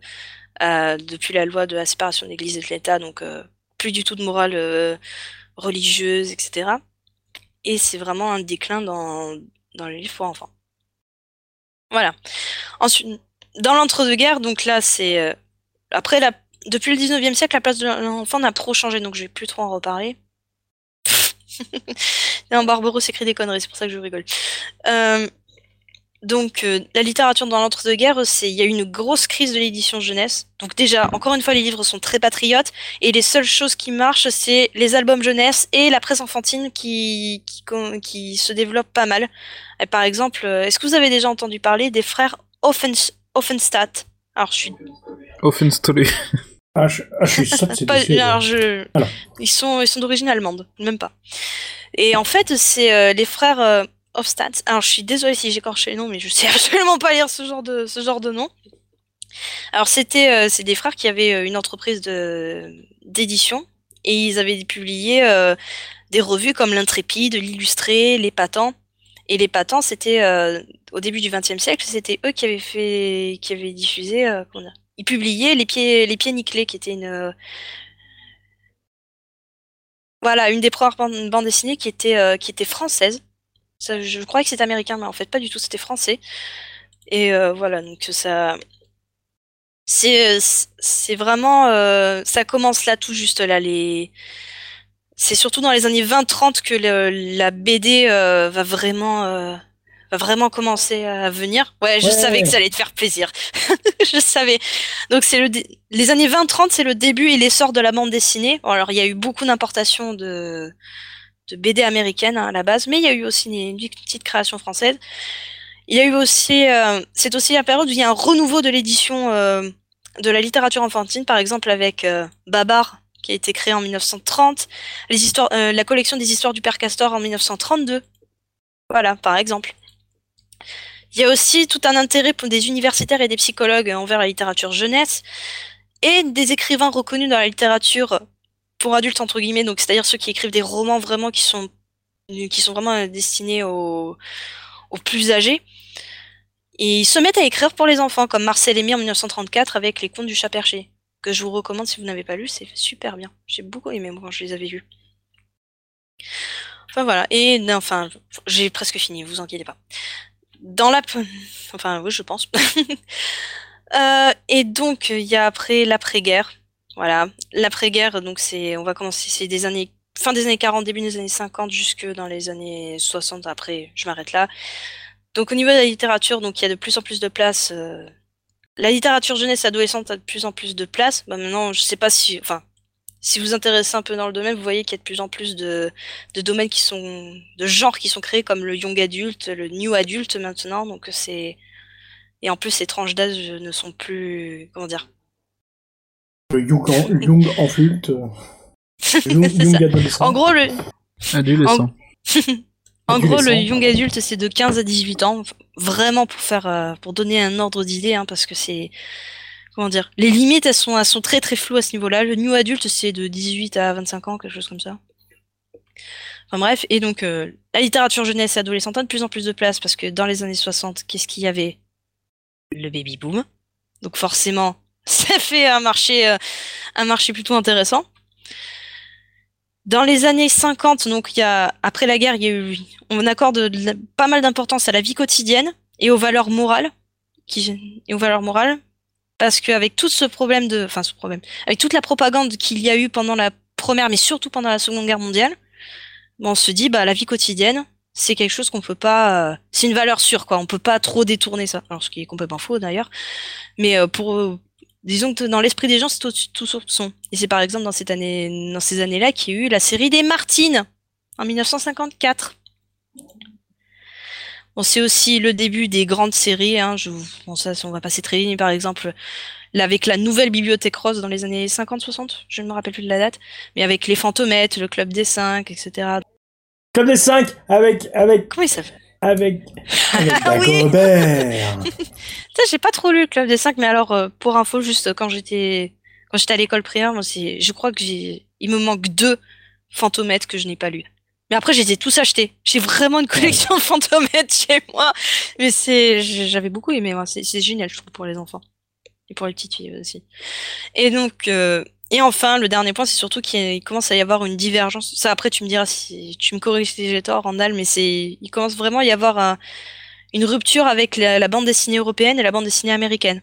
euh, depuis la loi de la séparation de l'Église et de l'État, donc euh, plus du tout de morale religieuse, etc. Et c'est vraiment un déclin dans, dans les livres pour enfants. Voilà. Ensuite, dans l'entre-deux-guerres, donc là, c'est après la depuis le 19e siècle, la place de l'enfant n'a trop changé, donc je vais plus trop en reparler. non, Barberousse écrit des conneries, c'est pour ça que je rigole. Euh, donc, euh, la littérature dans l'entre-deux-guerres, il y a eu une grosse crise de l'édition jeunesse. Donc déjà, encore une fois, les livres sont très patriotes et les seules choses qui marchent, c'est les albums jeunesse et la presse enfantine qui qui, se développe pas mal. Et par exemple, euh, est-ce que vous avez déjà entendu parler des frères Offens- Offenstadt? Alors, je suis. Ah, je, ah, je suis sûr que c'est pas- du Suède. alors, je- Alors. Ils sont, ils sont d'origine allemande, même pas. Et en fait, c'est euh, les frères euh, Hofstadt. Alors, je suis désolée si j'écorche les noms, mais je sais absolument pas lire ce genre de, ce genre de nom. Alors, c'était, euh, c'est des frères qui avaient une entreprise de, d'édition et ils avaient publié des revues comme l'Intrépide, l'Illustré, les Patents. Et les Patents, c'était au début du XXe siècle, c'était eux qui avaient fait, qui avaient diffusé. Ils publiaient les pieds, les pieds qui était une, euh, voilà, une des premières bandes, dessinées qui était, euh, française. Ça, je croyais que c'était américain, mais en fait pas du tout, c'était français. Et euh, voilà, donc ça, c'est, c'est vraiment, ça commence là tout juste là. Les, c'est surtout dans les années 20-30 que la BD va vraiment, vraiment commencer à venir. Ouais, je Ouais. savais que ça allait te faire plaisir. je savais. Donc c'est le les années 20-30, c'est le début et l'essor de la bande dessinée. Alors il y a eu beaucoup d'importations de de BD américaines hein, à la base, mais il y a eu aussi une, une petite création française. Il y a eu aussi, euh, c'est aussi la période où il y a un renouveau de l'édition euh, de la littérature enfantine, par exemple avec euh, Babar, qui a été créé en 1930, les histoires, la collection des histoires du Père Castor en 1932. Voilà, par exemple. Il y a aussi tout un intérêt pour des universitaires et des psychologues envers la littérature jeunesse et des écrivains reconnus dans la littérature pour adultes entre guillemets, donc c'est-à-dire ceux qui écrivent des romans vraiment qui sont qui sont vraiment destinés aux, aux plus âgés. Et ils se mettent à écrire pour les enfants, comme Marcel Aimé en 1934 avec Les Contes du Chat Perché, que je vous recommande si vous n'avez pas lu, c'est super bien. J'ai beaucoup aimé moi quand je les avais lus. Enfin voilà, et enfin j'ai presque fini, vous inquiétez pas. Dans la, enfin oui je pense. Euh, et donc il y a après l'après-guerre, voilà, l'après-guerre, donc c'est, on va commencer, c'est des années, fin des années 40, début des années 50, jusque dans les années 60. Après, je m'arrête là. Donc au niveau de la littérature, donc il y a de plus en plus de place. euh, La littérature jeunesse adolescente a de plus en plus de place. Bah, maintenant, je sais pas si, enfin, si vous vous intéressez un peu dans le domaine, vous voyez qu'il y a de plus en plus de, de domaines qui sont, de genres qui sont créés, comme le young adulte, le new adulte maintenant. Donc c'est, et en plus, les tranches d'âge ne sont plus, comment dire, Le Young, en- Young adulte. euh, Young, young adolescent. En gros, le, Adolescent. En gros, le young adulte, c'est de 15 à 18 ans, vraiment pour faire, euh, pour donner un ordre d'idée, hein, parce que c'est, comment dire, les limites, elles sont, elles sont très très floues à ce niveau-là. Le new adulte, c'est de 18 à 25 ans, quelque chose comme ça. Enfin bref, et donc euh, la littérature jeunesse et adolescente a de plus en plus de place parce que dans les années 60, qu'est-ce qu'il y avait? Le baby boom. Donc forcément, ça fait un marché, euh, un marché plutôt intéressant. Dans les années 50, donc après la guerre, on accorde pas mal d'importance à la vie quotidienne et aux valeurs morales et aux valeurs morales parce qu'avec tout ce problème de enfin ce problème avec toute la propagande qu'il y a eu pendant la première mais surtout pendant la seconde guerre mondiale bon, on se dit bah la vie quotidienne c'est quelque chose qu'on peut pas euh, c'est une valeur sûre quoi. On peut pas trop détourner ça. Alors ce qui est complètement faux d'ailleurs. Mais euh, pour euh, disons que dans l'esprit des gens c'est de tout soupçon et c'est par exemple dans cette année dans ces années là qu'il y a eu la série des Martines en 1954 Bon, c'est aussi le début des grandes séries. Hein. Je, vous- bon, ça, on va passer très vite. mais Par exemple, là, avec la nouvelle Bibliothèque Rose dans les années 50-60, je ne me rappelle plus de la date, mais avec les Fantomettes, le Club des Cinq, etc. Club des 5 avec. avec Comment il s'appelle? Avec. Avec Ah. Dagobert j'ai pas trop lu le Club des Cinq, mais alors, euh, pour info, juste quand j'étais quand j'étais à l'école primaire, moi, je crois que j'ai, il me manque deux Fantomettes que je n'ai pas lus. Mais après, je les ai tous achetés. J'ai vraiment une collection de Fantomettes chez moi. Mais c'est, j'avais beaucoup aimé, moi. C'est, c'est génial, je trouve, pour les enfants. Et pour les petites filles aussi. Et donc, euh, et enfin, le dernier point, c'est surtout qu'il commence à y avoir une divergence. Ça, après, tu me diras si tu me corriges si j'ai tort, Randall, mais c'est, il commence vraiment à y avoir un- une rupture avec la, la bande dessinée européenne et la bande dessinée américaine.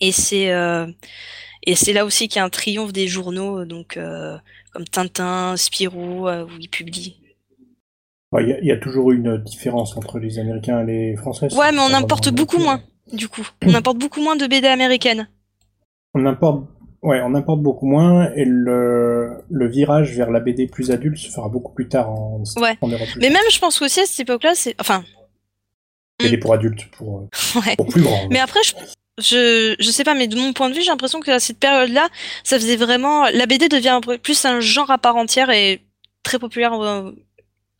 Et c'est, euh, et c'est là aussi qu'il y a un triomphe des journaux, donc euh, comme Tintin, Spirou, euh, où ils publient. Ouais, Il y, a- il y a toujours une différence entre les Américains et les Français. Ouais, mais on importe beaucoup moins, du coup. On importe beaucoup moins de BD américaines. On importe, ouais, on importe beaucoup moins et le, le virage vers la BD plus adulte se fera beaucoup plus tard en, Ouais. en Europe. Mais même, je pense qu'aussi à cette époque-là, c'est. Enfin. BD pour adultes, pour, euh, Ouais. pour plus grands. Mais après, je, je, je sais pas, mais de mon point de vue, j'ai l'impression que à cette période-là, ça faisait vraiment. La BD devient un peu plus un genre à part entière et très populaire, euh,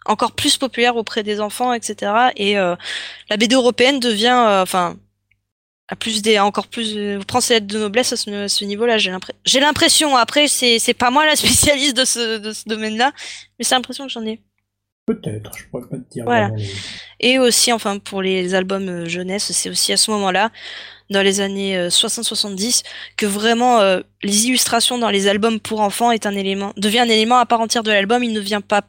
encore plus populaire auprès des enfants, etc. Et euh, la BD européenne devient, euh, enfin, a plus des, encore plus, euh, prend ses lettres de noblesse à ce, ce niveau-là. J'ai l'impression. J'ai l'impression. Après, c'est, c'est pas moi la spécialiste de ce, de ce domaine-là, mais c'est l'impression que j'en ai. Peut-être, je pourrais pas te dire. Voilà. Et aussi, enfin, pour les albums euh, jeunesse, c'est aussi à ce moment-là, dans les années euh, 60-70, que vraiment euh, les illustrations dans les albums pour enfants est un élément, devient un élément à part entière de l'album. Il ne vient pas,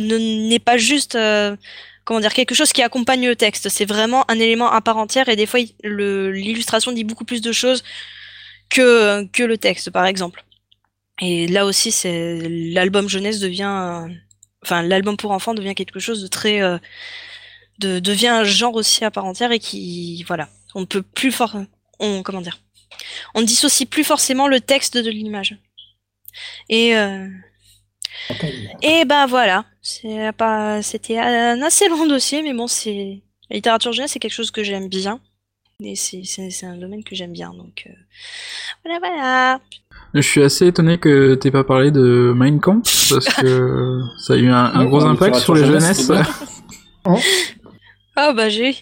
ne- n'est pas juste, euh, comment dire, quelque chose qui accompagne le texte. C'est vraiment un élément à part entière et des fois, l'illustration dit beaucoup plus de choses que, que le texte, par exemple. Et là aussi, c'est l'album jeunesse devient, euh, enfin l'album pour enfants devient quelque chose de très, euh, de, devient un genre aussi à part entière et qui, voilà, on ne peut plus fort, on comment dire, on ne dissocie plus forcément le texte de l'image. Et euh, et ben voilà, c'est pas, c'était un assez long dossier, mais bon, c'est la littérature jeunesse, c'est quelque chose que j'aime bien. Et c'est un domaine que j'aime bien, donc euh, voilà, voilà. Je suis assez étonné que t'aies pas parlé de Mein Kampf, parce que ça a eu un, gros impact sur les jeunesses. jeunesse, Ah bah j'ai.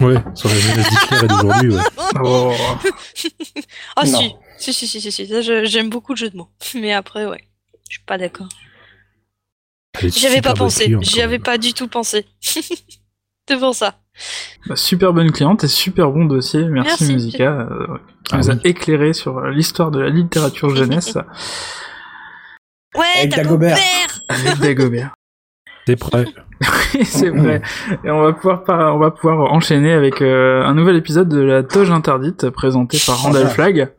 Ouais, sur la jeunesse d'Hitler et d'aujourd'hui, ouais. Oh. Ah si, si, si, si, si, si. Ça, je- j'aime beaucoup le jeu de mots. Mais après, ouais, je suis pas d'accord. Elle est J'y avais super pas bonne pensé, cliente, j'y quand avais même. pas du tout pensé. C'est pour ça. Bah, super bonne cliente et super bon dossier. Merci, Merci. Musica, euh, ouais, qui Ah nous a éclairé sur euh, l'histoire de la littérature jeunesse Ouais, Avec Dagobert Dagobert. avec Dagobert. Prêt. C'est vrai. Et on va pouvoir par- on va pouvoir enchaîner avec euh, un nouvel épisode de la Toge interdite présenté par Randall Flag.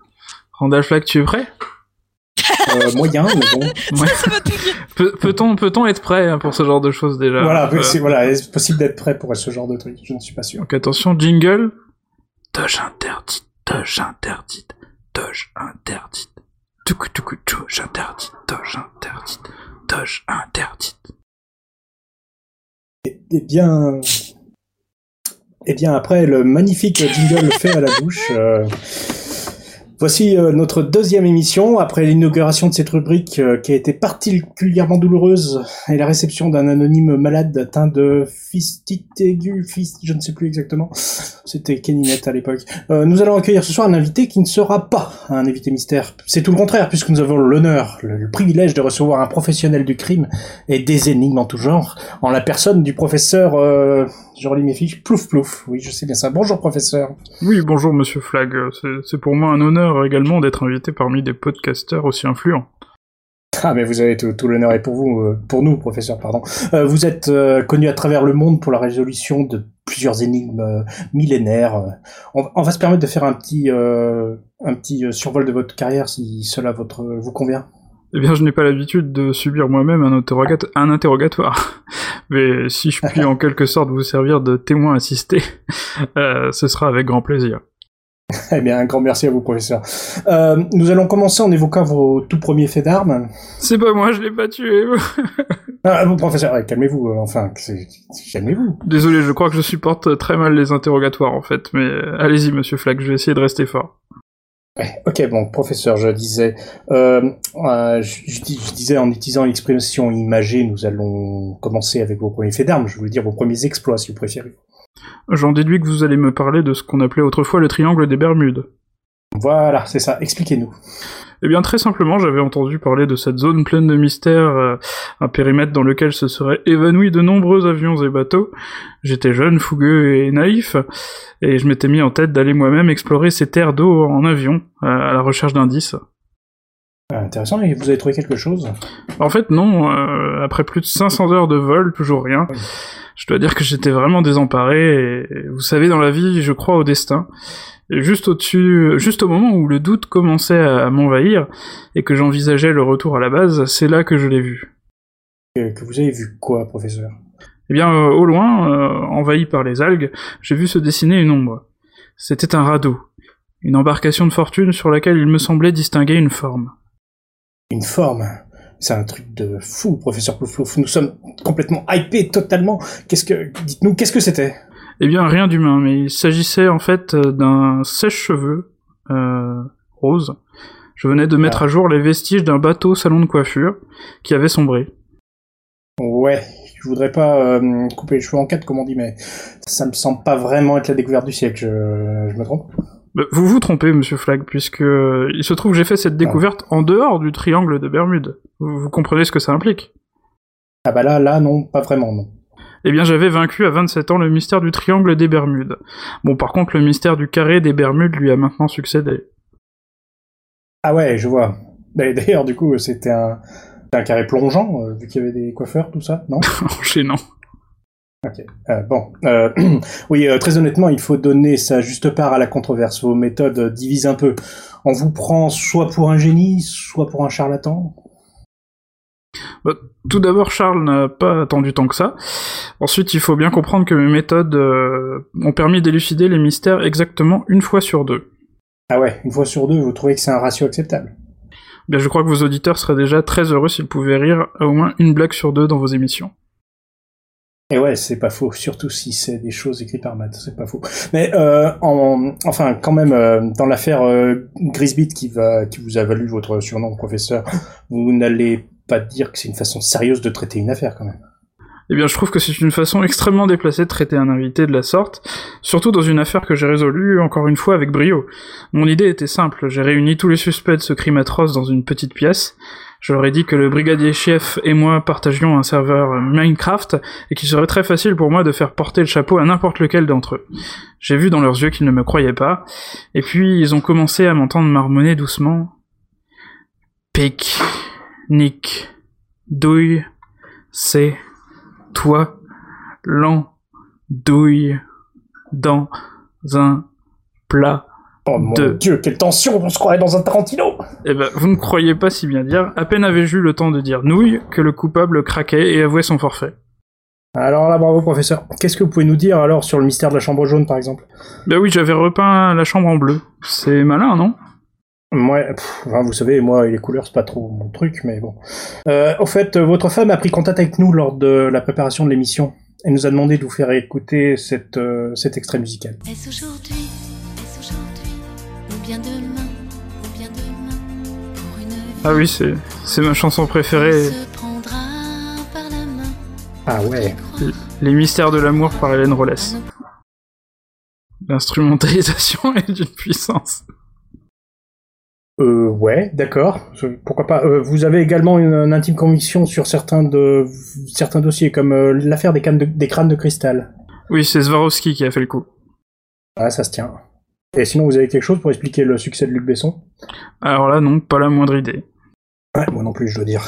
Randall Flag, tu es prêt? Euh, moyen, mais bon. Ouais. Peut-on peut-on être prêt hein, pour ce genre de choses déjà? Voilà, Euh, c'est voilà, possible d'être prêt pour ce genre de truc? Je ne suis pas sûr. Donc attention, jingle. Toge interdite, toge interdite, toge interdite. Toucou toucou toge interdite, toge interdite, toge interdite. Eh bien, eh bien après le magnifique jingle fait à la bouche, euh, voici euh, notre deuxième émission après l'inauguration de cette rubrique euh, qui a été particulièrement douloureuse et la réception d'un anonyme malade atteint de fistite aiguë, fist, je ne sais plus exactement. C'était Keninette à l'époque. Euh, nous allons accueillir ce soir un invité qui ne sera pas un invité mystère. C'est tout le contraire puisque nous avons l'honneur, le, privilège de recevoir un professionnel du crime et des énigmes en tout genre, en la personne du professeur, je relis mes fiches, Plouf Plouf. Oui, je sais bien ça. Bonjour professeur. Oui, bonjour Monsieur Flag. C'est pour moi un honneur également d'être invité parmi des podcasteurs aussi influents. Ah, mais vous avez tout, tout l'honneur est pour vous, euh, pour nous, professeur, pardon. Euh, vous êtes euh, connu à travers le monde pour la résolution de plusieurs énigmes millénaires. On, on va se permettre de faire un petit, un petit survol de votre carrière, si cela votre, vous convient. Eh bien, je n'ai pas l'habitude de subir moi-même un, un interrogatoire. Mais si je puis en quelque sorte vous servir de témoin assisté, ce sera avec grand plaisir. Eh bien, un grand merci à vous, professeur. Euh, nous allons commencer en évoquant vos tout premiers faits d'armes. C'est pas moi, je l'ai pas tué. Ah, vous, professeur, ouais, calmez-vous, euh, enfin, c'est- calmez-vous. Désolé, je crois que je supporte très mal les interrogatoires en fait, mais euh, allez-y, monsieur Flag, je vais essayer de rester fort. Ouais, ok, bon, professeur, je disais, je, je dis- je disais en utilisant l'expression imagée, nous allons commencer avec vos premiers faits d'armes, je voulais dire vos premiers exploits, si vous préférez. J'en déduis que vous allez me parler de ce qu'on appelait autrefois le triangle des Bermudes. Voilà, c'est ça, expliquez-nous. Eh bien, très simplement, j'avais entendu parler de cette zone pleine de mystères, euh, un périmètre dans lequel se seraient évanouis de nombreux avions et bateaux. J'étais jeune, fougueux et naïf, et je m'étais mis en tête d'aller moi-même explorer ces terres d'eau en avion, euh, à la recherche d'indices. Ah, intéressant, et vous avez trouvé quelque chose? En fait, non, euh, après plus de 500 heures de vol, toujours rien. Je dois dire que j'étais vraiment désemparé, et vous savez, dans la vie, je crois au destin. Et juste au-dessus, juste au moment où le doute commençait à, m'envahir, et que j'envisageais le retour à la base, c'est là que je l'ai vu. que, que vous avez vu quoi, professeur? Eh bien, euh, au loin, euh, envahi par les algues, j'ai vu se dessiner une ombre. C'était un radeau, une embarcation de fortune sur laquelle il me semblait distinguer une forme. Une forme? C'est un truc de fou, professeur Plouflouf. Nous sommes complètement hypés totalement. Qu'est-ce que, dites-nous, qu'est-ce que c'était? Eh bien, rien d'humain, mais il s'agissait en fait euh, d'un sèche-cheveux euh, rose. Je venais de mettre Ah. à jour les vestiges d'un bateau salon de coiffure qui avait sombré. Ouais, je voudrais pas euh, couper les cheveux en quatre, comme on dit, mais ça me semble pas vraiment être la découverte du siècle. Je, je me trompe? Vous vous trompez, monsieur Flag, puisque euh, il se trouve que j'ai fait cette découverte en dehors du triangle de Bermude. Vous, vous comprenez ce que ça implique? Ah bah là, là, non, pas vraiment, non. Eh bien, j'avais vaincu à 27 ans le mystère du triangle des Bermudes. Bon, par contre, le mystère du carré des Bermudes lui a maintenant succédé. Ah ouais, je vois. Bah, D'ailleurs, du coup, c'était un, carré plongeant, euh, vu qu'il y avait des coiffeurs, tout ça, non? Enchaînant. Ok. Euh, bon, euh, oui, euh, très honnêtement, il faut donner sa juste part à la controverse. Vos méthodes divisent un peu. On vous prend soit pour un génie, soit pour un charlatan? Bah, tout d'abord, Charles n'a pas attendu tant que ça. Ensuite, il faut bien comprendre que mes méthodes ont permis d'élucider les mystères exactement une fois sur deux. Ah ouais, une fois sur deux, vous trouvez que c'est un ratio acceptable? Bien, je crois que vos auditeurs seraient déjà très heureux s'ils pouvaient rire à au moins une blague sur deux dans vos émissions. Et ouais, c'est pas faux, surtout si c'est des choses écrites par Matt, c'est pas faux. Mais euh, en, enfin, quand même, euh, dans l'affaire euh, qui qui vous a valu votre surnom, professeur, vous n'allez pas dire que c'est une façon sérieuse de traiter une affaire, quand même. Eh bien, je trouve que c'est une façon extrêmement déplacée de traiter un invité de la sorte, surtout dans une affaire que j'ai résolue, encore une fois, avec brio. Mon idée était simple, j'ai réuni tous les suspects de ce crime atroce dans une petite pièce, je leur ai dit que le brigadier chef et moi partagions un serveur Minecraft, et qu'il serait très facile pour moi de faire porter le chapeau à n'importe lequel d'entre eux. J'ai vu dans leurs yeux qu'ils ne me croyaient pas, et puis ils ont commencé à m'entendre marmonner doucement. Pic, Nick, douille, c'est toi, l'andouille dans un plat Oh mon de... dieu, quelle tension, on se croirait dans un Tarantino Eh ben, vous ne croyez pas si bien dire. À peine avais-je eu le temps de dire nouille que le coupable craquait et avouait son forfait. Alors là, bravo, professeur. Qu'est-ce que vous pouvez nous dire, alors, sur le mystère de la chambre jaune, par exemple? Ben oui, j'avais repeint la chambre en bleu. C'est malin, non? Ouais, pff, enfin, vous savez, moi, les couleurs, c'est pas trop mon truc, mais bon. Euh, au fait, votre femme a pris contact avec nous lors de la préparation de l'émission. Elle nous a demandé de vous faire écouter cette, euh, cet extrait musical. Est-ce aujourd'hui, est-ce aujourd'hui, ou bien demain, Ah oui, c'est c'est ma chanson préférée. se prendra par la main Ah ouais. Les mystères de l'amour par Hélène Rollès. L'instrumentalisation est d'une puissance. Euh, ouais, d'accord. Pourquoi pas. Euh, vous avez également une, une intime conviction sur certains de certains dossiers, comme euh, l'affaire des, cannes de- des crânes de cristal. Oui, c'est Swarovski qui a fait le coup. Ah, ça se tient. Et sinon, vous avez quelque chose pour expliquer le succès de Luc Besson? Alors là, non, pas la moindre idée. Ouais, moi non plus, je dois dire.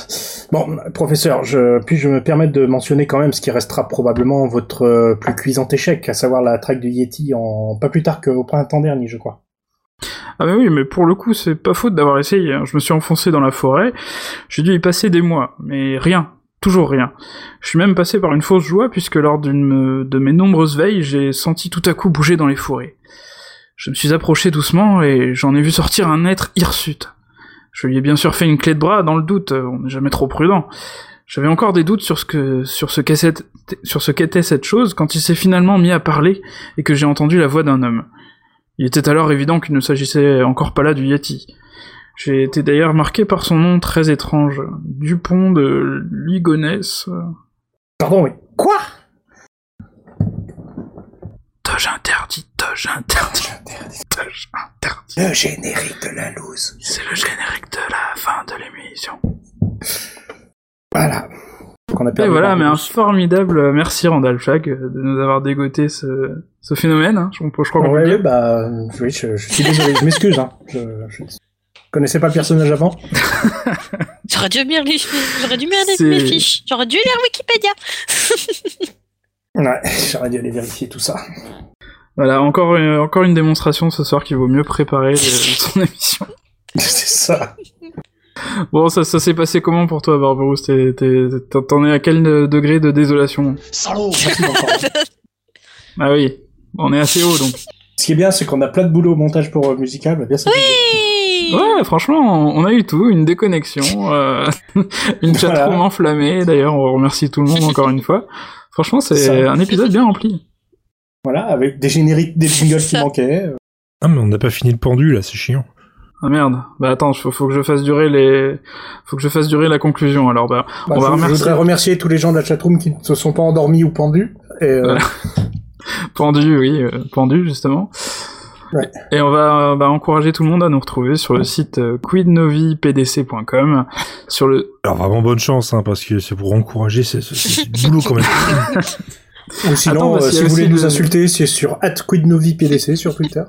Bon, professeur, je, puis-je me permettre de mentionner quand même ce qui restera probablement votre euh, plus cuisant échec, à savoir la traque du Yeti en pas plus tard qu'au printemps dernier, je crois. Ah bah oui, mais pour le coup, c'est pas faute d'avoir essayé. hein. Je me suis enfoncé dans la forêt, j'ai dû y passer des mois, mais rien, toujours rien. Je suis même passé par une fausse joie, puisque lors d'une de mes nombreuses veilles, j'ai senti tout à coup bouger dans les forêts. Je me suis approché doucement, et j'en ai vu sortir un être hirsute. Je lui ai bien sûr fait une clé de bras, dans le doute, euh, on n'est jamais trop prudent. J'avais encore des doutes sur ce qu'était cette chose, quand il s'est finalement mis à parler, et que j'ai entendu la voix d'un homme. Il était alors évident qu'il ne s'agissait encore pas là du Yeti. J'ai été d'ailleurs marqué par son nom très étrange, Dupont de Ligonnès. Pardon, oui. Quoi? Interdit, doge interdit, doge interdit. Le générique de la loose. C'est le générique de la fin de l'émission. Voilà. Qu'on a Et perdu voilà, mais un formidable merci Randall Flagg euh, de nous avoir dégoté ce, ce phénomène. Hein. Je, je crois qu'on Ouais, bah, euh, oui, je, je suis désolé, je m'excuse. Hein. Je, je connaissais pas le personnage avant. J'aurais dû lire les, j'aurais dû lire mes fiches. J'aurais dû lire Wikipédia. Ouais, j'aurais dû aller vérifier tout ça. Voilà, encore, une- encore une démonstration ce soir qu'il vaut mieux préparer le- son émission. C'est ça. Bon, ça, ça s'est passé comment pour toi, Barberousse t'en- es à quel euh, degré de désolation? Salaud Ah oui, on est assez haut donc. Ce qui est bien, c'est qu'on a plein de boulot au montage pour euh, musical. bien ça Ouais, franchement, on a eu tout, une déconnexion, euh, une chatroom Voilà. enflammée, d'ailleurs, on remercie tout le monde encore une fois. Franchement, c'est un épisode bien rempli. Voilà, avec des génériques, des jingles qui manquaient. euh. Ah, mais on n'a pas fini le pendu, là, c'est chiant. Ah merde. Bah attends, faut, faut que je fasse durer les, faut que je fasse durer la conclusion. Alors bah, Bah, on va je, je remercier voudrais remercier tous les gens de la chatroom qui ne se sont pas endormis ou pendus. Et, euh, Pendu, oui, euh, pendu justement. Ouais. Et on va, bah, encourager tout le monde à nous retrouver sur le site euh, quidnovipdc.com, sur le Alors vraiment bonne chance, hein, parce que c'est pour encourager, c'est du boulot quand même. ou sinon, Attends, euh, si vous voulez nous le- insulter, c'est sur @quidnovipdc sur Twitter.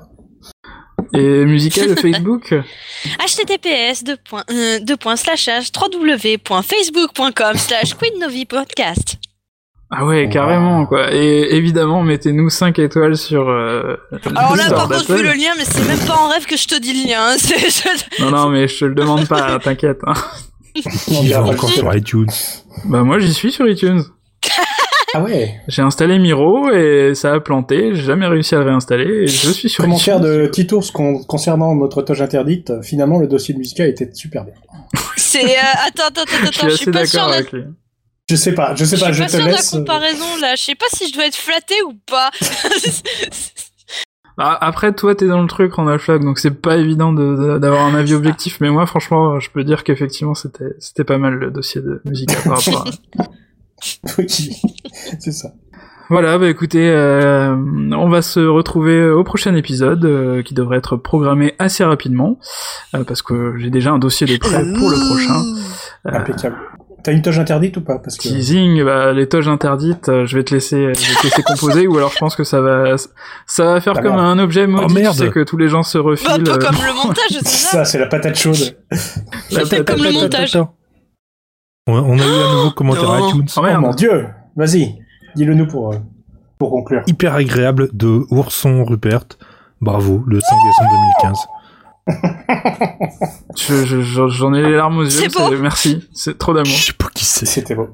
et musical le Facebook? https deux points, euh, www.facebook.com slash queennovipodcast. Ah ouais, carrément quoi. Et évidemment, mettez-nous 5 étoiles sur. Euh, Alors le là, par contre, vu le lien, mais c'est même pas en rêve que je te dis le lien. hein, Non non, mais je te le demande pas, t'inquiète. hein. Il va encore sur iTunes. Bah moi j'y suis sur iTunes. Ah ouais. J'ai installé Miro et ça a planté, j'ai jamais réussi à le réinstaller et je suis sur Commentaire de Titours con- concernant notre toge interdite. Finalement, le dossier de Musica était super bien. C'est. euh, attends, attends, attends, Je attends, suis je assez suis pas sûre Je sais pas, je sais je pas, suis je pas te sûre de laisse. la comparaison là. Je sais pas si je dois être flatté ou pas. Ah, après, toi, t'es dans le truc, Randall Flag, donc c'est pas évident de- de- d'avoir un avis objectif, mais moi, franchement, je peux dire qu'effectivement, c'était c'était pas mal le dossier de musique par rapport à... Oui, c'est ça. Voilà, bah écoutez, euh, on va se retrouver au prochain épisode, euh, qui devrait être programmé assez rapidement, euh, parce que j'ai déjà un dossier de prêt pour le prochain. Euh, Impeccable. T'as une toge interdite ou pas Parce que Teasing, bah, les toges interdites, euh, je vais te laisser, je vais te laisser composer, ou alors je pense que ça va, ça va faire Pas comme un objet maudit, Oh, merde. tu sais, que tous les gens se refilent. Bah, un peu euh, comme le montage, c'est ça ça, c'est la patate chaude. la C'est comme le montage. On, on a eu un nouveau commentaire non. iTunes. Oh Oh mon dieu Vas-y, dis-le nous pour, euh, pour conclure. Hyper agréable de Ourson Rupert. Bravo, le 5 décembre 2015. Je- je- je- J'en ai les larmes aux yeux. Beau. Merci, c'est trop d'amour. Je sais pas qui c'est. C'était beau.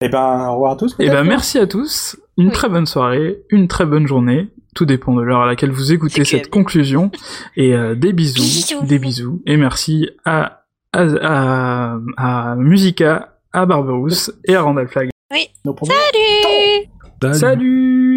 Eh ben, au revoir à tous. Et peut-être, ben merci à tous, une Oui. très bonne soirée, une très bonne journée. Tout dépend de l'heure à laquelle vous écoutez cette conclusion. Et euh, des bisous, Bisous. des bisous. Et merci à, à, à, à Musica, à Barberousse et à Randall Flag. Oui. Salut. Salut